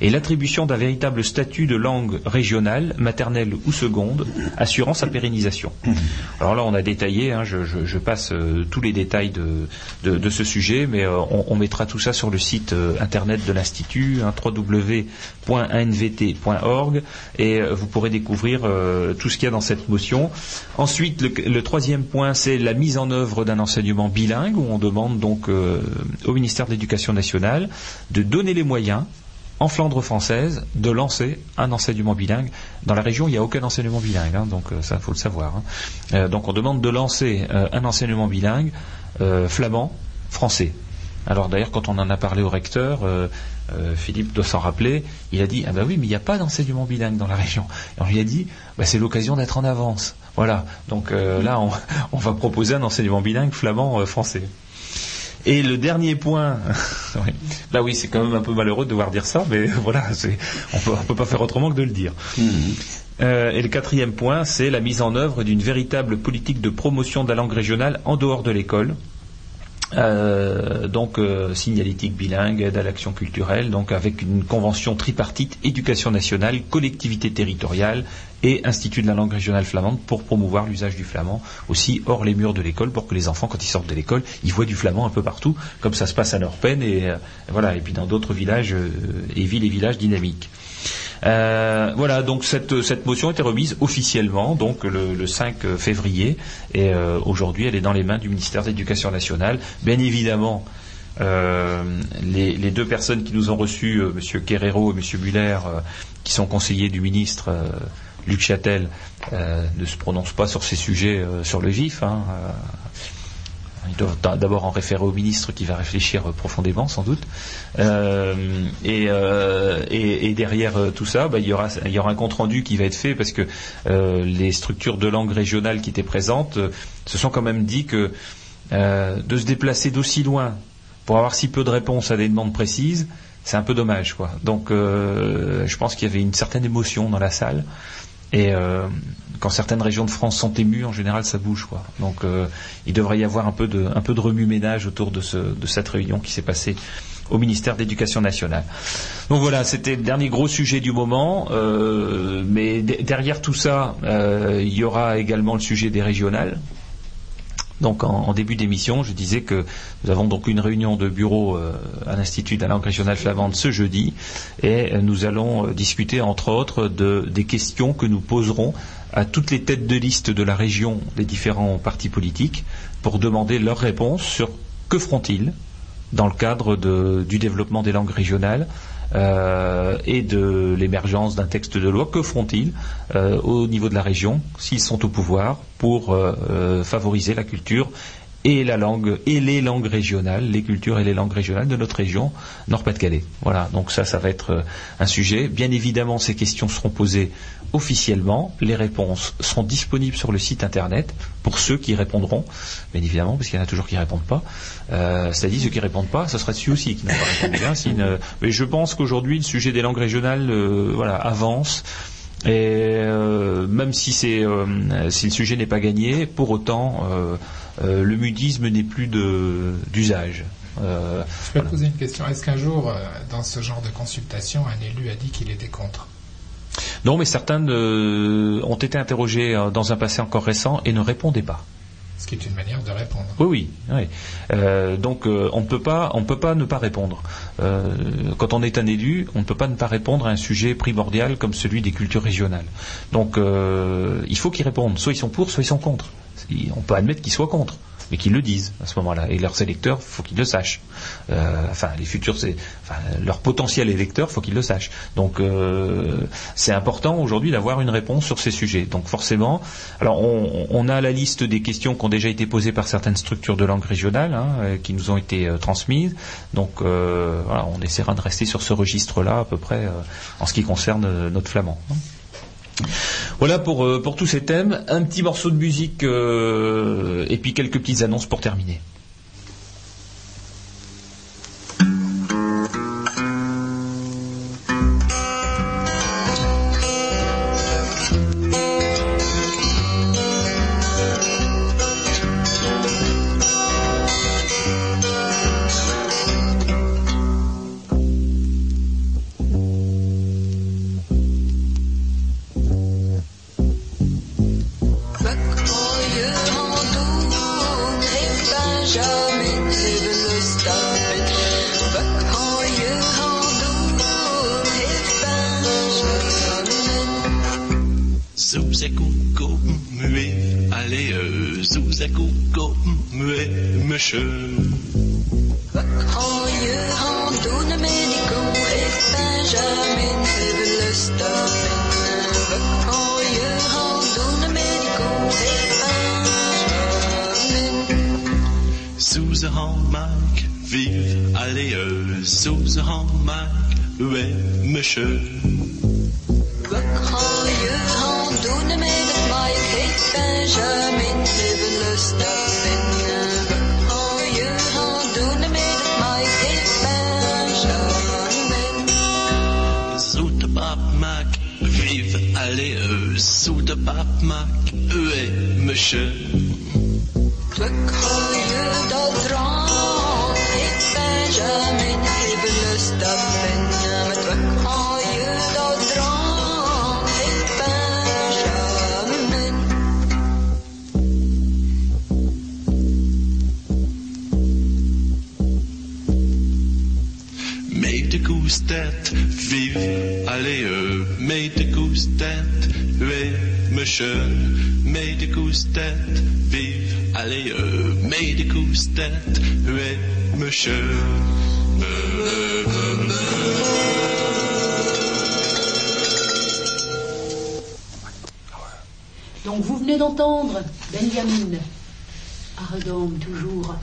et l'attribution d'un véritable statut de langue régionale, maternelle ou seconde, assurant sa pérennisation. Alors là, on a détaillé, hein, je, passe euh, tous les détails de, ce sujet, mais euh, on, mettra tout ça sur le site euh, internet de l'Institut, hein, et vous pourrez découvrir tout ce qu'il y a dans cette motion. Ensuite, le, le troisième point, c'est la mise en œuvre d'un enseignement bilingue, où on demande donc au ministère de l'Éducation nationale de donner les moyens en Flandre française de lancer un enseignement bilingue. Dans la région, il n'y a aucun enseignement bilingue, hein, donc euh, ça, faut le savoir. hein. Euh, donc on demande de lancer euh, un enseignement bilingue flamand, français. Alors d'ailleurs, quand on en a parlé au recteur, Philippe doit s'en rappeler, il a dit ah ben oui, mais il n'y a pas d'enseignement bilingue dans la région. On lui a dit bah, c'est l'occasion d'être en avance. Voilà. Donc là, on, va proposer un enseignement bilingue flamand euh, français. Et le dernier point, oui. là oui, c'est quand même un peu malheureux de devoir dire ça, mais voilà, on on peut pas faire autrement que de le dire. Euh, et le quatrième point, c'est la mise en œuvre d'une véritable politique de promotion de la langue régionale en dehors de l'école. Euh, donc euh, signalétique bilingue, aide à l'action culturelle, donc avec une convention tripartite éducation nationale, collectivité territoriale et institut de la langue régionale flamande pour promouvoir l'usage du flamand aussi hors les murs de l'école pour que les enfants quand ils sortent de l'école ils voient du flamand un peu partout comme ça se passe à Norpen et euh, voilà et puis dans d'autres villages euh, et villes et villages dynamiques. Euh, voilà, donc cette, cette motion était remise officiellement donc le, le 5 février et euh, aujourd'hui elle est dans les mains du ministère de l'Éducation nationale. Bien évidemment, euh, les, deux personnes qui nous ont reçus, M. Guerrero et M. Muller, euh, qui sont conseillers du ministre Luc Châtel, euh, ne se prononcent pas sur ces sujets euh, sur le vif. hein, euh, ils doivent d'a- d'abord en référer au ministre qui va réfléchir profondément sans doute. Et, derrière tout ça, bah, il, y aura, un compte rendu qui va être fait parce que les structures de langue régionale qui étaient présentes se sont quand même dit que de se déplacer d'aussi loin pour avoir si peu de réponses à des demandes précises, c'est un peu dommage. Donc je pense qu'il y avait une certaine émotion dans la salle. Et euh, quand certaines régions de France sont émues, en général, ça bouge. Quoi. Donc euh, il devrait y avoir un peu de, remue-ménage autour de, ce, de cette réunion qui s'est passée au ministère de l'Éducation nationale. Donc voilà, c'était le dernier gros sujet du moment. euh, mais de- derrière tout ça, il y aura également le sujet des régionales. Donc en, début d'émission, je disais que nous avons donc une réunion de bureau euh, à l'Institut de la langue régionale flamande ce jeudi. Et euh, nous allons euh, discuter entre autres de, des questions que nous poserons à toutes les têtes de liste de la région des différents partis politiques pour demander leurs réponses sur que feront-ils dans le cadre du développement des langues régionales euh, et de l'émergence d'un texte de loi. Que feront-ils euh, au niveau de la région s'ils sont au pouvoir pour euh, favoriser la culture et la langue et les langues régionales, les cultures et les langues régionales de notre région Nord-Pas-de-Calais. Voilà, donc ça, ça va être euh, un sujet. Bien évidemment, ces questions seront posées officiellement. Les réponses seront disponibles sur le site internet pour ceux qui répondront, bien évidemment, parce qu'il y en a toujours qui ne répondent pas. Euh, C'est-à-dire ceux qui ne répondent pas, ce sera dessus aussi qui n'ont pas répondu. hein, Mais je pense qu'aujourd'hui, le sujet des langues régionales euh, voilà, avance. Et euh, même si, c'est, euh, si le sujet n'est pas gagné, pour autant, euh, euh, le mudisme n'est plus d'usage. Euh, Je peux te poser une question. Est-ce qu'un jour, euh, dans ce genre de consultation, un élu a dit qu'il était contre? Non, mais certains ont été interrogés dans un passé encore récent et ne répondaient pas. Ce qui est une manière de répondre. Oui, oui. oui. Euh, donc euh, on ne peut pas, on ne peut pas ne pas répondre. Euh, quand on est un élu, on ne peut pas ne pas répondre à un sujet primordial comme celui des cultures régionales. Donc il faut qu'ils répondent. Soit ils sont pour, soit ils sont contre. On peut admettre qu'ils soient contre, mais qu'ils le disent à ce moment-là. Et leurs électeurs, faut qu'ils le sachent. Euh, enfin, les futurs, enfin, leur potentiel électeur, faut qu'ils le sachent. Donc euh, c'est important aujourd'hui d'avoir une réponse sur ces sujets. Donc forcément, alors on, a la liste des questions qui ont déjà été posées par certaines structures de langue régionale, hein, euh, qui nous ont été transmises. Donc voilà, on essaiera de rester sur ce registre-là à peu près en ce qui concerne notre flamand. hein. Voilà pour, euh, pour tous ces thèmes. Un petit morceau de musique euh, et puis quelques petites annonces pour terminer. Bab Maak, Ue Mischen. Vakanje dat drank heeft Benjamin dat Benjamin. Meet de koestet, vive allez, meet de koestet, De koestet, vive allez, meet de koestet, Ue Mischen. Donc vous venez d'entendre Benjamin Ardom toujours,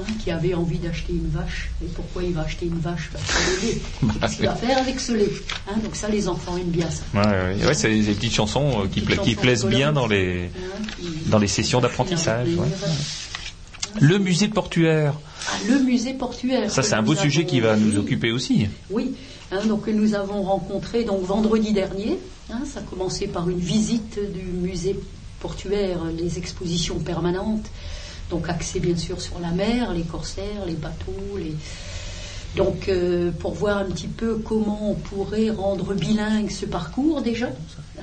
hein, qui avait envie d'acheter une vache. Et pourquoi il va acheter une vache? Parce que le lait. Qu'est-ce qu'il va faire avec ce lait? Hein, Donc ça, les enfants aiment bien ça. Ouais, ouais, ouais, c'est des petites chansons euh, qui, pla- qui chansons plaisent bien dans les, Hein, qui- dans les sessions d'apprentissage. ouais. Le musée portuaire, Ah, le musée portuaire. ça c'est un beau sujet qui va nous occuper aussi. Oui, hein, donc que nous avons rencontré donc vendredi dernier. hein, ça a commencé par une visite du musée portuaire, les expositions permanentes, donc axées bien sûr sur la mer, les corsaires, les bateaux, les donc euh, pour voir un petit peu comment on pourrait rendre bilingue ce parcours déjà. hein.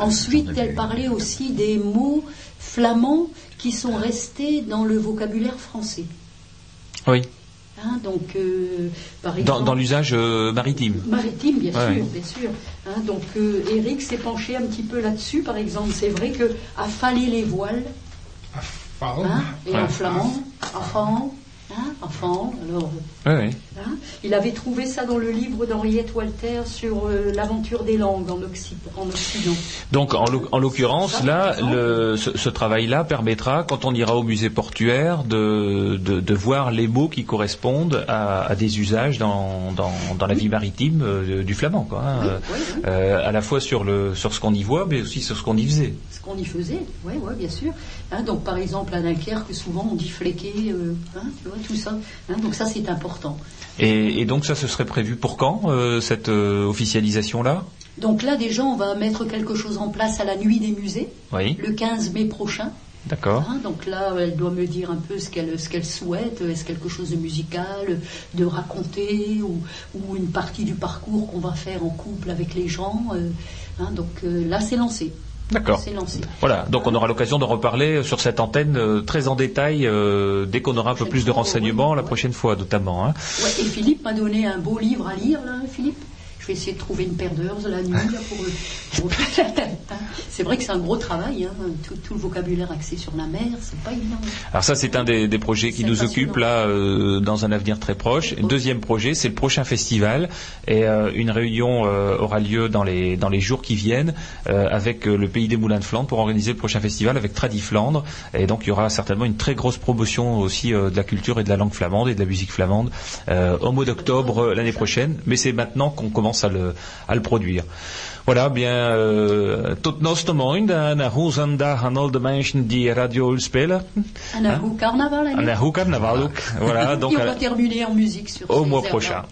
Ensuite, elle parlait aussi des mots flamands qui sont restés dans le vocabulaire français. Oui, hein. donc, euh, par dans, exemple, dans l'usage euh, maritime. Maritime, bien Ouais, sûr, ouais. bien sûr. Hein, donc euh, Eric s'est penché un petit peu là-dessus, par exemple. C'est vrai que affaler les voiles, hein, et Ouais. en flamand, enfant, hein, enfant, alors, oui. hein, il avait trouvé ça dans le livre d'Henriette Walter sur euh, l'aventure des langues en, Occident. En Occident. Donc en, l'oc- en l'occurrence, là, le- ce, ce travail-là permettra, quand on ira au musée portuaire, de, de, de voir les mots qui correspondent à, à des usages dans, dans, dans la vie maritime euh, du flamand, quoi. hein. Oui, oui, oui. Euh, à la fois sur, le, sur ce qu'on y voit, mais aussi sur ce qu'on y faisait. Qu'on y faisait, oui, ouais, bien sûr. Hein, donc par exemple à Dunkerque, souvent on dit fléquer, euh, hein, tu vois, tout ça. Hein, donc ça c'est important. Et, et donc ça, ce serait prévu pour quand, euh, cette euh, officialisation-là? Donc là déjà on va mettre quelque chose en place à la nuit des musées, Oui, le 15 mai prochain. d'accord. Donc là, elle doit me dire un peu ce qu'elle ce qu'elle souhaite. Est-ce quelque chose de musical, de raconter, ou, ou une partie du parcours qu'on va faire en couple avec les gens. euh, hein, donc euh, là, c'est lancé. D'accord. Voilà, donc on aura l'occasion de reparler sur cette antenne euh, très en détail euh, dès qu'on aura un peu plus de renseignements la prochaine fois notamment. hein. Ouais, et Philippe m'a donné un beau livre à lire, là, Philippe? Je vais essayer de trouver une paire d'heures la nuit là, pour. pour- c'est vrai que c'est un gros travail, hein, tout, tout le vocabulaire axé sur la mer, c'est pas évident. Alors ça, c'est un des, des projets qui nous occupe là euh, dans un avenir très proche. Deuxième projet, c'est le prochain festival et euh, une réunion euh, aura lieu dans les dans les jours qui viennent avec le pays des Moulins de Flandre pour organiser le prochain festival avec Tradiflandre et donc il y aura certainement une très grosse promotion aussi de la culture et de la langue flamande et de la musique flamande au mois d'octobre l'année prochaine. Mais c'est maintenant qu'on commence à le à le produire. Voilà, bien, euh, tot nos moin, en hoe zondag aan al de mensen die radio spelen. Un hein? carnaval, En hoe carnaval ook. Voilà, donc Et on à- va terminer en musique sur au mois prochain.